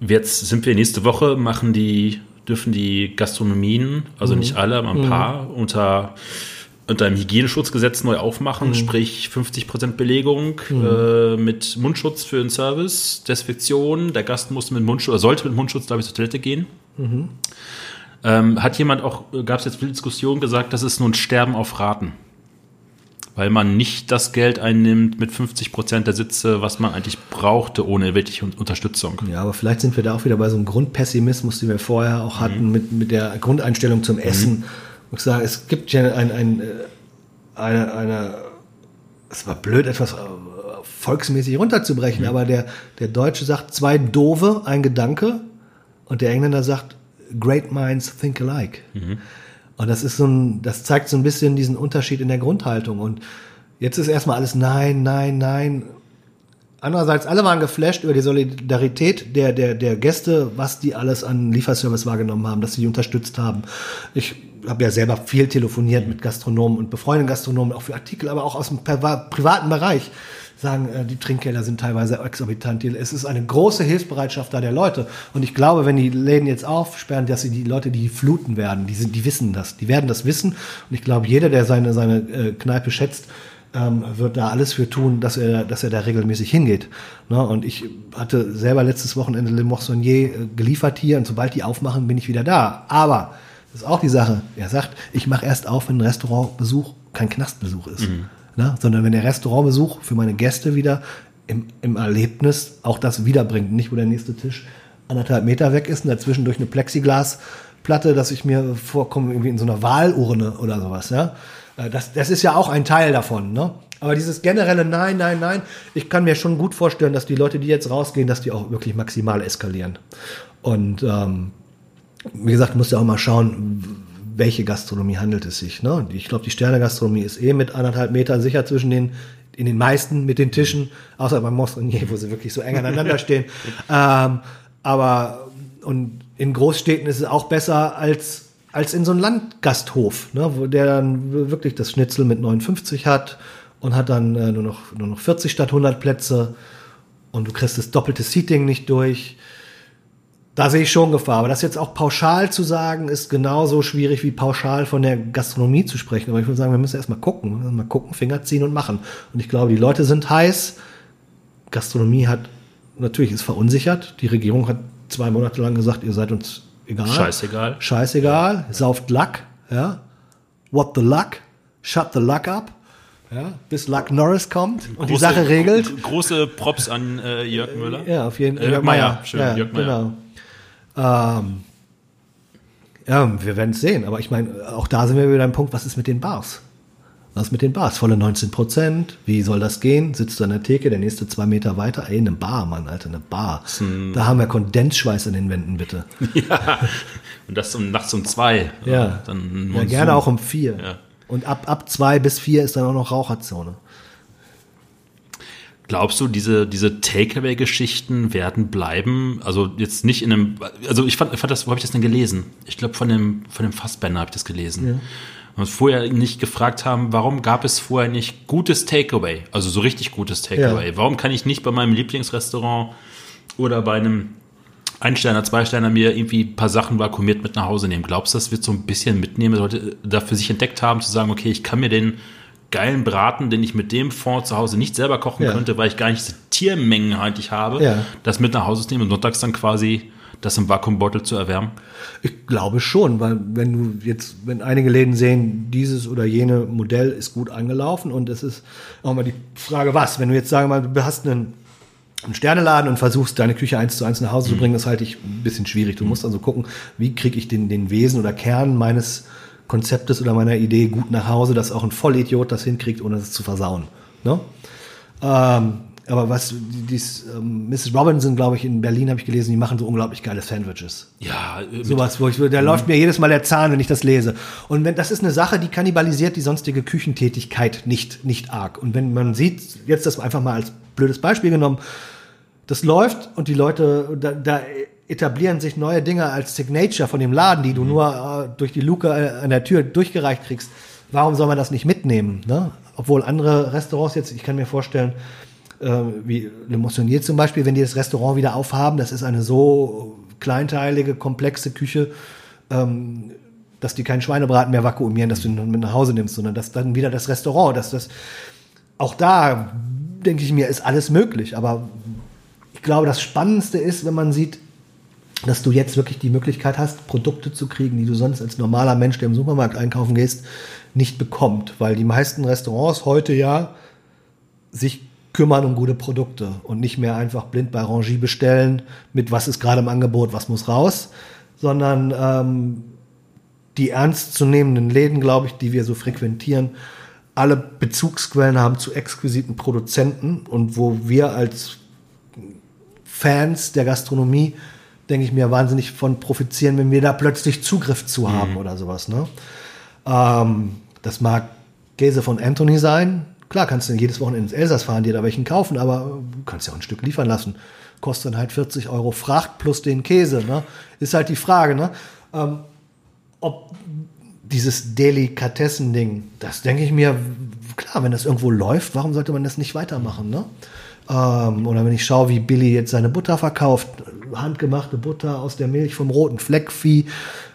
Jetzt sind wir nächste Woche, machen die, dürfen die Gastronomien, also mhm. nicht alle, aber ein mhm. paar, unter, unter einem Hygieneschutzgesetz neu aufmachen, mhm. sprich 50% Belegung mhm. äh, mit Mundschutz für den Service, Desinfektion, der Gast muss mit Mundschutz, oder sollte mit Mundschutz, glaube ich, zur Toilette gehen. Ähm, hat jemand auch, gab es jetzt viel Diskussion gesagt, das ist nur ein Sterben auf Raten. Weil man nicht das Geld einnimmt mit 50 Prozent der Sitze, was man eigentlich brauchte, ohne wirkliche Unterstützung. Ja, aber vielleicht sind wir da auch wieder bei so einem Grundpessimismus, den wir vorher auch hatten, mhm. mit, mit der Grundeinstellung zum Essen. Mhm. Ich sage, es gibt ja ein, ein, äh, eine, eine, es war blöd, etwas äh, volksmäßig runterzubrechen, mhm. aber der, der Deutsche sagt zwei Dove, ein Gedanke, und der Engländer sagt Great Minds Think Alike. Mhm. Und das ist so ein, das zeigt so ein bisschen diesen Unterschied in der Grundhaltung. Und jetzt ist erstmal alles nein, nein, nein. Andererseits, alle waren geflasht über die Solidarität der, der, der Gäste, was die alles an Lieferservice wahrgenommen haben, dass sie die unterstützt haben. Ich habe ja selber viel telefoniert mit Gastronomen und befreundeten Gastronomen, auch für Artikel, aber auch aus dem privaten Bereich sagen, äh, die Trinkgelder sind teilweise exorbitant. Es ist eine große Hilfsbereitschaft da der Leute. Und ich glaube, wenn die Läden jetzt aufsperren, dass sie die Leute, die fluten werden, die, sind, die wissen das. Die werden das wissen. Und ich glaube, jeder, der seine, seine äh, Kneipe schätzt, ähm, wird da alles für tun, dass er, dass er da regelmäßig hingeht. Ne? Und ich hatte selber letztes Wochenende Le Moissonnier äh, geliefert hier und sobald die aufmachen, bin ich wieder da. Aber Das ist auch die Sache. Er sagt, ich mache erst auf, wenn ein Restaurantbesuch kein Knastbesuch ist. Mhm. Ne? Sondern wenn der Restaurantbesuch für meine Gäste wieder im, im Erlebnis auch das wiederbringt. Nicht, wo der nächste Tisch anderthalb Meter weg ist und dazwischen durch eine Plexiglasplatte, dass ich mir vorkomme, irgendwie in so einer Wahlurne oder sowas. Ja? Äh, Das, das ist ja auch ein Teil davon. Ne? Aber dieses generelle Nein, Nein, Nein, ich kann mir schon gut vorstellen, dass die Leute, die jetzt rausgehen, dass die auch wirklich maximal eskalieren. Und ähm, wie gesagt, du musst ja auch mal schauen, welche Gastronomie handelt es sich. Ne? Ich glaube, die Sterne-Gastronomie ist eh mit anderthalb Metern sicher zwischen den, in den meisten mit den Tischen, außer beim Mosrenier, wo sie wirklich so eng aneinander stehen. Ähm, aber und in Großstädten ist es auch besser als, als in so einem Landgasthof, ne? wo der dann wirklich das Schnitzel mit 59 hat und hat dann äh, nur, noch, nur noch 40 statt 100 Plätze und du kriegst das doppelte Seating nicht durch. Da sehe ich schon Gefahr. Aber das jetzt auch pauschal zu sagen, ist genauso schwierig wie pauschal von der Gastronomie zu sprechen. Aber ich würde sagen, wir müssen erst mal gucken. Mal gucken, Finger ziehen und machen. Und ich glaube, die Leute sind heiß. Gastronomie hat, natürlich ist verunsichert. Die Regierung hat zwei Monate lang gesagt, ihr seid uns egal. Scheißegal. Scheißegal. Sauft Luck. Ja. What the luck? Shut the luck up. Ja. Bis Luck Norris kommt und die Sache regelt. Große Props an äh, Jörg Müller. Ja, auf jeden Äh, Jörg Meier, schön, ja, Jörg Meier. Genau. Ähm, ja, wir werden es sehen. Aber ich meine, auch da sind wir wieder am Punkt, was ist mit den Bars? Was ist mit den Bars? Volle 19 Prozent. Wie soll das gehen? Sitzt du an der Theke, der nächste zwei Meter weiter? Ey, eine Bar, Mann, Alter, eine Bar. Da haben wir Kondensschweiß an den Wänden, bitte. Ja. Und das um, nachts um zwei. Ja. Dann Ja, gerne auch um vier. Ja. Und ab, ab zwei bis vier ist dann auch noch Raucherzone. Glaubst du, diese, diese Takeaway-Geschichten werden bleiben? Also jetzt nicht in einem, also ich fand, ich fand das, wo habe ich das denn gelesen? Ich glaube von dem, von dem Fassbender habe ich das gelesen. Ja. Und uns vorher nicht gefragt haben, warum gab es vorher nicht gutes Takeaway? Also so richtig gutes Takeaway. Ja. Warum kann ich nicht bei meinem Lieblingsrestaurant oder bei einem Einsteiner, Zweisteiner mir irgendwie ein paar Sachen vakuumiert mit nach Hause nehmen? Glaubst du, das wird so ein bisschen mitnehmen, dass Leute da für sich entdeckt haben, zu sagen, okay, ich kann mir den geilen Braten, den ich mit dem Fond zu Hause nicht selber kochen Ja. könnte, weil ich gar nicht diese Tiermengen eigentlich habe, Ja. das mit nach Hause zu nehmen und sonntags dann quasi das im Vakuumbeutel zu erwärmen? Ich glaube schon, weil wenn du jetzt, wenn einige Läden sehen, dieses oder jene Modell ist gut angelaufen und es ist auch mal die Frage, was? Wenn du jetzt sagen wir mal, du hast einen, einen Sterneladen und versuchst, deine Küche eins zu eins nach Hause zu bringen, das halte ich ein bisschen schwierig. Du musst also gucken, wie kriege ich den, den Wesen oder Kern meines Konzeptes oder meiner Idee gut nach Hause, dass auch ein Vollidiot das hinkriegt, ohne es zu versauen. Ne? Ähm, aber was, die- dies, ähm, Mrs. Robinson, glaube ich, in Berlin habe ich gelesen, die machen so unglaublich geile Sandwiches. Ja, äh, Sowas, wo ich, da läuft mir jedes Mal der Zahn, wenn ich das lese. Und wenn, das ist eine Sache, die kannibalisiert die sonstige Küchentätigkeit nicht, nicht arg. Und wenn man sieht, jetzt das einfach mal als blödes Beispiel genommen, das läuft und die Leute, da, da etablieren sich neue Dinge als Signature von dem Laden, die du nur äh, durch die Luke äh, an der Tür durchgereicht kriegst. Warum soll man das nicht mitnehmen? Ne? Obwohl andere Restaurants jetzt, ich kann mir vorstellen, äh, wie Le Moissonnier zum Beispiel, wenn die das Restaurant wieder aufhaben, das ist eine so kleinteilige, komplexe Küche, ähm, dass die keinen Schweinebraten mehr vakuumieren, dass du ihn mit nach Hause nimmst, sondern dass dann wieder das Restaurant, dass das auch da denke ich mir, ist alles möglich. Aber ich glaube, das Spannendste ist, wenn man sieht, dass du jetzt wirklich die Möglichkeit hast, Produkte zu kriegen, die du sonst als normaler Mensch, der im Supermarkt einkaufen gehst, nicht bekommt. Weil die meisten Restaurants heute ja sich kümmern um gute Produkte und nicht mehr einfach blind bei Rangie bestellen mit was ist gerade im Angebot, was muss raus, sondern ähm, die ernstzunehmenden Läden, glaube ich, die wir so frequentieren, alle Bezugsquellen haben zu exquisiten Produzenten und wo wir als Fans der Gastronomie, denke ich mir, wahnsinnig von profitieren, wenn wir da plötzlich Zugriff zu haben oder sowas. Ne? Ähm, das mag Käse von Anthony sein. Klar, kannst du jedes Wochenende ins Elsass fahren, dir da welchen kaufen, aber du kannst ja auch ein Stück liefern lassen. Kostet dann halt 40 Euro Fracht plus den Käse. Ne? Ist halt die Frage, ne? Ähm, ob dieses Delikatessen-Ding, das denke ich mir, klar, wenn das irgendwo läuft, warum sollte man das nicht weitermachen, ne? Ähm, oder wenn ich schaue, wie Billy jetzt seine Butter verkauft, handgemachte Butter aus der Milch vom roten Fleckvieh,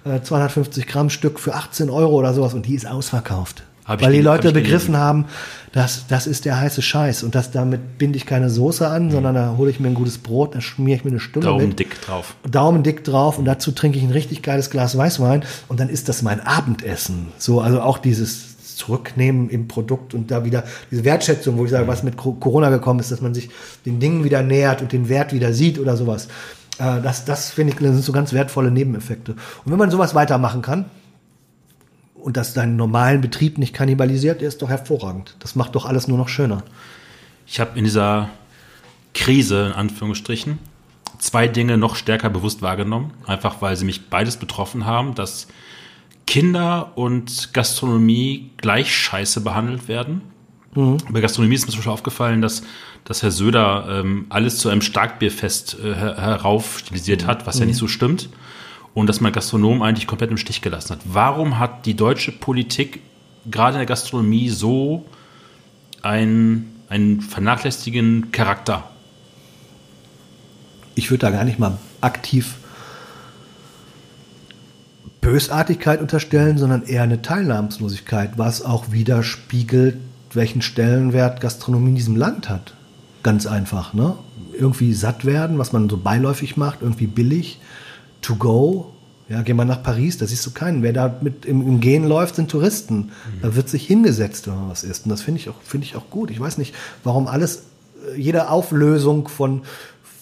äh, 250 Gramm Stück für 18 Euro oder sowas und die ist ausverkauft. Hab ich Weil die hab Leute gelesen. begriffen haben, dass das ist der heiße Scheiß und das damit binde ich keine Soße an, sondern da hole ich mir ein gutes Brot, da schmiere ich mir eine Stulle Daumen mit. dick drauf. Daumen dick drauf und dazu trinke ich ein richtig geiles Glas Weißwein und dann ist das mein Abendessen. So, also auch dieses Zurücknehmen im Produkt und da wieder diese Wertschätzung, wo ich sage, was mit Co- Corona gekommen ist, dass man sich den Dingen wieder nähert und den Wert wieder sieht oder sowas. Äh, Das, das finde ich, das sind so ganz wertvolle Nebeneffekte. Und wenn man sowas weitermachen kann und das deinen normalen Betrieb nicht kannibalisiert, ist doch hervorragend. Das macht doch alles nur noch schöner. Ich habe in dieser Krise, in Anführungsstrichen, zwei Dinge noch stärker bewusst wahrgenommen. Einfach weil sie mich beides betroffen haben, dass Kinder und Gastronomie gleich scheiße behandelt werden. Bei Gastronomie ist mir zum Beispiel aufgefallen, dass, dass Herr Söder ähm, alles zu einem Starkbierfest äh, her- heraufstilisiert hat, was ja nicht so stimmt. Und dass man Gastronomen eigentlich komplett im Stich gelassen hat. Warum hat die deutsche Politik gerade in der Gastronomie so einen, einen vernachlässigen Charakter? ich würde da gar nicht mal aktiv Bösartigkeit unterstellen, sondern eher eine Teilnahmslosigkeit, was auch widerspiegelt, welchen Stellenwert Gastronomie in diesem Land hat. Ganz einfach, ne? Irgendwie satt werden, was man so beiläufig macht, irgendwie billig, to go. Ja, geh mal nach Paris, da siehst du keinen. Wer da mit im, im Gehen läuft, sind Touristen. Da wird sich hingesetzt, wenn man was isst. Und das finde ich auch, finde ich auch gut. Ich weiß nicht, warum alles, äh, jede Auflösung von,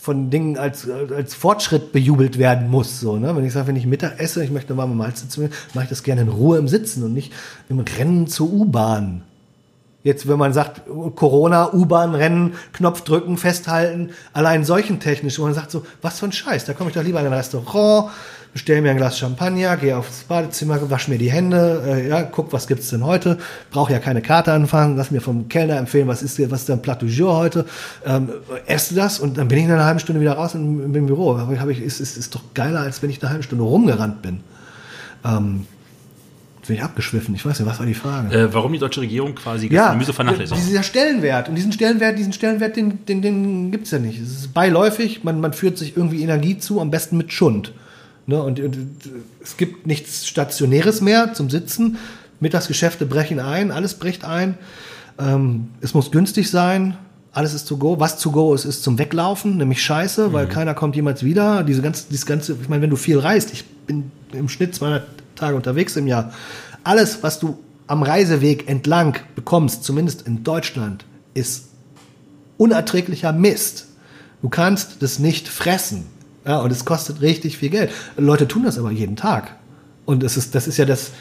von Dingen als, als Fortschritt bejubelt werden muss. So, ne? Wenn ich sage, wenn ich Mittag esse, ich möchte eine warme Mahlzeit zu mir, mache ich das gerne in Ruhe im Sitzen und nicht im Rennen zur U-Bahn. Jetzt, wenn man sagt, Corona, U-Bahn-Rennen, Knopf drücken, festhalten, allein solchen technisch, wo man sagt so, was für ein Scheiß, da komme ich doch lieber in ein Restaurant, bestelle mir ein Glas Champagner, gehe aufs Badezimmer, wasche mir die Hände, äh, ja, guck, was gibt's denn heute, brauche ja keine Karte anfangen, lass mir vom Kellner empfehlen, was ist, was ist dein Plat du jour heute, ähm, esse das und dann bin ich in einer halben Stunde wieder raus im, im Büro. Hab ich, ist, ist, ist doch geiler, als wenn ich eine halbe Stunde rumgerannt bin. Ähm, bin ich abgeschwiffen, ich weiß nicht, was war die Frage? Äh, warum die deutsche Regierung quasi Ja, so vernachlässigt? dieser Stellenwert. Und diesen Stellenwert, diesen Stellenwert, den, den, den gibt's ja nicht. Es ist beiläufig, man, man führt sich irgendwie Energie zu, am besten mit Schund. Ne? Und, und es gibt nichts Stationäres mehr zum Sitzen. Mittagsgeschäfte brechen ein, alles bricht ein. Ähm, es muss günstig sein. Alles ist to go. Was to go ist, ist zum Weglaufen, nämlich Scheiße, weil keiner kommt jemals wieder. Diese ganze, dieses ganze, ich meine, wenn du viel reist, ich bin im Schnitt 200 Tage unterwegs im Jahr. Alles, was du am Reiseweg entlang bekommst, zumindest in Deutschland, ist unerträglicher Mist. Du kannst das nicht fressen. Ja, und es kostet richtig viel Geld. Leute tun das aber jeden Tag. Und es ist, das ist ja das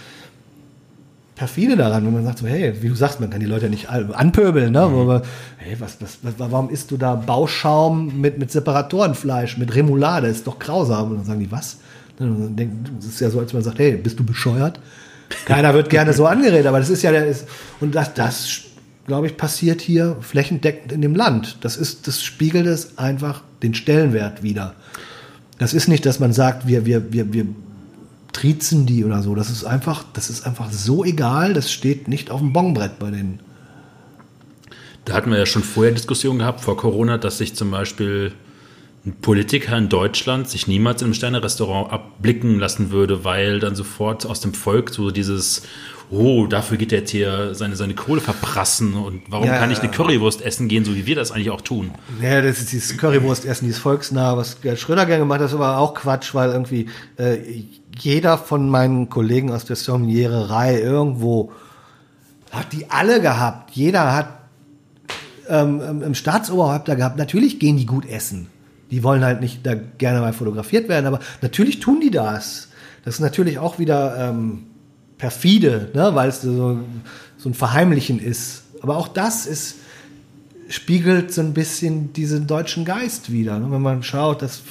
perfide daran, wenn man sagt so, hey, wie du sagst, man kann die Leute ja nicht anpöbeln, ne? Aber, hey, was, was, was, warum isst du da Bauschaum mit, mit Separatorenfleisch, mit Remoulade? ist doch grausam. Und dann sagen die, was? Dann denken, das ist ja so, als man sagt, hey, bist du bescheuert? Keiner wird gerne so angeredet, aber das ist ja der, ist, und das, das, glaube ich, passiert hier flächendeckend in dem Land. Das ist, das spiegelt es einfach den Stellenwert wieder. Das ist nicht, dass man sagt, wir, wir, wir, wir triezen die oder so. Das ist einfach, das ist einfach so egal, das steht nicht auf dem Bonbrett bei denen. Da hatten wir ja schon vorher Diskussionen gehabt, vor Corona, dass sich zum Beispiel ein Politiker in Deutschland sich niemals in einem Sterne-Restaurant abblicken lassen würde, weil dann sofort aus dem Volk so dieses, oh, dafür geht er jetzt hier seine, seine Kohle verprassen und warum Ja. kann ich eine Currywurst essen gehen, so wie wir das eigentlich auch tun. Ja, das ist dieses Currywurstessen, dieses Volksnah, was Gerd Schröder gerne gemacht hat, das ist aber auch Quatsch, weil irgendwie äh, jeder von meinen Kollegen aus der Sommeliererei irgendwo hat die alle gehabt. Jeder hat ähm, ähm, im Staatsoberhäupter gehabt. Natürlich gehen die gut essen. Die wollen halt nicht da gerne mal fotografiert werden, aber natürlich tun die das. Das ist natürlich auch wieder ähm, perfide, ne? weil es so, so ein Verheimlichen ist. Aber auch das ist spiegelt so ein bisschen diesen deutschen Geist wieder. ne? Wenn man schaut, dass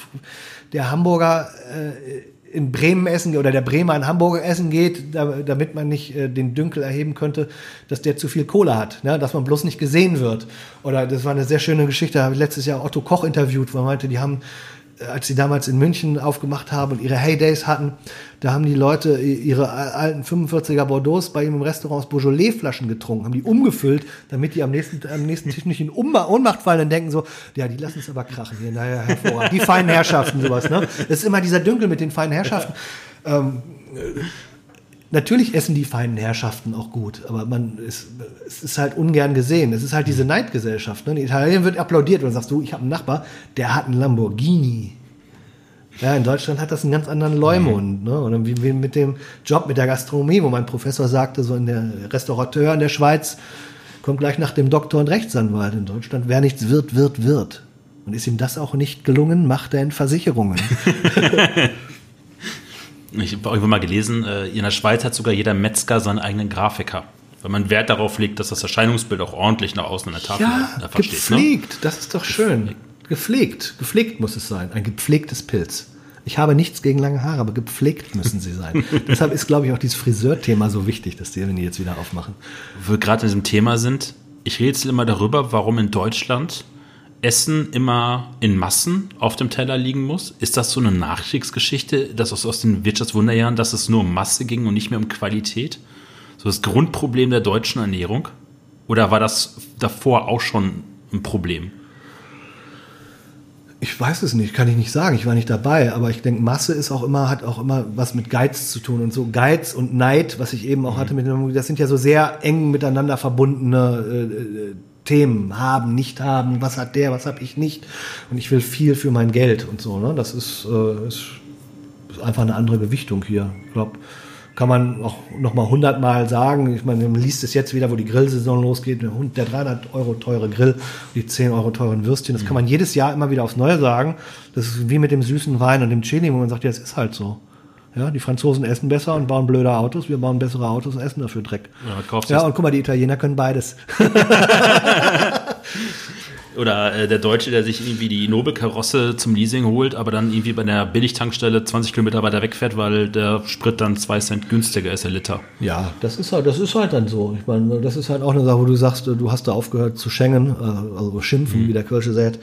der Hamburger äh, in Bremen essen oder der Bremer in Hamburg essen geht, da, damit man nicht äh, den Dünkel erheben könnte, dass der zu viel Kohle hat, ne? dass man bloß nicht gesehen wird. Oder das war eine sehr schöne Geschichte, habe ich letztes Jahr Otto Koch interviewt, wo er meinte, die haben als sie damals in München aufgemacht haben und ihre Heydays hatten, da haben die Leute ihre alten 45er Bordeaux bei ihm im Restaurant aus Beaujolais-Flaschen getrunken, haben die umgefüllt, damit die am nächsten, am nächsten Tisch nicht in Ohnmacht fallen und denken so, ja, die lassen es aber krachen hier, naja, hervorragend. Die feinen Herrschaften, sowas, ne? Das ist immer dieser Dünkel mit den feinen Herrschaften. Ähm, natürlich essen die feinen Herrschaften auch gut, aber man ist, es ist halt ungern gesehen. Es ist halt diese Neidgesellschaft. Ne? In Italien wird applaudiert, wenn du sagst, du, ich habe einen Nachbar, der hat einen Lamborghini. Ja, in Deutschland hat das einen ganz anderen Leumund. Ne? Und wie, wie mit dem Job mit der Gastronomie, wo mein Professor sagte, so in der Restaurateur in der Schweiz kommt gleich nach dem Doktor und Rechtsanwalt. In Deutschland, wer nichts wird, wird, wird. Und ist ihm das auch nicht gelungen, macht er in Versicherungen. Ich habe irgendwann mal gelesen, äh, in der Schweiz hat sogar jeder Metzger seinen eigenen Grafiker. Weil man Wert darauf legt, dass das Erscheinungsbild auch ordentlich nach außen an der Tafel Ja, steht. Ne? gepflegt, das ist doch schön. Gepflegt, gepflegt muss es sein. Ein gepflegtes Pilz. Ich habe nichts gegen lange Haare, aber gepflegt müssen sie sein. Deshalb ist, glaube ich, auch dieses Friseurthema so wichtig, dass die, wenn die jetzt wieder aufmachen. Wo wir gerade in diesem Thema sind, ich rätsel immer darüber, warum in Deutschland Essen immer in Massen auf dem Teller liegen muss. Ist das so eine Nachkriegsgeschichte, dass aus, aus den Wirtschaftswunderjahren, dass es nur um Masse ging und nicht mehr um Qualität? So das Grundproblem der deutschen Ernährung? Oder war das davor auch schon ein Problem? Ich weiß es nicht, kann ich nicht sagen. Ich war nicht dabei, aber ich denke, Masse ist auch immer, hat auch immer was mit Geiz zu tun und so. Geiz und Neid, was ich eben auch hatte mit dem, das sind ja so sehr eng miteinander verbundene äh, äh, Themen. Haben, nicht haben, was hat der, was habe ich nicht. Und ich will viel für mein Geld und so. Ne? Das ist, äh, ist, ist einfach eine andere Gewichtung hier. Ich glaube, kann man auch noch mal hundertmal sagen. Ich meine, man liest es jetzt wieder, wo die Grillsaison losgeht. Der Hund, der 300 Euro teure Grill, die 10 Euro teuren Würstchen. Das kann man jedes Jahr immer wieder aufs Neue sagen. Das ist wie mit dem süßen Wein und dem Chili, wo man sagt, ja, es ist halt so. Ja, die Franzosen essen besser und bauen blöde Autos. Wir bauen bessere Autos und essen dafür Dreck. Ja, Ja, und guck mal, die Italiener können beides. Oder äh, der Deutsche, der sich irgendwie die Nobelkarosse zum Leasing holt, aber dann irgendwie bei der Billigtankstelle 20 Kilometer weiter wegfährt, weil der Sprit dann 2 Cent günstiger ist, der Liter. Ja, das ist halt, das ist halt dann so. Ich meine, das ist halt auch eine Sache, wo du sagst, du hast da aufgehört zu schenken, äh, also schimpfen, wie der Kölsche sagt.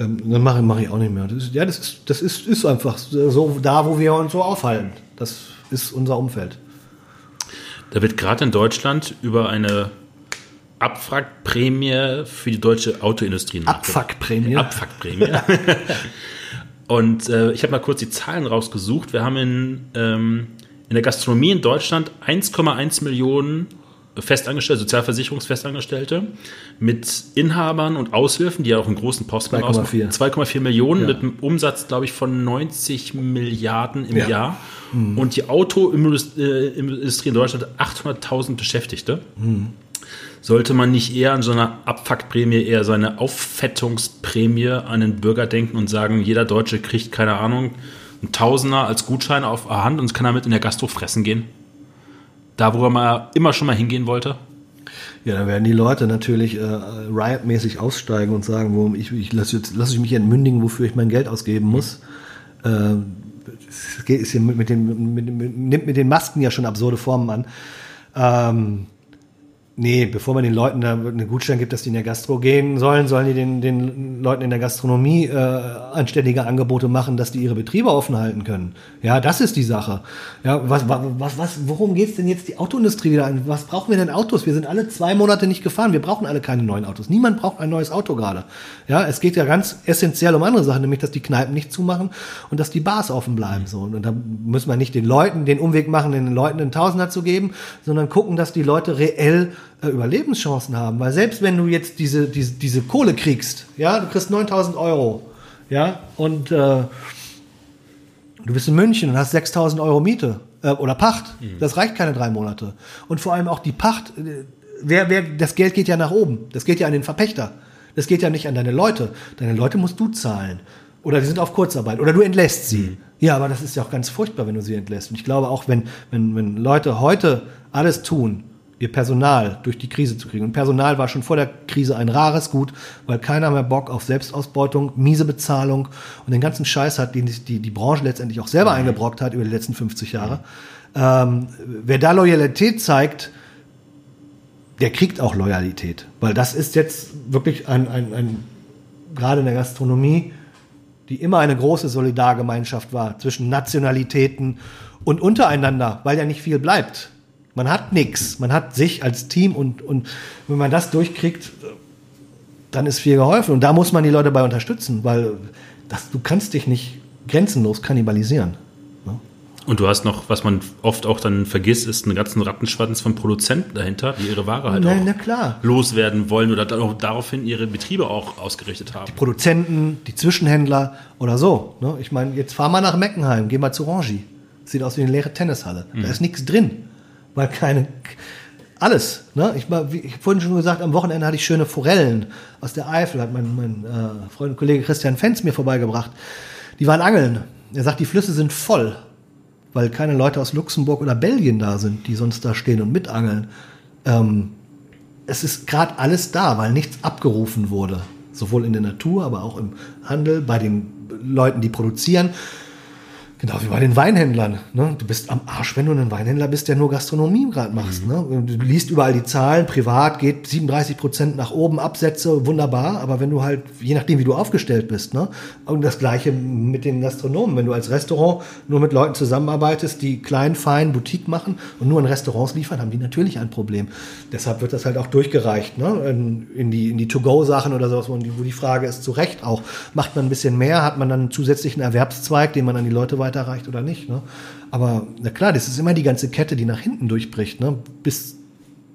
Ähm, dann mache mach ich auch nicht mehr. Das ist, ja, das ist, das ist, ist einfach so da, wo wir uns so aufhalten. Das ist unser Umfeld. Da wird gerade in Deutschland über eine Abwrackprämie für die deutsche Autoindustrie nachgedacht. Abfuckprämie. Abfuckprämie. Und äh, ich habe mal kurz die Zahlen rausgesucht. Wir haben in, ähm, in der Gastronomie in Deutschland 1,1 Millionen Festangestellte, Sozialversicherungsfestangestellte mit Inhabern und Aushilfen, die ja auch einen großen Posten 2,4. ausmachen. 2,4 Millionen Ja. mit einem Umsatz, glaube ich, von 90 Milliarden im Ja. Mhm. Jahr. Und die Autoindustrie in Deutschland hat 800.000 Beschäftigte. Sollte man nicht eher an so einer Abfuckprämie, eher so eine Auffettungsprämie an den Bürger denken und sagen, jeder Deutsche kriegt, keine Ahnung, einen Tausender als Gutschein auf der Hand und kann damit in der Gastro fressen gehen? Da, wo mal immer schon mal hingehen wollte? Ja, da werden die Leute natürlich äh, riot-mäßig aussteigen und sagen, wo ich, ich lasse jetzt lasse ich mich entmündigen, wofür ich mein Geld ausgeben muss. Äh, es ist mit, mit mit, mit, nimmt mit den Masken ja schon absurde Formen an. Ähm, nee, bevor man den Leuten da einen Gutschein gibt, dass die in der Gastro gehen sollen, sollen die den, den Leuten in der Gastronomie äh, anständige Angebote machen, dass die ihre Betriebe offen halten können. Ja, das ist die Sache. Ja, was, was, was, worum geht's denn jetzt die Autoindustrie wieder an? Was brauchen wir denn Autos? Wir sind alle zwei Monate nicht gefahren. Wir brauchen alle keine neuen Autos. Niemand braucht ein neues Auto gerade. Ja, es geht ja ganz essentiell um andere Sachen, nämlich, dass die Kneipen nicht zumachen und dass die Bars offen bleiben. So. Und da müssen wir nicht den Leuten den Umweg machen, den Leuten einen Tausender zu geben, sondern gucken, dass die Leute reell äh, Überlebenschancen haben. Weil selbst wenn du jetzt diese, diese, diese Kohle kriegst, ja, du kriegst 9000 Euro, ja, und äh, du bist in München und hast 6000 Euro Miete äh, oder Pacht, das reicht keine drei Monate. Und vor allem auch die Pacht, äh, wer, wer, das Geld geht ja nach oben, das geht ja an den Verpächter. Das geht ja nicht an deine Leute. Deine Leute musst du zahlen. Oder die sind auf Kurzarbeit. Oder du entlässt sie. Ja, aber das ist ja auch ganz furchtbar, wenn du sie entlässt. Und ich glaube auch, wenn, wenn, wenn Leute heute alles tun, ihr Personal durch die Krise zu kriegen. Und Personal war schon vor der Krise ein rares Gut, weil keiner mehr Bock auf Selbstausbeutung, miese Bezahlung und den ganzen Scheiß hat, den die, die, Branche letztendlich auch selber eingebrockt hat über die letzten 50 Jahre. Ähm, wer da Loyalität zeigt, der kriegt auch Loyalität. Weil das ist jetzt wirklich ein, ein, ein gerade in der Gastronomie, die immer eine große Solidargemeinschaft war zwischen Nationalitäten und untereinander, weil ja nicht viel bleibt. Man hat nichts, man hat sich als Team und, und wenn man das durchkriegt, dann ist viel geholfen. Und da muss man die Leute bei unterstützen, weil das, du kannst dich nicht grenzenlos kannibalisieren. Ne? Und du hast noch, was man oft auch dann vergisst, ist einen ganzen Rattenschwanz von Produzenten dahinter, die ihre Ware halt Na, auch loswerden wollen oder dann auch daraufhin ihre Betriebe auch ausgerichtet haben. Produzenten, die Zwischenhändler oder so. Ne? Ich meine, jetzt fahr mal nach Meckenheim, geh mal zu Rangi. Sieht aus wie eine leere Tennishalle. Da ist nichts drin. Weil keine. Alles. Ne? Ich, mal, ich hab vorhin schon gesagt, am Wochenende hatte ich schöne Forellen aus der Eifel, hat mein, mein äh, Freund und Kollege Christian Fenz mir vorbeigebracht. Die waren angeln. Er sagt, die Flüsse sind voll, weil keine Leute aus Luxemburg oder Belgien da sind, die sonst da stehen und mitangeln. Ähm, es ist gerade alles da, weil nichts abgerufen wurde. Sowohl in der Natur, aber auch im Handel, bei den Leuten, die produzieren. Genau wie bei den Weinhändlern. Ne? Du bist am Arsch, wenn du ein Weinhändler bist, der nur Gastronomie gerade machst. Ne? Du liest überall die Zahlen, privat geht 37 Prozent nach oben, Absätze, wunderbar. Aber wenn du halt, je nachdem wie du aufgestellt bist, ne? und das gleiche mit den Gastronomen, wenn du als Restaurant nur mit Leuten zusammenarbeitest, die klein, fein Boutique machen und nur in Restaurants liefern, haben die natürlich ein Problem. Deshalb wird das halt auch durchgereicht ne? in, in die, in die To-Go-Sachen oder sowas, wo die, wo die Frage ist, zu Recht auch, macht man ein bisschen mehr, hat man dann einen zusätzlichen Erwerbszweig, den man an die Leute weiterreicht oder nicht. Ne? Aber na klar, das ist immer die ganze Kette, die nach hinten durchbricht, ne? bis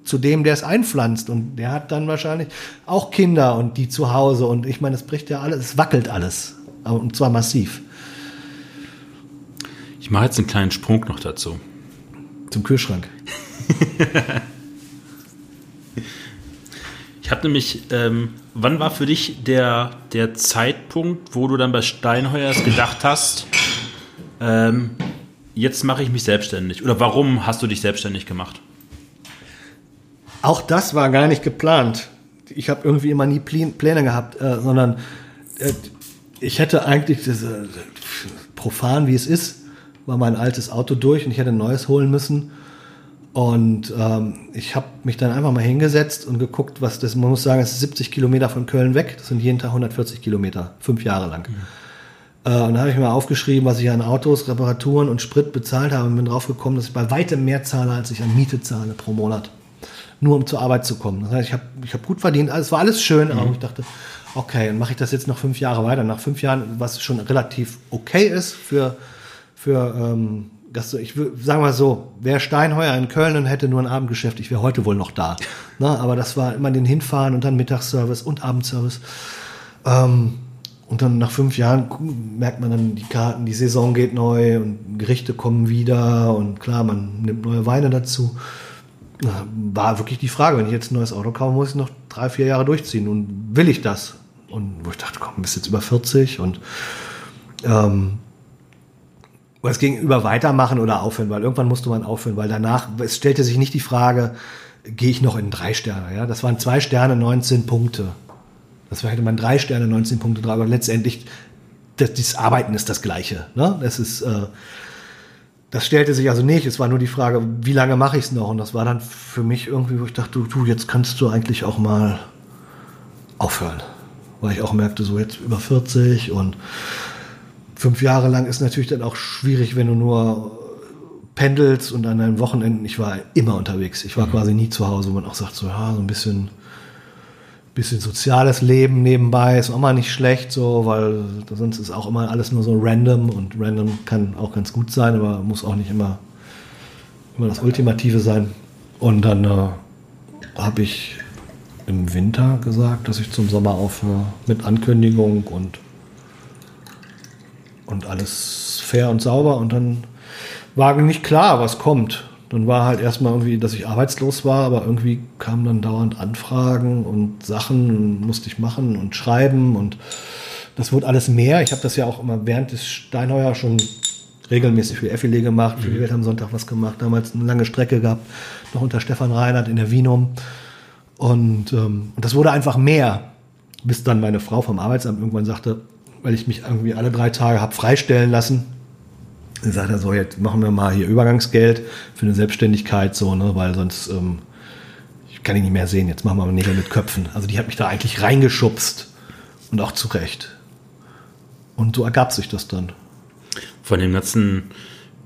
zu dem, der es einpflanzt. Und der hat dann wahrscheinlich auch Kinder und die zu Hause. Und ich meine, es bricht ja alles, es wackelt alles. Und zwar massiv. Ich mache jetzt einen kleinen Sprung noch dazu. Zum Kühlschrank. Ich habe nämlich, ähm, wann war für dich der, der Zeitpunkt, wo du dann bei Steinheuers gedacht hast, ähm, jetzt mache ich mich selbstständig? Oder warum hast du dich selbstständig gemacht? Auch das war gar nicht geplant. Ich habe irgendwie immer nie Plä- Pläne gehabt, äh, sondern äh, ich hätte eigentlich, äh, profan wie es ist, war mein altes Auto durch und ich hätte ein neues holen müssen. Und ähm, ich habe mich dann einfach mal hingesetzt und geguckt, was das, man muss sagen, es ist 70 Kilometer von Köln weg, das sind jeden Tag 140 Kilometer, fünf Jahre lang. Äh, und da habe ich mir aufgeschrieben, was ich an Autos, Reparaturen und Sprit bezahlt habe und bin drauf gekommen, dass ich bei weitem mehr zahle, als ich an Miete zahle pro Monat. Nur um zur Arbeit zu kommen. Das heißt, ich habe ich hab gut verdient, es war alles schön, aber ich dachte, okay, dann mache ich das jetzt noch fünf Jahre weiter. Nach fünf Jahren, was schon relativ okay ist für, für ähm, Gastro ich sagen wir mal so, wäre Steinheuer in Köln und hätte nur ein Abendgeschäft, ich wäre heute wohl noch da. Na, aber das war immer den Hinfahren und dann Mittagsservice und Abendservice. Ähm, und dann nach fünf Jahren merkt man dann die Karten, die Saison geht neu und Gerichte kommen wieder und klar, man nimmt neue Weine dazu. War wirklich die Frage, wenn ich jetzt ein neues Auto kaufe, muss ich noch drei, vier Jahre durchziehen und will ich das? Und wo ich dachte, komm, bist jetzt über 40 und ähm, es ging über weitermachen oder aufhören, weil irgendwann musste man aufhören, weil danach, es stellte sich nicht die Frage, gehe ich noch in drei Sterne, ja? Das waren zwei Sterne, 19 Punkte. Das hätte man drei Sterne, 19 Punkte drauf, aber letztendlich, das, das Arbeiten ist das Gleiche, ne? Das ist, äh, das stellte sich also nicht. Es war nur die Frage, wie lange mache ich es noch? Und das war dann für mich irgendwie, wo ich dachte, du, du, jetzt kannst du eigentlich auch mal aufhören. Weil ich auch merkte, so jetzt über 40 und fünf Jahre lang ist natürlich dann auch schwierig, wenn du nur pendelst und an deinen Wochenenden, ich war immer unterwegs. Ich war quasi nie zu Hause, wo man auch sagt, so, ja, so ein bisschen, bisschen soziales Leben nebenbei ist auch mal nicht schlecht, so, weil sonst ist auch immer alles nur so random und random kann auch ganz gut sein, aber muss auch nicht immer, immer das Ultimative sein. Und dann äh, habe ich im Winter gesagt, dass ich zum Sommer aufhöre mit Ankündigung und und alles fair und sauber und dann war nicht klar, was kommt. Dann war halt erstmal irgendwie, dass ich arbeitslos war, aber irgendwie kamen dann dauernd Anfragen und Sachen und musste ich machen und schreiben und das wurde alles mehr. Ich habe das ja auch immer während des Steinheuer schon regelmäßig für Effile gemacht, für die Welt am Sonntag was gemacht, damals eine lange Strecke gehabt, noch unter Stefan Reinhardt in der Vinum. Und, ähm, und das wurde einfach mehr, bis dann meine Frau vom Arbeitsamt irgendwann sagte, weil ich mich irgendwie alle drei Tage habe freistellen lassen. Dann sagt er so, jetzt machen wir mal hier Übergangsgeld für eine Selbstständigkeit, so, ne, weil sonst ähm, ich kann ihn nicht mehr sehen, jetzt machen wir mal Nägel mit Köpfen. Also die hat mich da eigentlich reingeschubst und auch zurecht. Und so ergab sich das dann. Von dem ganzen,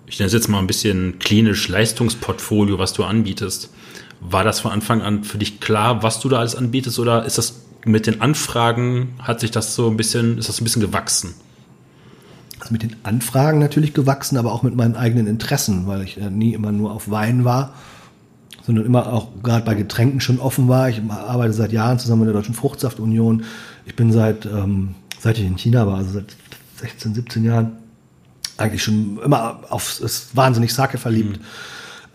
ich nenne es jetzt mal ein bisschen klinisch Leistungsportfolio, was du anbietest. War das von Anfang an für dich klar, was du da alles anbietest, oder ist das mit den Anfragen, hat sich das so ein bisschen, ist das ein bisschen gewachsen? Also mit den Anfragen natürlich gewachsen, aber auch mit meinen eigenen Interessen, weil ich äh, nie immer nur auf Wein war, sondern immer auch gerade bei Getränken schon offen war. Ich arbeite seit Jahren zusammen mit der Deutschen Fruchtsaftunion. Ich bin seit, ähm, seit ich in China war, also seit 16, 17 Jahren, eigentlich schon immer auf ist wahnsinnig Sake verliebt. Mhm.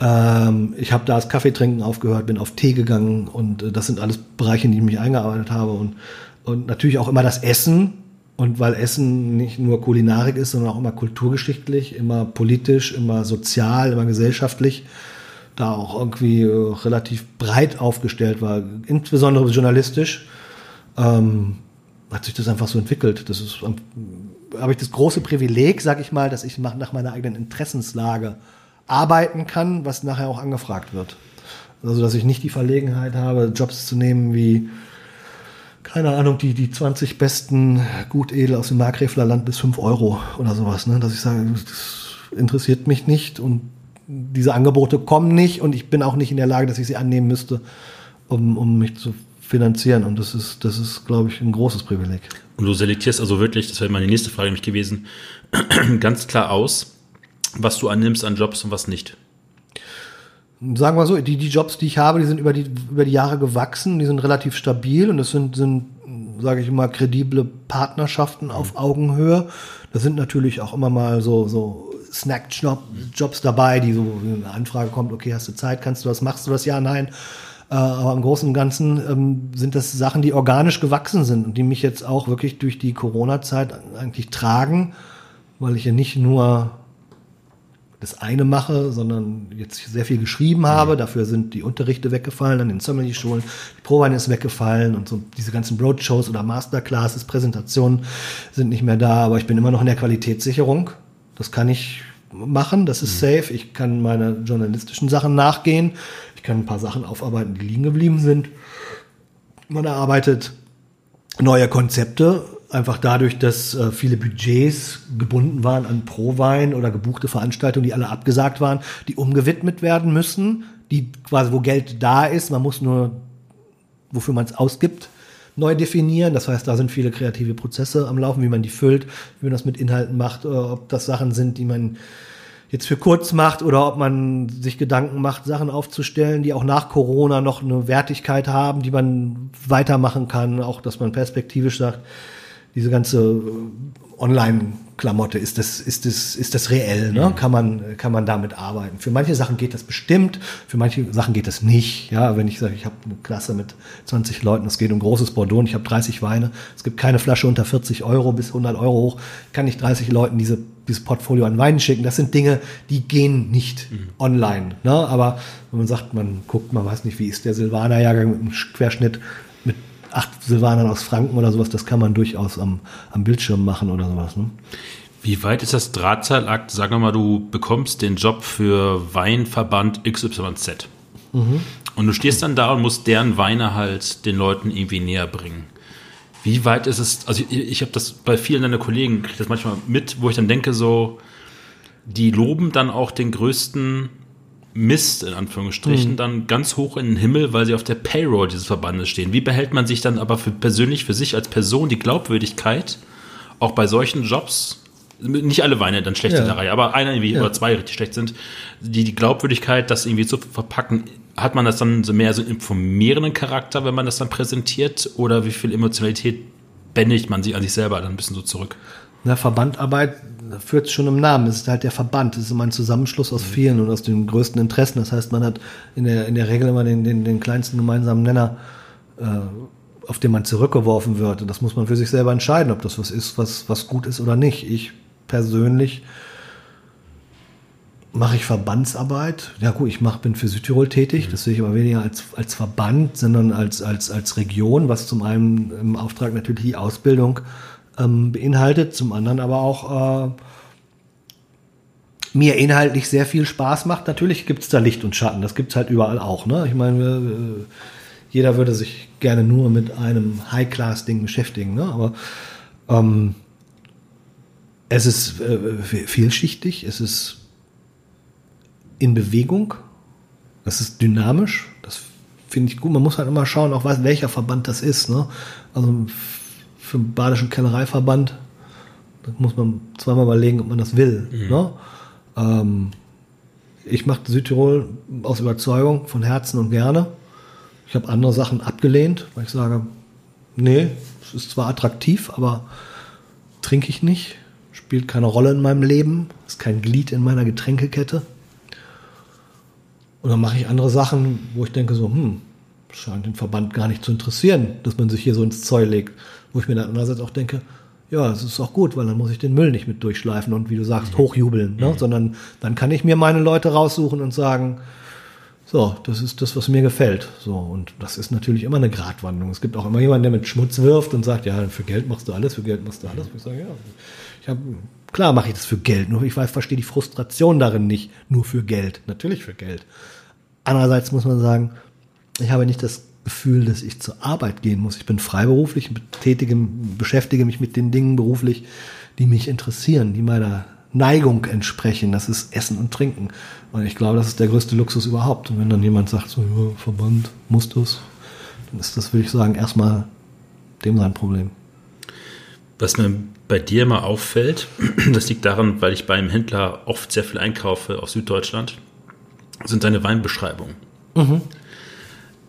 Ähm, ich habe da das Kaffeetrinken aufgehört, bin auf Tee gegangen und äh, das sind alles Bereiche, in die ich mich eingearbeitet habe und, und natürlich auch immer das Essen, und weil Essen nicht nur Kulinarik ist, sondern auch immer kulturgeschichtlich, immer politisch, immer sozial, immer gesellschaftlich, da auch irgendwie äh, relativ breit aufgestellt war, insbesondere journalistisch, ähm, hat sich das einfach so entwickelt. Das ist, habe ich das große Privileg, sag ich mal, dass ich nach meiner eigenen Interessenslage arbeiten kann, was nachher auch angefragt wird. Also, dass ich nicht die Verlegenheit habe, Jobs zu nehmen wie keine Ahnung, die, die 20 besten Gutedel aus dem Markgräfler Land bis 5 Euro oder sowas, ne? dass ich sage, das interessiert mich nicht und diese Angebote kommen nicht und ich bin auch nicht in der Lage, dass ich sie annehmen müsste, um, um mich zu finanzieren. Und das ist, das ist, glaube ich, ein großes Privileg. Und du selektierst also wirklich, das wäre meine nächste Frage nämlich gewesen, ganz klar aus, was du annimmst an Jobs und was nicht sagen wir so, die, die Jobs, die ich habe, die sind über die, über die Jahre gewachsen, die sind relativ stabil und das sind, sind sage ich immer, kredible Partnerschaften auf Augenhöhe. Da sind natürlich auch immer mal so, so Snack-Jobs dabei, die so eine Anfrage kommt, okay, hast du Zeit, kannst du das, machst du das? Ja, nein. Äh, aber im Großen und Ganzen ähm, sind das Sachen, die organisch gewachsen sind und die mich jetzt auch wirklich durch die Corona-Zeit eigentlich tragen, weil ich ja nicht nur das eine mache, sondern jetzt sehr viel geschrieben habe. Dafür sind die Unterrichte weggefallen an den Sommelier-Schulen. Die Prowein ist weggefallen und so diese ganzen Broadshows oder Masterclasses, Präsentationen sind nicht mehr da. Aber ich bin immer noch in der Qualitätssicherung. Das kann ich machen, das ist mhm. safe. Ich kann meine journalistischen Sachen nachgehen. Ich kann ein paar Sachen aufarbeiten, die liegen geblieben sind. Man erarbeitet neue Konzepte einfach dadurch, dass äh, viele Budgets gebunden waren an Pro-Wein oder gebuchte Veranstaltungen, die alle abgesagt waren, die umgewidmet werden müssen, die quasi, wo Geld da ist, man muss nur, wofür man es ausgibt, neu definieren. Das heißt, da sind viele kreative Prozesse am Laufen, wie man die füllt, wie man das mit Inhalten macht, äh, ob das Sachen sind, die man jetzt für kurz macht oder ob man sich Gedanken macht, Sachen aufzustellen, die auch nach Corona noch eine Wertigkeit haben, die man weitermachen kann, auch dass man perspektivisch sagt, diese ganze äh, Online-Klamotte, ist das, ist das, ist das reell? Ne? Mhm. Kann, man, kann man damit arbeiten? Für manche Sachen geht das bestimmt, für manche Sachen geht das nicht. Ja, wenn ich sage, ich habe eine Klasse mit 20 Leuten, es geht um großes Bordeaux und ich habe 30 Weine, es gibt keine Flasche unter 40 Euro bis 100 Euro hoch, kann ich 30 Leuten diese, dieses Portfolio an Weinen schicken. Das sind Dinge, die gehen nicht mhm. online. Ne? Aber wenn man sagt, man guckt, man weiß nicht, wie ist der Silvaner-Jahrgang mit einem Querschnitt acht Silvanern aus Franken oder sowas, das kann man durchaus am, am Bildschirm machen oder sowas. Ne? Wie weit ist das Drahtseilakt? Sag mal, du bekommst den Job für Weinverband XYZ. Mhm. Und du stehst dann da und musst deren Weine halt den Leuten irgendwie näher bringen. Wie weit ist es, also ich, ich habe das bei vielen deiner Kollegen, kriege das manchmal mit, wo ich dann denke so, die loben dann auch den größten Mist, in Anführungsstrichen, mhm. dann ganz hoch in den Himmel, weil sie auf der Payroll dieses Verbandes stehen. Wie behält man sich dann aber für persönlich für sich als Person die Glaubwürdigkeit, auch bei solchen Jobs, nicht alle Weine dann schlecht ja. in der Reihe, aber einer irgendwie ja. oder zwei richtig schlecht sind, die, die Glaubwürdigkeit, das irgendwie zu verpacken, hat man das dann so mehr so informierenden Charakter, wenn man das dann präsentiert, oder wie viel Emotionalität bändigt man sich an sich selber dann ein bisschen so zurück? Na, Verbandarbeit führt es schon im Namen. Es ist halt der Verband. Es ist immer ein Zusammenschluss aus vielen und aus den größten Interessen. Das heißt, man hat in der, in der Regel immer den, den, den kleinsten gemeinsamen Nenner, äh, auf den man zurückgeworfen wird. Und das muss man für sich selber entscheiden, ob das was ist, was, was gut ist oder nicht. Ich persönlich mache ich Verbandsarbeit. Ja gut, ich mach, bin für Südtirol tätig. Das sehe ich aber weniger als, als Verband, sondern als, als, als Region, was zum einen im Auftrag natürlich die Ausbildung ähm, beinhaltet, zum anderen aber auch äh, mir inhaltlich sehr viel Spaß macht. Natürlich gibt es da Licht und Schatten, das gibt es halt überall auch. Ne? Ich meine, äh, jeder würde sich gerne nur mit einem High-Class-Ding beschäftigen, ne? aber ähm, es ist äh, vielschichtig, es ist in Bewegung, es ist dynamisch, das finde ich gut. Man muss halt immer schauen, auch was, welcher Verband das ist. Ne? Also für den Badischen Kellereiverband Da muss man zweimal überlegen, ob man das will. Ne? Ähm, ich mache Südtirol aus Überzeugung, von Herzen und gerne. Ich habe andere Sachen abgelehnt, weil ich sage, nee, es ist zwar attraktiv, aber trinke ich nicht, spielt keine Rolle in meinem Leben, ist kein Glied in meiner Getränkekette. Und dann mache ich andere Sachen, wo ich denke so, hm, scheint den Verband gar nicht zu interessieren, dass man sich hier so ins Zeug legt. Wo ich mir dann andererseits auch denke, ja, es ist auch gut, weil dann muss ich den Müll nicht mit durchschleifen und wie du sagst, hochjubeln, ne? sondern dann kann ich mir meine Leute raussuchen und sagen, so, das ist das, was mir gefällt. So, und das ist natürlich immer eine Gratwanderung. Es gibt auch immer jemanden, der mit Schmutz wirft und sagt, ja, für Geld machst du alles, für Geld machst du alles. Ich sage, ja, ich habe, klar mache ich das für Geld, nur ich weiß, verstehe die Frustration darin nicht, nur für Geld. Natürlich für Geld. Andererseits muss man sagen, ich habe nicht das Gefühl, dass ich zur Arbeit gehen muss. Ich bin freiberuflich, betätige, beschäftige mich mit den Dingen beruflich, die mich interessieren, die meiner Neigung entsprechen. Das ist Essen und Trinken. Und ich glaube, das ist der größte Luxus überhaupt. Und wenn dann jemand sagt, so, ja, Verband, musst du's, dann ist das, würde ich sagen, erstmal dem sein Problem. Was mir bei dir mal auffällt, das liegt daran, weil ich beim Händler oft sehr viel einkaufe aus Süddeutschland, sind deine Weinbeschreibungen.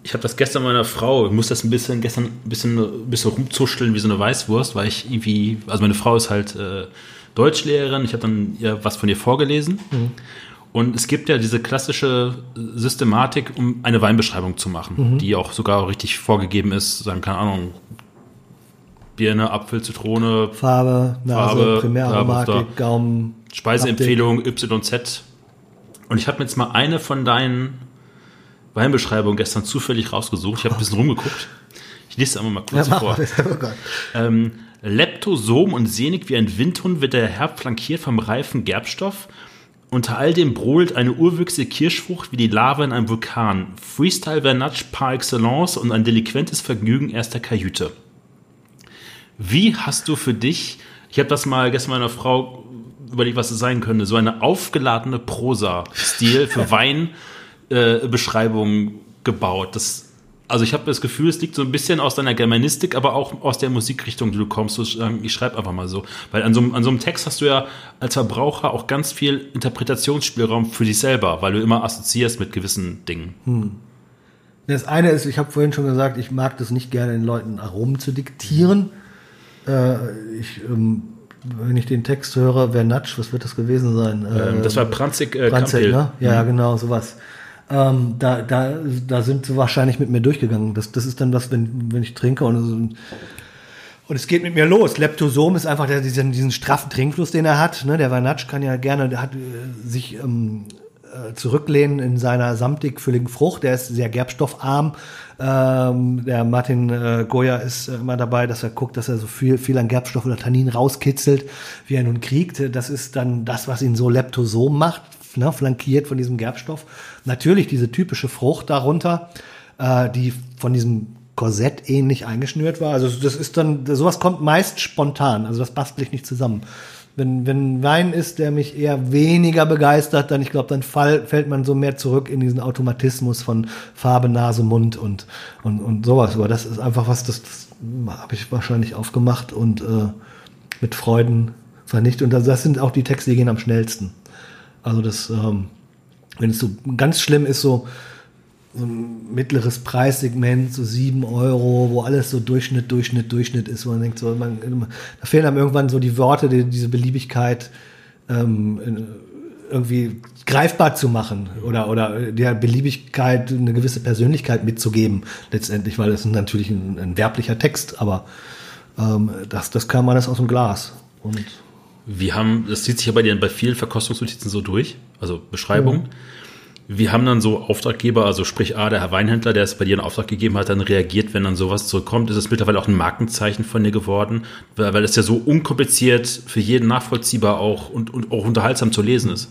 Ich habe das gestern meiner Frau, ich muss das ein bisschen gestern ein bisschen, ein bisschen rumzuscheln wie so eine Weißwurst, weil ich irgendwie, also meine Frau ist halt äh, Deutschlehrerin, ich habe dann ihr was von ihr vorgelesen. Und es gibt ja diese klassische Systematik, um eine Weinbeschreibung zu machen, die auch sogar richtig vorgegeben ist, sagen, keine Ahnung, Birne, Apfel, Zitrone, Farbe, Nase, Farbe, Primäraromatik, Gaumen. Speiseempfehlung YZ. Und ich habe mir jetzt mal eine von deinen Weinbeschreibungen gestern zufällig rausgesucht. Ich habe ein bisschen rumgeguckt. Ich lese einmal mal kurz Ja, vor. Oh. Ähm, Leptosom und sehnig wie ein Windhund wird der Herb flankiert vom reifen Gerbstoff. Unter all dem brodelt eine urwüchsige Kirschfrucht wie die Lava in einem Vulkan. Freestyle Vernatsch par excellence und ein delinquentes Vergnügen erster Kajüte. Wie hast du für dich, ich habe das mal gestern meiner Frau überlegt, was es sein könnte, so eine aufgeladene Prosa-Stil für Weinbeschreibungen äh, Beschreibungen gebaut. Das, also ich habe das Gefühl, es liegt so ein bisschen aus deiner Germanistik, aber auch aus der Musikrichtung, die du kommst. Ähm, Ich schreibe einfach mal so. Weil an so, einem- an so einem Text hast du ja als Verbraucher auch ganz viel Interpretationsspielraum für dich selber, weil du immer assoziierst mit gewissen Dingen. Das eine ist, ich habe vorhin schon gesagt, ich mag das nicht gerne, den Leuten Aromen zu diktieren. Äh, ich, ähm, wenn ich den Text höre, wer Natsch, was wird das gewesen sein? Ähm, das war Pranzig äh, Kampel. ne? Ja, genau, sowas. Ähm, da, da, da sind sie wahrscheinlich mit mir durchgegangen. Das, das ist dann was, wenn, wenn ich trinke und, so- und es geht mit mir los. Leptosom ist einfach der, diesen, diesen straffen Trinkfluss, den er hat. Ne? Der Vanatsch kann ja gerne, der hat äh, sich ähm, äh, zurücklehnen in seiner samtig fülligen Frucht. Der ist sehr gerbstoffarm. Ähm, der Martin äh, Goya ist äh, immer dabei, dass er guckt, dass er so viel, viel an Gerbstoff oder Tannin rauskitzelt, wie er nun kriegt. Das ist dann das, was ihn so leptosom macht, ne? flankiert von diesem Gerbstoff. Natürlich diese typische Frucht darunter, äh, die von diesem Korsett ähnlich eingeschnürt war. Also das ist dann, sowas kommt meist spontan. Also das bastel ich nicht zusammen. Wenn, wenn Wein ist, der mich eher weniger begeistert, dann ich glaube, dann fall, fällt man so mehr zurück in diesen Automatismus von Farbe, Nase, Mund und, und, und sowas. Aber das ist einfach was, das, das habe ich wahrscheinlich aufgemacht und äh, mit Freuden vernichtet. Und das, das sind auch die Texte, die gehen am schnellsten. Also das, ähm, wenn es so ganz schlimm ist, so, so ein mittleres Preissegment, so sieben Euro, wo alles so Durchschnitt, Durchschnitt, Durchschnitt ist, wo man denkt, so, man, da fehlen einem irgendwann so die Worte, die, diese Beliebigkeit ähm, irgendwie greifbar zu machen oder, oder der Beliebigkeit eine gewisse Persönlichkeit mitzugeben, letztendlich, weil es natürlich ein, ein werblicher Text, aber ähm, das, das kam alles aus dem Glas. Und Wir haben, das zieht sich ja bei dir bei vielen Verkostungsnotizen so durch, also Beschreibungen. Wir haben dann so Auftraggeber, also sprich A, der Herr Weinhändler, der es bei dir in Auftrag gegeben hat, dann reagiert, wenn dann sowas zurückkommt. Ist es mittlerweile auch ein Markenzeichen von dir geworden, weil, weil es ja so unkompliziert für jeden nachvollziehbar auch und, und auch unterhaltsam zu lesen ist.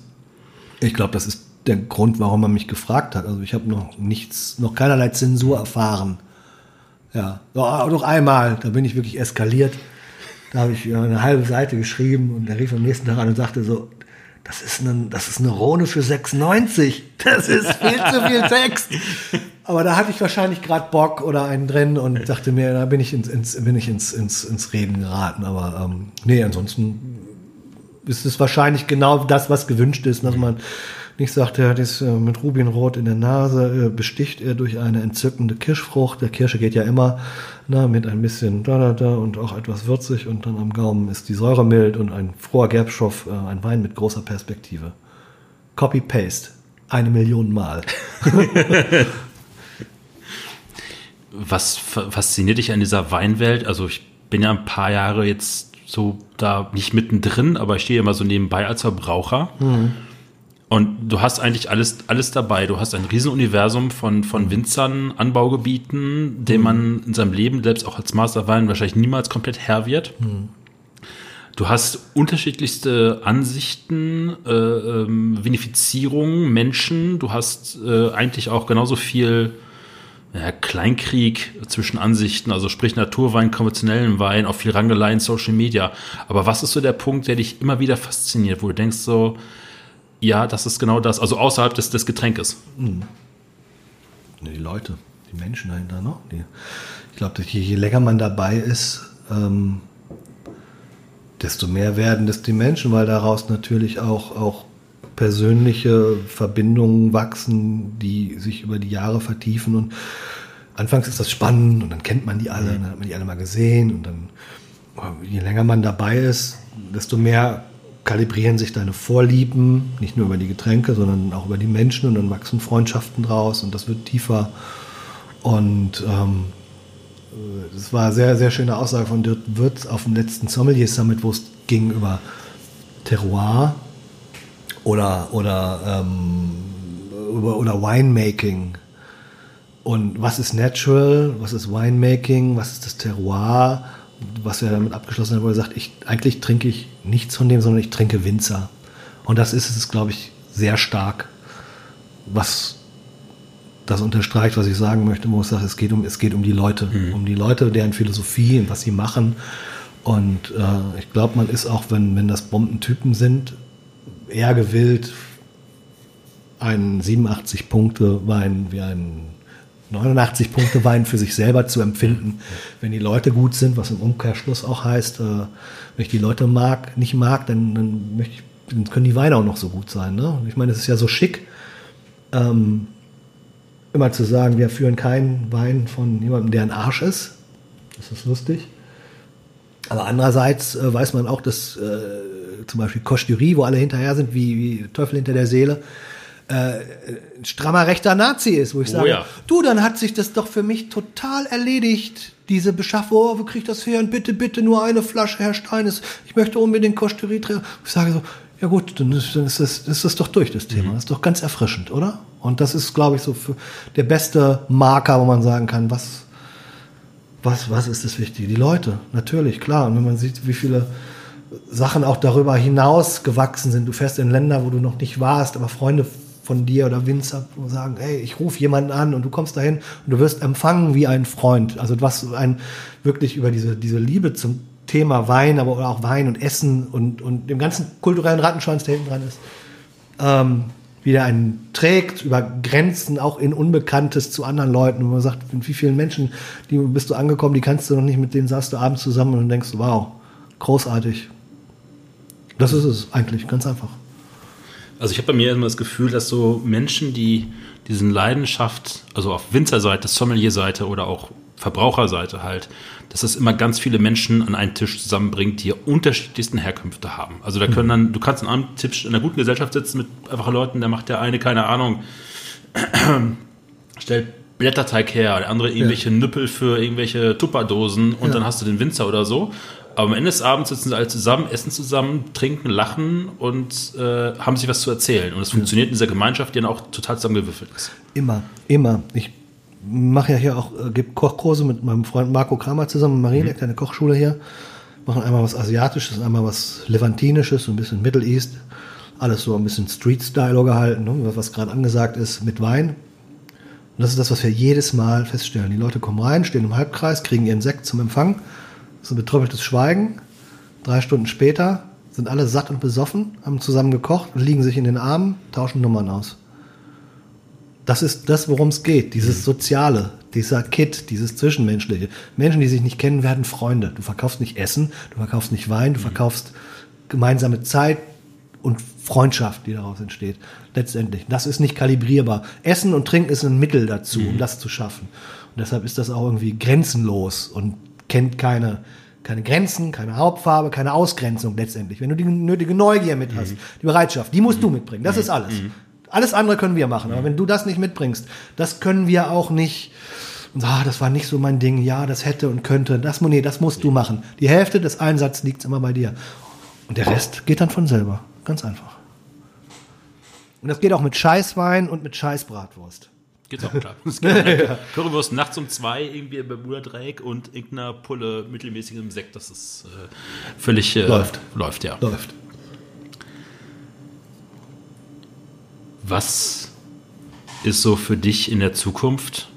Ich glaube, das ist der Grund, warum er mich gefragt hat. Also ich habe noch nichts, noch keinerlei Zensur erfahren. Ja, doch, doch einmal, da bin ich wirklich eskaliert. Da habe ich eine halbe Seite geschrieben und er rief am nächsten Tag an und sagte so, das ist, eine, das ist eine Rhone für 6,90. Das ist viel zu viel Text. Aber da hatte ich wahrscheinlich gerade Bock oder einen drin und dachte mir, da bin ich ins, ins, bin ich ins, ins, ins Reden geraten. Aber ähm, nee, ansonsten ist es wahrscheinlich genau das, was gewünscht ist, dass man nicht sagt, er hat es äh, mit Rubinrot in der Nase, äh, besticht er durch eine entzückende Kirschfrucht. Der Kirsche geht ja immer na, mit ein bisschen da, da, da und auch etwas würzig und dann am Gaumen ist die Säure mild und ein froher Gerbstoff, äh, ein Wein mit großer Perspektive. Copy-Paste. Eine Million Mal. Was fasziniert dich an dieser Weinwelt? Also ich bin ja ein paar Jahre jetzt so da nicht mittendrin, aber ich stehe immer so nebenbei als Verbraucher. Mhm. Und du hast eigentlich alles, alles dabei. Du hast ein Riesenuniversum von, von Winzern, Anbaugebieten, dem mhm. man in seinem Leben, selbst auch als Masterwein, wahrscheinlich niemals komplett Herr wird. Mhm. Du hast unterschiedlichste Ansichten, äh, ähm, Vinifizierung, Menschen. Du hast äh, eigentlich auch genauso viel ja, Kleinkrieg zwischen Ansichten, also sprich Naturwein, konventionellen Wein, auch viel Rangelei in Social Media. Aber was ist so der Punkt, der dich immer wieder fasziniert, wo du denkst so, ja, das ist genau das, also außerhalb des, des Getränkes. Mhm. Die Leute, die Menschen dahinter, ne? Die, ich glaube, je, je länger man dabei ist, ähm, desto mehr werden das die Menschen, weil daraus natürlich auch, auch persönliche Verbindungen wachsen, die sich über die Jahre vertiefen. Und anfangs ist das spannend und dann kennt man die alle, mhm. dann hat man die alle mal gesehen und dann, je länger man dabei ist, desto mehr kalibrieren sich deine Vorlieben, nicht nur über die Getränke, sondern auch über die Menschen und dann wachsen Freundschaften draus und das wird tiefer. Und ähm, das war eine sehr, sehr schöne Aussage von Dirk Wirtz auf dem letzten Sommelier Summit, wo es ging über Terroir oder, oder, ähm, über, oder Winemaking. Und was ist Natural, was ist Winemaking, was ist das Terroir was er damit abgeschlossen hat, wo er sagt, ich, eigentlich trinke ich nichts von dem, sondern ich trinke Winzer. Und das ist es, glaube ich, sehr stark, was das unterstreicht, was ich sagen möchte, wo ich sage, es geht um, es geht um die Leute, mhm. um die Leute, deren Philosophie und was sie machen. Und äh, ich glaube, man ist auch, wenn, wenn das Bombentypen sind, eher gewillt, einen 87 Punkte Wein wie einen 89 Punkte Wein für sich selber zu empfinden. Wenn die Leute gut sind, was im Umkehrschluss auch heißt, äh, wenn ich die Leute mag, nicht mag, dann, dann, ich, dann können die Weine auch noch so gut sein. Ne? Ich meine, es ist ja so schick, ähm, immer zu sagen, wir führen keinen Wein von jemandem, der ein Arsch ist. Das ist lustig. Aber andererseits äh, weiß man auch, dass äh, zum Beispiel Costurie, wo alle hinterher sind, wie, wie Teufel hinter der Seele, ein strammer rechter Nazi ist, wo ich oh, sage, ja. du, dann hat sich das doch für mich total erledigt. Diese Beschaffung, oh, wo krieg ich das her? Und bitte, bitte nur eine Flasche, Herr Steines. Ich möchte unbedingt Kosterie trinken. Ich sage so, ja gut, dann ist, dann ist, das, ist das doch durch, das Thema. Mhm. Das ist doch ganz erfrischend, oder? Und das ist, glaube ich, so der beste Marker, wo man sagen kann, was, was, was ist das Wichtige? Die Leute, natürlich, klar. Und wenn man sieht, wie viele Sachen auch darüber hinaus gewachsen sind. Du fährst in Länder, wo du noch nicht warst, aber Freunde von dir oder Winzer sagen, hey, ich rufe jemanden an und du kommst dahin und du wirst empfangen wie ein Freund. Also was ein wirklich über diese, diese Liebe zum Thema Wein, aber auch Wein und Essen und, und dem ganzen kulturellen Rattenschwanz, der hinten dran ist, ähm, wieder einen trägt, über Grenzen, auch in Unbekanntes zu anderen Leuten. Und man sagt, mit wie vielen Menschen die bist du angekommen, die kannst du noch nicht, mit denen saßt du abends zusammen und denkst, wow, großartig. Das ist es eigentlich, ganz einfach. Also ich habe bei mir immer das Gefühl, dass so Menschen, die diesen Leidenschaft, also auf Winzerseite, Sommelier-Seite oder auch Verbraucherseite halt, dass das immer ganz viele Menschen an einen Tisch zusammenbringt, die unterschiedlichsten Herkünfte haben. Also da können dann, du kannst an einem Tisch in einer guten Gesellschaft sitzen mit einfachen Leuten, da macht der eine, keine Ahnung, stellt Blätterteig her, der andere irgendwelche ja. Nüppel für irgendwelche Tupperdosen und ja. dann hast du den Winzer oder so. Aber am Ende des Abends sitzen sie alle zusammen, essen zusammen, trinken, lachen und äh, haben sich was zu erzählen. Und es funktioniert in dieser Gemeinschaft, die dann auch total zusammengewürfelt ist. Immer, immer. Ich mache ja hier auch, äh, gebe Kochkurse mit meinem Freund Marco Kramer zusammen, Marieneck, mhm. eine Kochschule hier. Machen einmal was Asiatisches, einmal was Levantinisches, so ein bisschen Middle East. Alles so ein bisschen Street-Style gehalten, ne? was gerade angesagt ist, mit Wein. Und das ist das, was wir jedes Mal feststellen. Die Leute kommen rein, stehen im Halbkreis, kriegen ihren Sekt zum Empfang so ein betröppeltes Schweigen. Drei Stunden später sind alle satt und besoffen, haben zusammen gekocht und liegen sich in den Armen, tauschen Nummern aus. Das ist das, worum es geht. Dieses Soziale, dieser Kit, dieses Zwischenmenschliche. Menschen, die sich nicht kennen, werden Freunde. Du verkaufst nicht Essen, du verkaufst nicht Wein, du verkaufst gemeinsame Zeit und Freundschaft, die daraus entsteht. Letztendlich. Das ist nicht kalibrierbar. Essen und Trinken ist ein Mittel dazu, um das zu schaffen. Und deshalb ist das auch irgendwie grenzenlos und kennt keine, keine Grenzen, keine Hauptfarbe, keine Ausgrenzung letztendlich. Wenn du die nötige Neugier mit hast, die Bereitschaft, die musst du mitbringen. Das ist alles. Alles andere können wir machen. Aber wenn du das nicht mitbringst, das können wir auch nicht. Und ah, das war nicht so mein Ding. Ja, das hätte und könnte. Das, nee, das musst du machen. Die Hälfte des Einsatzes liegt immer bei dir. Und der Rest geht dann von selber. Ganz einfach. Und das geht auch mit Scheißwein und mit Scheißbratwurst. Geht's auch klar. Es geht auch mit Currywurst nachts um zwei irgendwie im Bermuda-Dreieck und irgendeiner Pulle mittelmäßigem Sekt. Das ist äh, völlig äh, Läuft. Läuft, ja. Läuft. Was ist so für dich in der Zukunft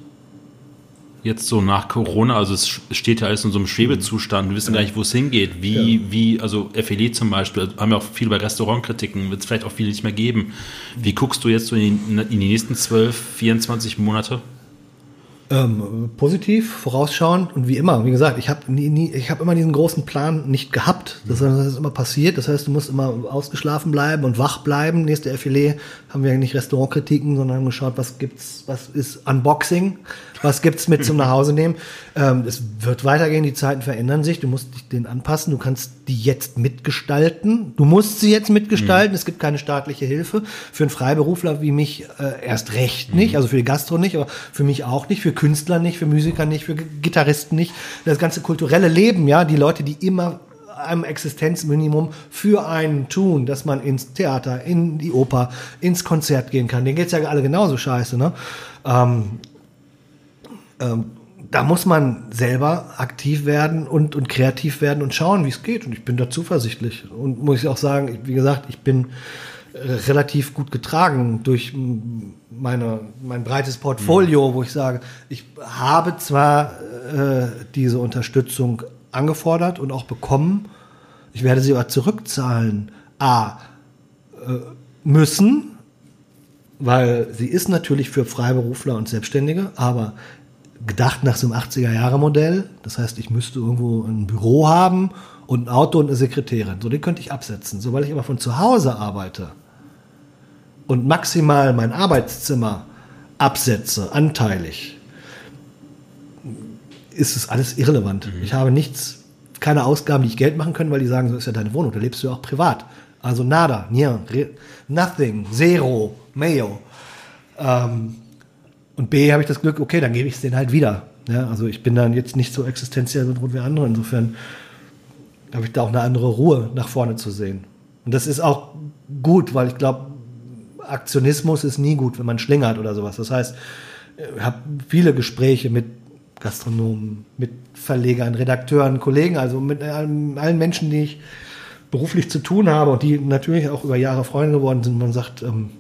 jetzt so nach Corona? Also es steht ja alles in so einem Schwebezustand. Wir wissen gar nicht, wo es hingeht. Wie, wie, also FLE zum Beispiel, haben wir auch viel bei Restaurantkritiken, wird es vielleicht auch viele nicht mehr geben. Wie guckst du jetzt so in, in die nächsten 12, 24 Monate? Ähm, positiv, vorausschauend und wie immer, wie gesagt, ich habe nie, nie, ich habe immer diesen großen Plan nicht gehabt. Das, das ist immer passiert. Das heißt, du musst immer ausgeschlafen bleiben und wach bleiben. Nächste Filet haben wir nicht Restaurantkritiken, sondern haben geschaut, was gibt's, was ist Unboxing, was gibt's mit zum Nachhause nehmen. Ähm, es wird weitergehen, die Zeiten verändern sich. Du musst dich denen anpassen. Du kannst die jetzt mitgestalten. Du musst sie jetzt mitgestalten. Es gibt keine staatliche Hilfe für einen Freiberufler wie mich äh, erst recht nicht. Also für die Gastro nicht, aber für mich auch nicht. Für Künstler nicht, für Musiker nicht, für Gitarristen nicht. Das ganze kulturelle Leben, ja, die Leute, die immer einem Existenzminimum für einen tun, dass man ins Theater, in die Oper, ins Konzert gehen kann. Denen geht's ja alle genauso scheiße, ne? Ähm, ähm, da muss man selber aktiv werden und, und kreativ werden und schauen, wie es geht. Und ich bin da zuversichtlich. Und muss ich auch sagen, wie gesagt, ich bin äh, relativ gut getragen durch meine, mein breites Portfolio, wo ich sage, ich habe zwar äh, diese Unterstützung angefordert und auch bekommen, ich werde sie aber zurückzahlen. A, äh, müssen, weil sie ist natürlich für Freiberufler und Selbstständige, aber gedacht nach so einem 80er-Jahre-Modell. Das heißt, ich müsste irgendwo ein Büro haben und ein Auto und eine Sekretärin. So, den könnte ich absetzen. So, weil ich aber von zu Hause arbeite und maximal mein Arbeitszimmer absetze, anteilig, ist es alles irrelevant. Ich habe nichts, keine Ausgaben, die ich Geld machen können, weil die sagen, so ist ja deine Wohnung, da lebst du ja auch privat. Also nada, nie, re- nothing, zero, mayo. Ähm, und B habe ich das Glück, okay, dann gebe ich es denen halt wieder. Ja, also ich bin dann jetzt nicht so existenziell bedroht wie andere. Insofern habe ich da auch eine andere Ruhe nach vorne zu sehen. Und das ist auch gut, weil ich glaube, Aktionismus ist nie gut, wenn man schlingert oder sowas. Das heißt, ich habe viele Gespräche mit Gastronomen, mit Verlegern, Redakteuren, Kollegen, also mit allen, allen Menschen, die ich beruflich zu tun habe und die natürlich auch über Jahre Freunde geworden sind. Man sagt, ähm,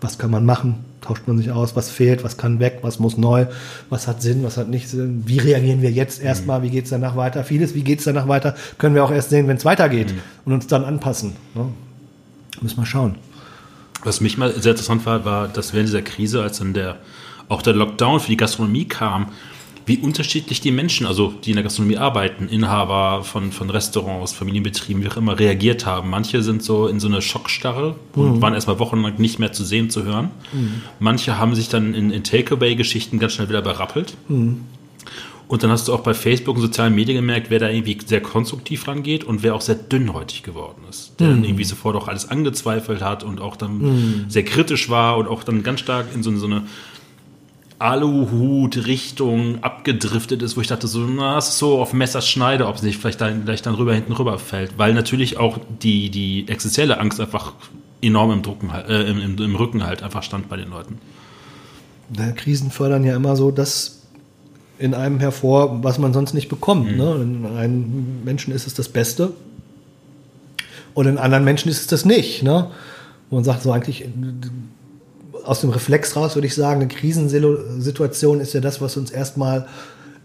was kann man machen? Tauscht man sich aus? Was fehlt? Was kann weg? Was muss neu? Was hat Sinn? Was hat nicht Sinn? Wie reagieren wir jetzt erstmal? Wie geht es danach weiter? Vieles, wie geht es danach weiter? Können wir auch erst sehen, wenn es weitergeht und uns dann anpassen. Ne? Müssen wir schauen. Was mich mal sehr interessant war, war, dass während dieser Krise, als dann der, auch der Lockdown für die Gastronomie kam, wie unterschiedlich die Menschen, also die in der Gastronomie arbeiten, Inhaber von, von Restaurants, Familienbetrieben, wie auch immer, reagiert haben. Manche sind so in so eine Schockstarre und waren erstmal wochenlang nicht mehr zu sehen, zu hören. Manche haben sich dann in, in Takeaway-Geschichten ganz schnell wieder berappelt. Und dann hast du auch bei Facebook und sozialen Medien gemerkt, wer da irgendwie sehr konstruktiv rangeht und wer auch sehr dünnhäutig geworden ist. Der dann irgendwie sofort auch alles angezweifelt hat und auch dann sehr kritisch war und auch dann ganz stark in so, so eine Aluhut-Richtung abgedriftet ist, wo ich dachte, so, na, es ist so auf Messerschneide, ob es nicht vielleicht dann, gleich dann rüber hinten rüber fällt. Weil natürlich auch die, die existenzielle Angst einfach enorm im, Drucken, äh, im, im, im Rücken halt einfach stand bei den Leuten. Ja, Krisen fördern ja immer so das in einem hervor, was man sonst nicht bekommt. Ne? In einem Menschen ist es das Beste und in anderen Menschen ist es das nicht. Ne? Wo man sagt, so eigentlich aus dem Reflex raus würde ich sagen, eine Krisensituation ist ja das, was uns erstmal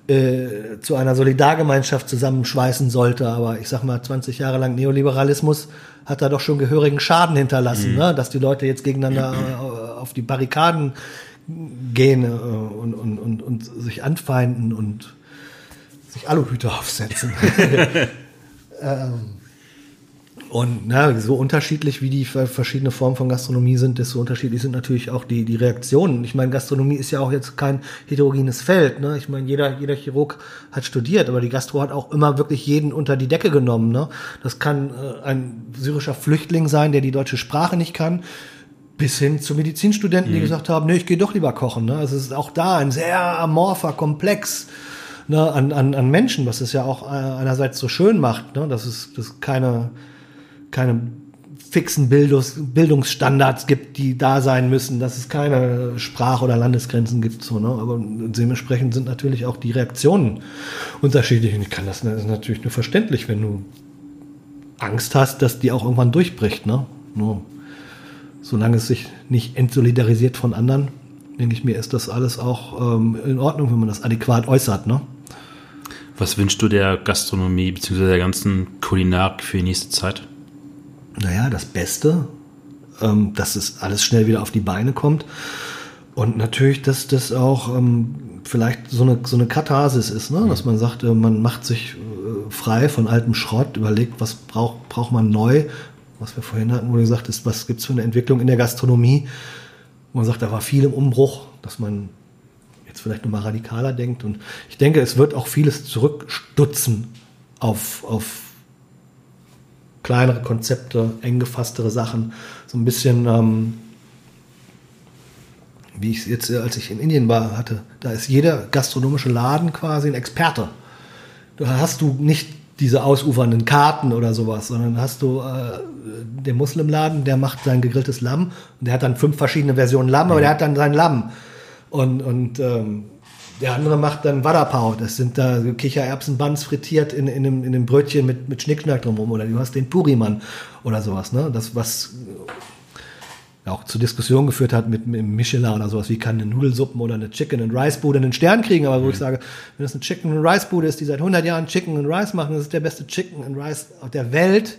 äh, zu einer Solidargemeinschaft zusammenschweißen sollte. Aber ich sag mal, 20 Jahre lang Neoliberalismus hat da doch schon gehörigen Schaden hinterlassen, mhm. ne? dass die Leute jetzt gegeneinander äh, auf die Barrikaden gehen äh, und, und, und, und sich anfeinden und sich Aluhüte aufsetzen. ähm, und na, so unterschiedlich wie die verschiedene Formen von Gastronomie sind, desto unterschiedlich sind natürlich auch die, die Reaktionen. Ich meine, Gastronomie ist ja auch jetzt kein heterogenes Feld. Ne? Ich meine, jeder, jeder Chirurg hat studiert, aber die Gastro hat auch immer wirklich jeden unter die Decke genommen. Ne? Das kann äh, ein syrischer Flüchtling sein, der die deutsche Sprache nicht kann bis hin zu Medizinstudenten, die mhm. gesagt haben, nee, ich gehe doch lieber kochen. Ne? Also es ist auch da ein sehr amorpher Komplex ne, an, an, an Menschen, was es ja auch äh, einerseits so schön macht, ne? dass es dass keine keine fixen Bildungs Bildungsstandards gibt, die da sein müssen, dass es keine Sprach- oder Landesgrenzen gibt. So, ne? Aber dementsprechend sind natürlich auch die Reaktionen unterschiedlich. Und ich kann das, das ist natürlich nur verständlich, wenn du Angst hast, dass die auch irgendwann durchbricht. Ne? Nur solange es sich nicht entsolidarisiert von anderen, denke ich mir, ist das alles auch ähm, in Ordnung, wenn man das adäquat äußert. Ne? Was wünschst du der Gastronomie bzw. der ganzen Kulinarik für die nächste Zeit? Naja, das Beste, ähm, dass es alles schnell wieder auf die Beine kommt. Und natürlich, dass das auch ähm, vielleicht so eine, so eine Katharsis ist, ne? dass man sagt, äh, man macht sich äh, frei von altem Schrott, überlegt, was braucht, braucht man neu, was wir vorhin hatten, wo du gesagt hast, was gibt es für eine Entwicklung in der Gastronomie, man sagt, da war viel im Umbruch, dass man jetzt vielleicht nochmal radikaler denkt. Und ich denke, es wird auch vieles zurückstutzen auf, auf kleinere Konzepte, eng gefasstere Sachen, so ein bisschen, ähm, wie ich es jetzt, äh, als ich in Indien war, hatte. Da ist jeder gastronomische Laden quasi ein Experte. Da hast du nicht diese ausufernden Karten oder sowas, sondern hast du äh, den Muslimladen, der macht sein gegrilltes Lamm und der hat dann fünf verschiedene Versionen Lamm, aber der hat dann sein Lamm. Und, und ähm, der andere macht dann Wadapau. Das sind da Kichererbsenbuns frittiert in, in, einem, in einem Brötchen mit, mit Schnickschnack drumherum. Oder du hast den Purimann oder sowas. Ne? Das, was auch zu Diskussionen geführt hat mit, mit Michelin oder sowas. Wie kann eine Nudelsuppen oder eine Chicken and Rice Bude einen Stern kriegen? Aber wo mhm. ich sage, wenn das eine Chicken and Rice Bude ist, die seit 100 Jahren Chicken and Rice machen, das ist der beste Chicken and Rice auf der Welt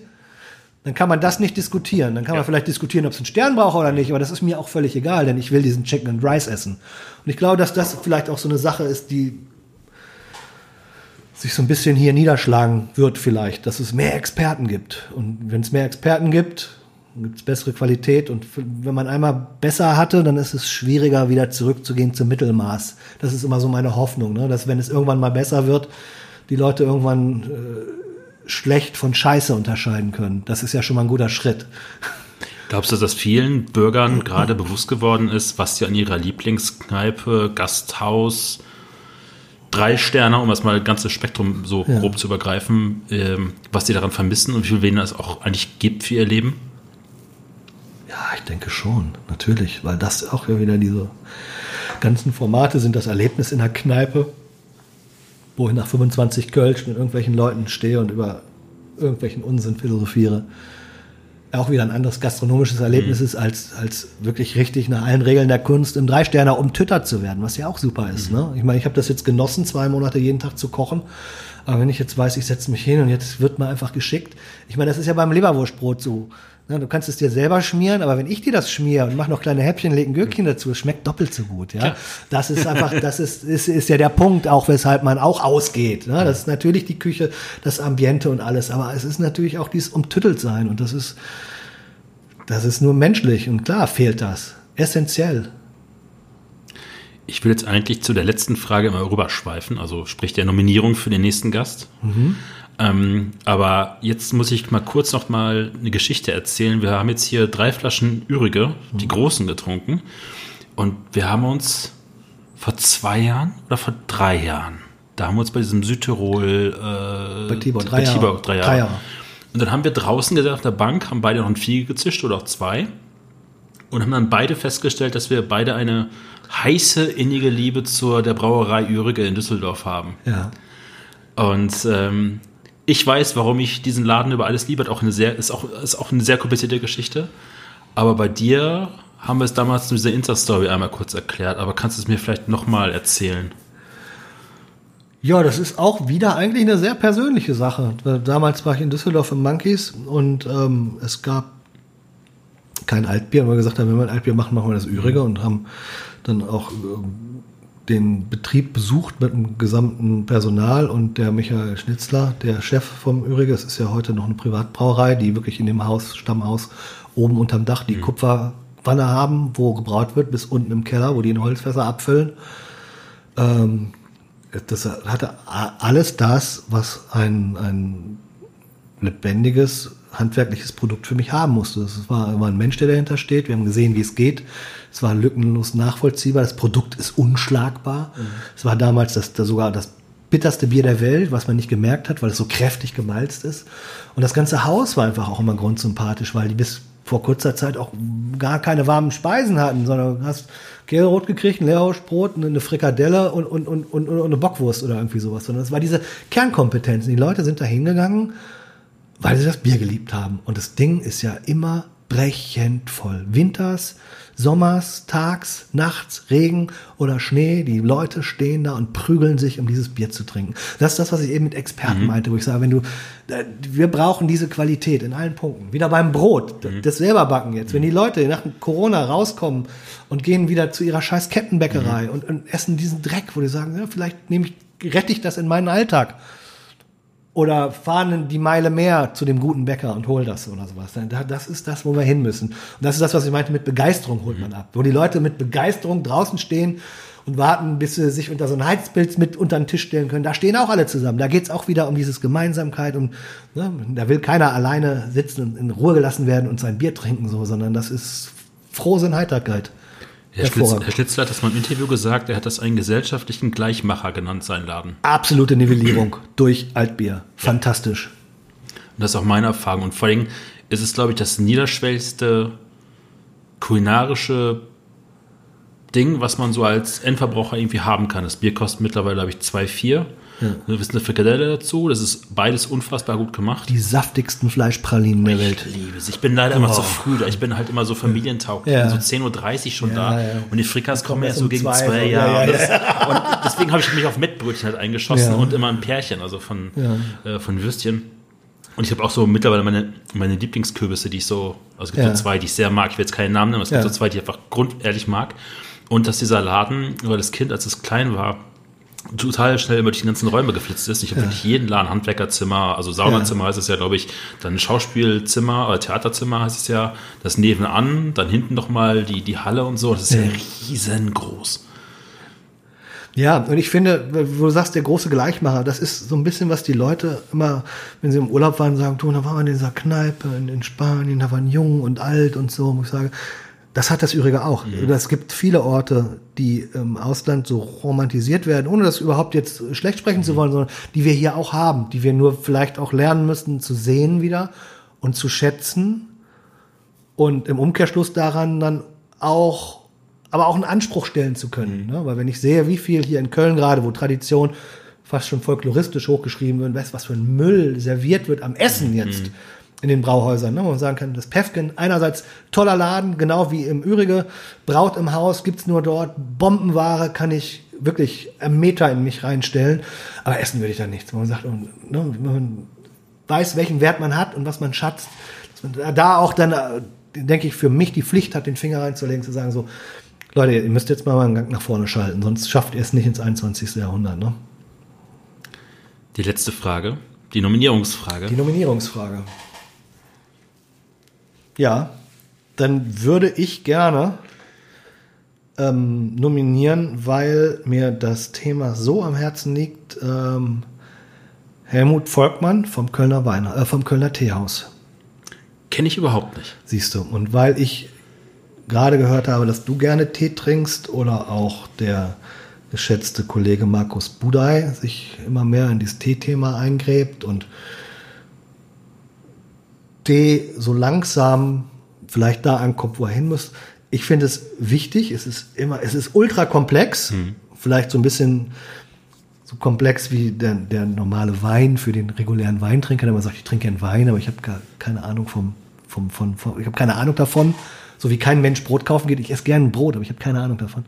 dann kann man das nicht diskutieren. Dann kann ja. man vielleicht diskutieren, ob es einen Stern braucht oder nicht, aber das ist mir auch völlig egal, denn ich will diesen Chicken and Rice essen. Und ich glaube, dass das vielleicht auch so eine Sache ist, die sich so ein bisschen hier niederschlagen wird vielleicht, dass es mehr Experten gibt. Und wenn es mehr Experten gibt, gibt es bessere Qualität. Und wenn man einmal besser hatte, dann ist es schwieriger, wieder zurückzugehen zum Mittelmaß. Das ist immer so meine Hoffnung, ne? dass wenn es irgendwann mal besser wird, die Leute irgendwann äh, schlecht von Scheiße unterscheiden können. Das ist ja schon mal ein guter Schritt. Glaubst du, dass vielen Bürgern gerade bewusst geworden ist, was sie an ihrer Lieblingskneipe, Gasthaus, drei Sterne, um das mal das ganze Spektrum so ja. grob zu übergreifen, ähm, was sie daran vermissen und wie viel weniger es auch eigentlich gibt für ihr Leben? Ja, ich denke schon, natürlich, weil das auch ja wieder diese ganzen Formate sind, das Erlebnis in der Kneipe wo ich nach 25 Kölsch mit irgendwelchen Leuten stehe und über irgendwelchen Unsinn philosophiere, auch wieder ein anderes gastronomisches Erlebnis mhm. ist, als, als wirklich richtig nach allen Regeln der Kunst im Dreisterner umtüttert zu werden, was ja auch super ist. Mhm. Ne? Ich meine, ich habe das jetzt genossen, zwei Monate jeden Tag zu kochen. Aber wenn ich jetzt weiß, ich setze mich hin und jetzt wird mir einfach geschickt. Ich meine, das ist ja beim Leberwurstbrot so. Ja, du kannst es dir selber schmieren, aber wenn ich dir das schmiere und mache noch kleine Häppchen, lege ein Gürkchen dazu, es schmeckt doppelt so gut. Ja, das ist einfach, das ist, ist, ist ja der Punkt, auch weshalb man auch ausgeht. Ne? Das ist natürlich die Küche, das Ambiente und alles, aber es ist natürlich auch dieses umtüttelt sein und das ist, das ist nur menschlich und klar fehlt das essentiell. Ich will jetzt eigentlich zu der letzten Frage immer rüberschweifen, also sprich der Nominierung für den nächsten Gast. Mhm. Ähm, aber jetzt muss ich mal kurz noch mal eine Geschichte erzählen. Wir haben jetzt hier drei Flaschen Ürige, die großen, getrunken. Und wir haben uns vor zwei Jahren oder vor drei Jahren, da haben wir uns bei diesem Südtirol, äh, bei Tibor, drei, bei Tibor, Jahre. drei Jahre. Drei Jahre. Und dann haben wir draußen gesessen auf der Bank, haben beide noch ein Vieh gezischt oder auch zwei. Und haben dann beide festgestellt, dass wir beide eine heiße, innige Liebe zur der Brauerei Ürige in Düsseldorf haben. Ja. Und ähm, ich weiß, warum ich diesen Laden über alles liebe. Auch eine sehr, ist, auch, ist auch eine sehr komplizierte Geschichte. Aber bei dir haben wir es damals in dieser Insta-Story einmal kurz erklärt. Aber kannst du es mir vielleicht nochmal erzählen? Ja, das ist auch wieder eigentlich eine sehr persönliche Sache. Damals war ich in Düsseldorf im Monkeys und ähm, es gab kein Altbier, und wir gesagt haben, wenn wir ein Altbier machen, machen wir das Ürige und haben dann auch ähm, den Betrieb besucht mit dem gesamten Personal und der Michael Schnitzler, der Chef vom Ürige, es ist ja heute noch eine Privatbrauerei, die wirklich in dem Haus, Stammhaus, oben unterm Dach die mhm. Kupferwanne haben, wo gebraut wird, bis unten im Keller, wo die in Holzfässer abfüllen. Ähm, das hatte alles das, was ein, ein lebendiges, handwerkliches Produkt für mich haben musste. Es war, war ein Mensch, der dahinter steht. Wir haben gesehen, wie es geht. Es war lückenlos nachvollziehbar. Das Produkt ist unschlagbar. Mhm. Es war damals das, das sogar das bitterste Bier der Welt, was man nicht gemerkt hat, weil es so kräftig gemalzt ist. Und das ganze Haus war einfach auch immer grundsympathisch, weil die bis vor kurzer Zeit auch gar keine warmen Speisen hatten, sondern hast Kehlrot gekriegt, ein Leerhausbrot, eine Frikadelle und, und, und, und, eine Bockwurst oder irgendwie sowas. Sondern es war diese Kernkompetenz. Die Leute sind da hingegangen, weil sie das Bier geliebt haben. Und das Ding ist ja immer brechend voll. Winters, Sommers, tags, nachts, Regen oder Schnee. Die Leute stehen da und prügeln sich, um dieses Bier zu trinken. Das ist das, was ich eben mit Experten mhm. meinte, wo ich sage, wenn du, wir brauchen diese Qualität in allen Punkten. Wieder beim Brot, mhm. das selber backen jetzt. Wenn die Leute nach Corona rauskommen und gehen wieder zu ihrer scheiß Kettenbäckerei mhm. und, und, essen diesen Dreck, wo die sagen, ja, vielleicht nehme ich, rette ich das in meinen Alltag oder fahren die Meile mehr zu dem guten Bäcker und hol das oder sowas. Das ist das, wo wir hin müssen. Und das ist das, was ich meinte, mit Begeisterung holt man ab. Wo die Leute mit Begeisterung draußen stehen und warten, bis sie sich unter so ein Heizpilz mit unter den Tisch stellen können. Da stehen auch alle zusammen. Da geht's auch wieder um dieses Gemeinsamkeit. Um, ne, da will keiner alleine sitzen und in Ruhe gelassen werden und sein Bier trinken, so, sondern das ist Frohsinn, Heiterkeit. Herr, Schlitz, Herr Schlitzler hat das mal im Interview gesagt, er hat das einen gesellschaftlichen Gleichmacher genannt, seinen Laden. Absolute Nivellierung durch Altbier. Fantastisch. Und das ist auch meine Erfahrung. Und vor allem ist es, glaube ich, das niederschwelligste kulinarische Ding, was man so als Endverbraucher irgendwie haben kann. Das Bier kostet mittlerweile, glaube ich, 2,4. Ja. Du hast eine Frikadelle dazu. Das ist beides unfassbar gut gemacht. Die saftigsten Fleischpralinen der Welt. Ich liebe es. Ich bin leider oh. immer zu früh da. Ich bin halt immer so familientauglich. Ja. Ich bin so 10.30 Uhr schon ja, da. Ja. Und die Frikas kommen erst so gegen zwei, zwei Jahre. Ja, und deswegen habe ich mich auf Mettbrötchen halt eingeschossen und immer ein Pärchen, also von, äh, von Würstchen. Und ich habe auch so mittlerweile meine, meine Lieblingskürbisse, die ich so, also es gibt so zwei, die ich sehr mag. Ich will jetzt keinen Namen nennen, aber es gibt so zwei, die ich einfach grundehrlich mag. Und dass dieser Laden, weil das Kind, als es klein war, total schnell über die ganzen Räume geflitzt ist. Ich habe ja. wirklich jeden Laden, Handwerkerzimmer, also Saunazimmer ja. heißt es ja, glaube ich, dann Schauspielzimmer oder Theaterzimmer heißt es ja, das nebenan, dann hinten nochmal die, die Halle und so. Das ist ja, ja riesengroß. Ja, und ich finde, wo du sagst, der große Gleichmacher, das ist so ein bisschen, was die Leute immer, wenn sie im Urlaub waren, sagen, du, da waren wir in dieser Kneipe in, in Spanien, da waren jung und alt und so, muss ich sagen. Das hat das Übrige auch. Mhm. Es gibt viele Orte, die im Ausland so romantisiert werden, ohne das überhaupt jetzt schlecht sprechen mhm. zu wollen, sondern die wir hier auch haben, die wir nur vielleicht auch lernen müssen zu sehen wieder und zu schätzen und im Umkehrschluss daran dann auch, aber auch einen Anspruch stellen zu können. Mhm. Ne? Weil wenn ich sehe, wie viel hier in Köln gerade, wo Tradition fast schon folkloristisch hochgeschrieben wird, weißt was für ein Müll serviert wird am Essen jetzt. In den Brauhäusern, ne, wo man sagen kann, das Pefken, einerseits toller Laden, genau wie im Ürige, Braut im Haus gibt's nur dort, Bombenware kann ich wirklich einen Meter in mich reinstellen, aber essen würde ich da nichts. Man sagt, ne, man weiß, welchen Wert man hat und was man schätzt, dass man da auch dann, äh, denke ich, für mich die Pflicht hat, den Finger reinzulegen, zu sagen so, Leute, ihr müsst jetzt mal einen Gang nach vorne schalten, sonst schafft ihr es nicht ins 21. Jahrhundert. Ne? Die letzte Frage, die Nominierungsfrage. Die Nominierungsfrage. Ja, dann würde ich gerne ähm, nominieren, weil mir das Thema so am Herzen liegt. Ähm, Helmut Volkmann vom Kölner Weiner, äh, vom Kölner Teehaus. Kenne ich überhaupt nicht. Siehst du. Und weil ich gerade gehört habe, dass du gerne Tee trinkst oder auch der geschätzte Kollege Markus Budai sich immer mehr in dieses Teethema eingräbt und Tee so langsam vielleicht da ankommt, wo er hin muss. Ich finde es wichtig. Es ist immer, es ist ultra komplex. Mhm. Vielleicht so ein bisschen so komplex wie der, der normale Wein für den regulären Weintrinker, der man sagt, ich trinke einen Wein, aber ich habe gar keine Ahnung vom, vom, von, vom ich habe keine Ahnung davon, So wie kein Mensch Brot kaufen geht. Ich esse gerne Brot, aber ich habe keine Ahnung davon.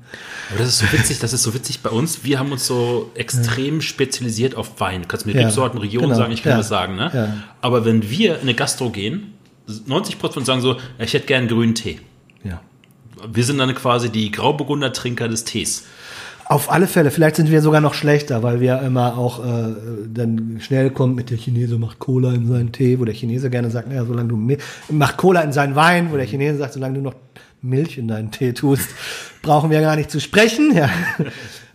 Aber das ist so witzig, das ist so witzig bei uns. Wir haben uns so extrem spezialisiert auf Wein. Du kannst mir Ja, Rebsorten, Regionen genau, sagen, ich kann ja, das sagen. Ne? ja. Aber wenn wir in eine Gastro gehen, 90 Prozent sagen so, ja, ich hätte gern grünen Tee. Ja. Wir sind dann quasi die Grauburgunder-Trinker des Tees. Auf alle Fälle. Vielleicht sind wir sogar noch schlechter, weil wir immer auch äh, dann schnell kommen mit der Chinese macht Cola in seinen Tee, wo der Chinese gerne sagt, naja, solange du macht Cola in seinen Wein, wo der Chinese sagt, solange du noch Milch in deinen Tee tust, brauchen wir gar nicht zu sprechen. Ja.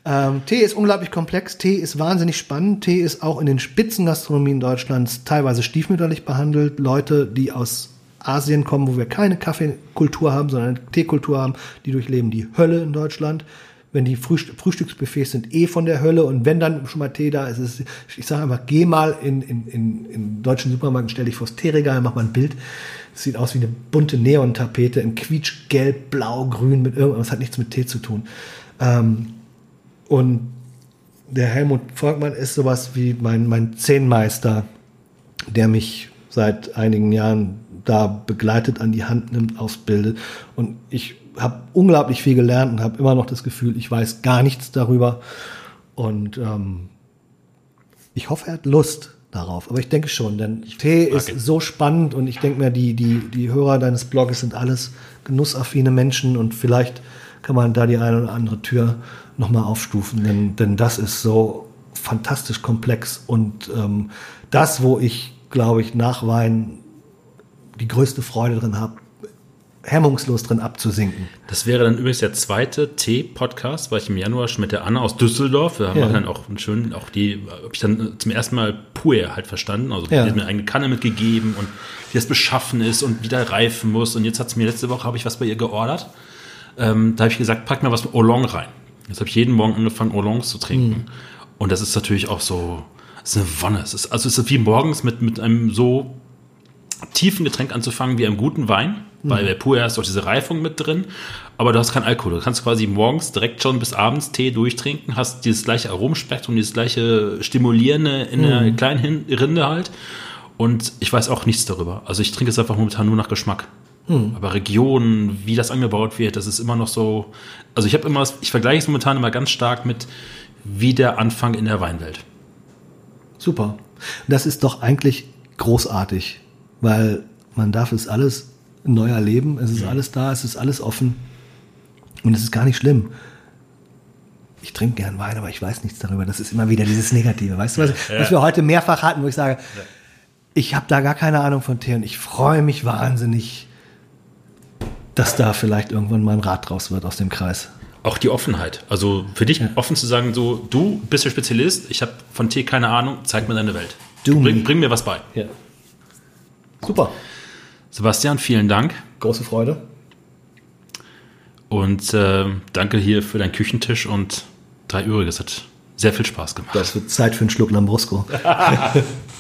Ähm, Tee ist unglaublich komplex, Tee ist wahnsinnig spannend, Tee ist auch in den Spitzengastronomien Deutschlands teilweise stiefmütterlich behandelt. Leute, die aus Asien kommen, wo wir keine Kaffeekultur haben, sondern eine Teekultur haben, die durchleben die Hölle in Deutschland. Wenn die Frühst Frühstücksbuffets sind eh von der Hölle und wenn dann schon mal Tee da ist, ist ich sage einfach, geh mal in, in, in, in deutschen Supermarkt, stell dich vors Teeregal, mach mal ein Bild. Es sieht aus wie eine bunte Neontapete in quietsch, gelb, blau, grün mit irgendwas, hat nichts mit Tee zu tun. Ähm, und der Helmut Volkmann ist sowas wie mein, mein Zehnmeister, der mich seit einigen Jahren da begleitet, an die Hand nimmt, ausbildet. Und ich habe unglaublich viel gelernt und habe immer noch das Gefühl, ich weiß gar nichts darüber. Und ähm, ich hoffe, er hat Lust darauf. Aber ich denke schon, denn Tee ist Danke. so spannend und ich denke mir, die, die, die Hörer deines Blogs sind alles genussaffine Menschen und vielleicht kann man da die eine oder andere Tür nochmal aufstufen, denn, denn das ist so fantastisch komplex und ähm, das, wo ich, glaube ich, nach Wein die größte Freude drin habe, hemmungslos drin abzusinken. Das wäre dann übrigens der zweite Tee-Podcast, war ich im Januar schon mit der Anna aus Düsseldorf. Wir haben Ja. dann auch einen schönen, auch die, habe ich dann zum ersten Mal Puer halt verstanden. Also Ja. die hat mir eine eigene Kanne mitgegeben und wie das beschaffen ist und wie der reifen muss. Und jetzt hat es mir letzte Woche, habe ich was bei ihr geordert. Ähm, da habe ich gesagt, pack mir was mit Oolong rein. Jetzt habe ich jeden Morgen angefangen, Oolongs zu trinken. Und das ist natürlich auch so, das ist eine Wonne. Es ist, also es ist wie morgens mit, mit einem so tiefen Getränk anzufangen wie einem guten Wein, weil bei Pur ist auch diese Reifung mit drin, aber du hast keinen Alkohol. Du kannst quasi morgens direkt schon bis abends Tee durchtrinken, hast dieses gleiche Aromenspektrum, dieses gleiche Stimulierende in der kleinen Hin- Rinde halt. Und ich weiß auch nichts darüber. Also ich trinke es einfach momentan nur nach Geschmack. Aber Regionen, wie das angebaut wird, das ist immer noch so. Also ich habe immer, ich vergleiche es momentan immer ganz stark mit wie der Anfang in der Weinwelt. Super. Das ist doch eigentlich großartig, weil man darf es alles neu erleben. Es ist alles da, es ist alles offen und es ist gar nicht schlimm. Ich trinke gern Wein, aber ich weiß nichts darüber. Das ist immer wieder dieses Negative. Weißt du, was, was wir heute mehrfach hatten, wo ich sage, ich habe da gar keine Ahnung von Tee und ich freue mich wahnsinnig, dass da vielleicht irgendwann mal ein Rad draus wird aus dem Kreis. Auch die Offenheit. Also für dich offen zu sagen, so, du bist der Spezialist, ich habe von Tee keine Ahnung, zeig mir deine Welt. Du bring, mir. bring mir was bei. Ja. Super. Sebastian, vielen Dank. Große Freude. Und äh, danke hier für deinen Küchentisch und drei Übriges. Hat sehr viel Spaß gemacht. Das wird Zeit für einen Schluck Lambrusco.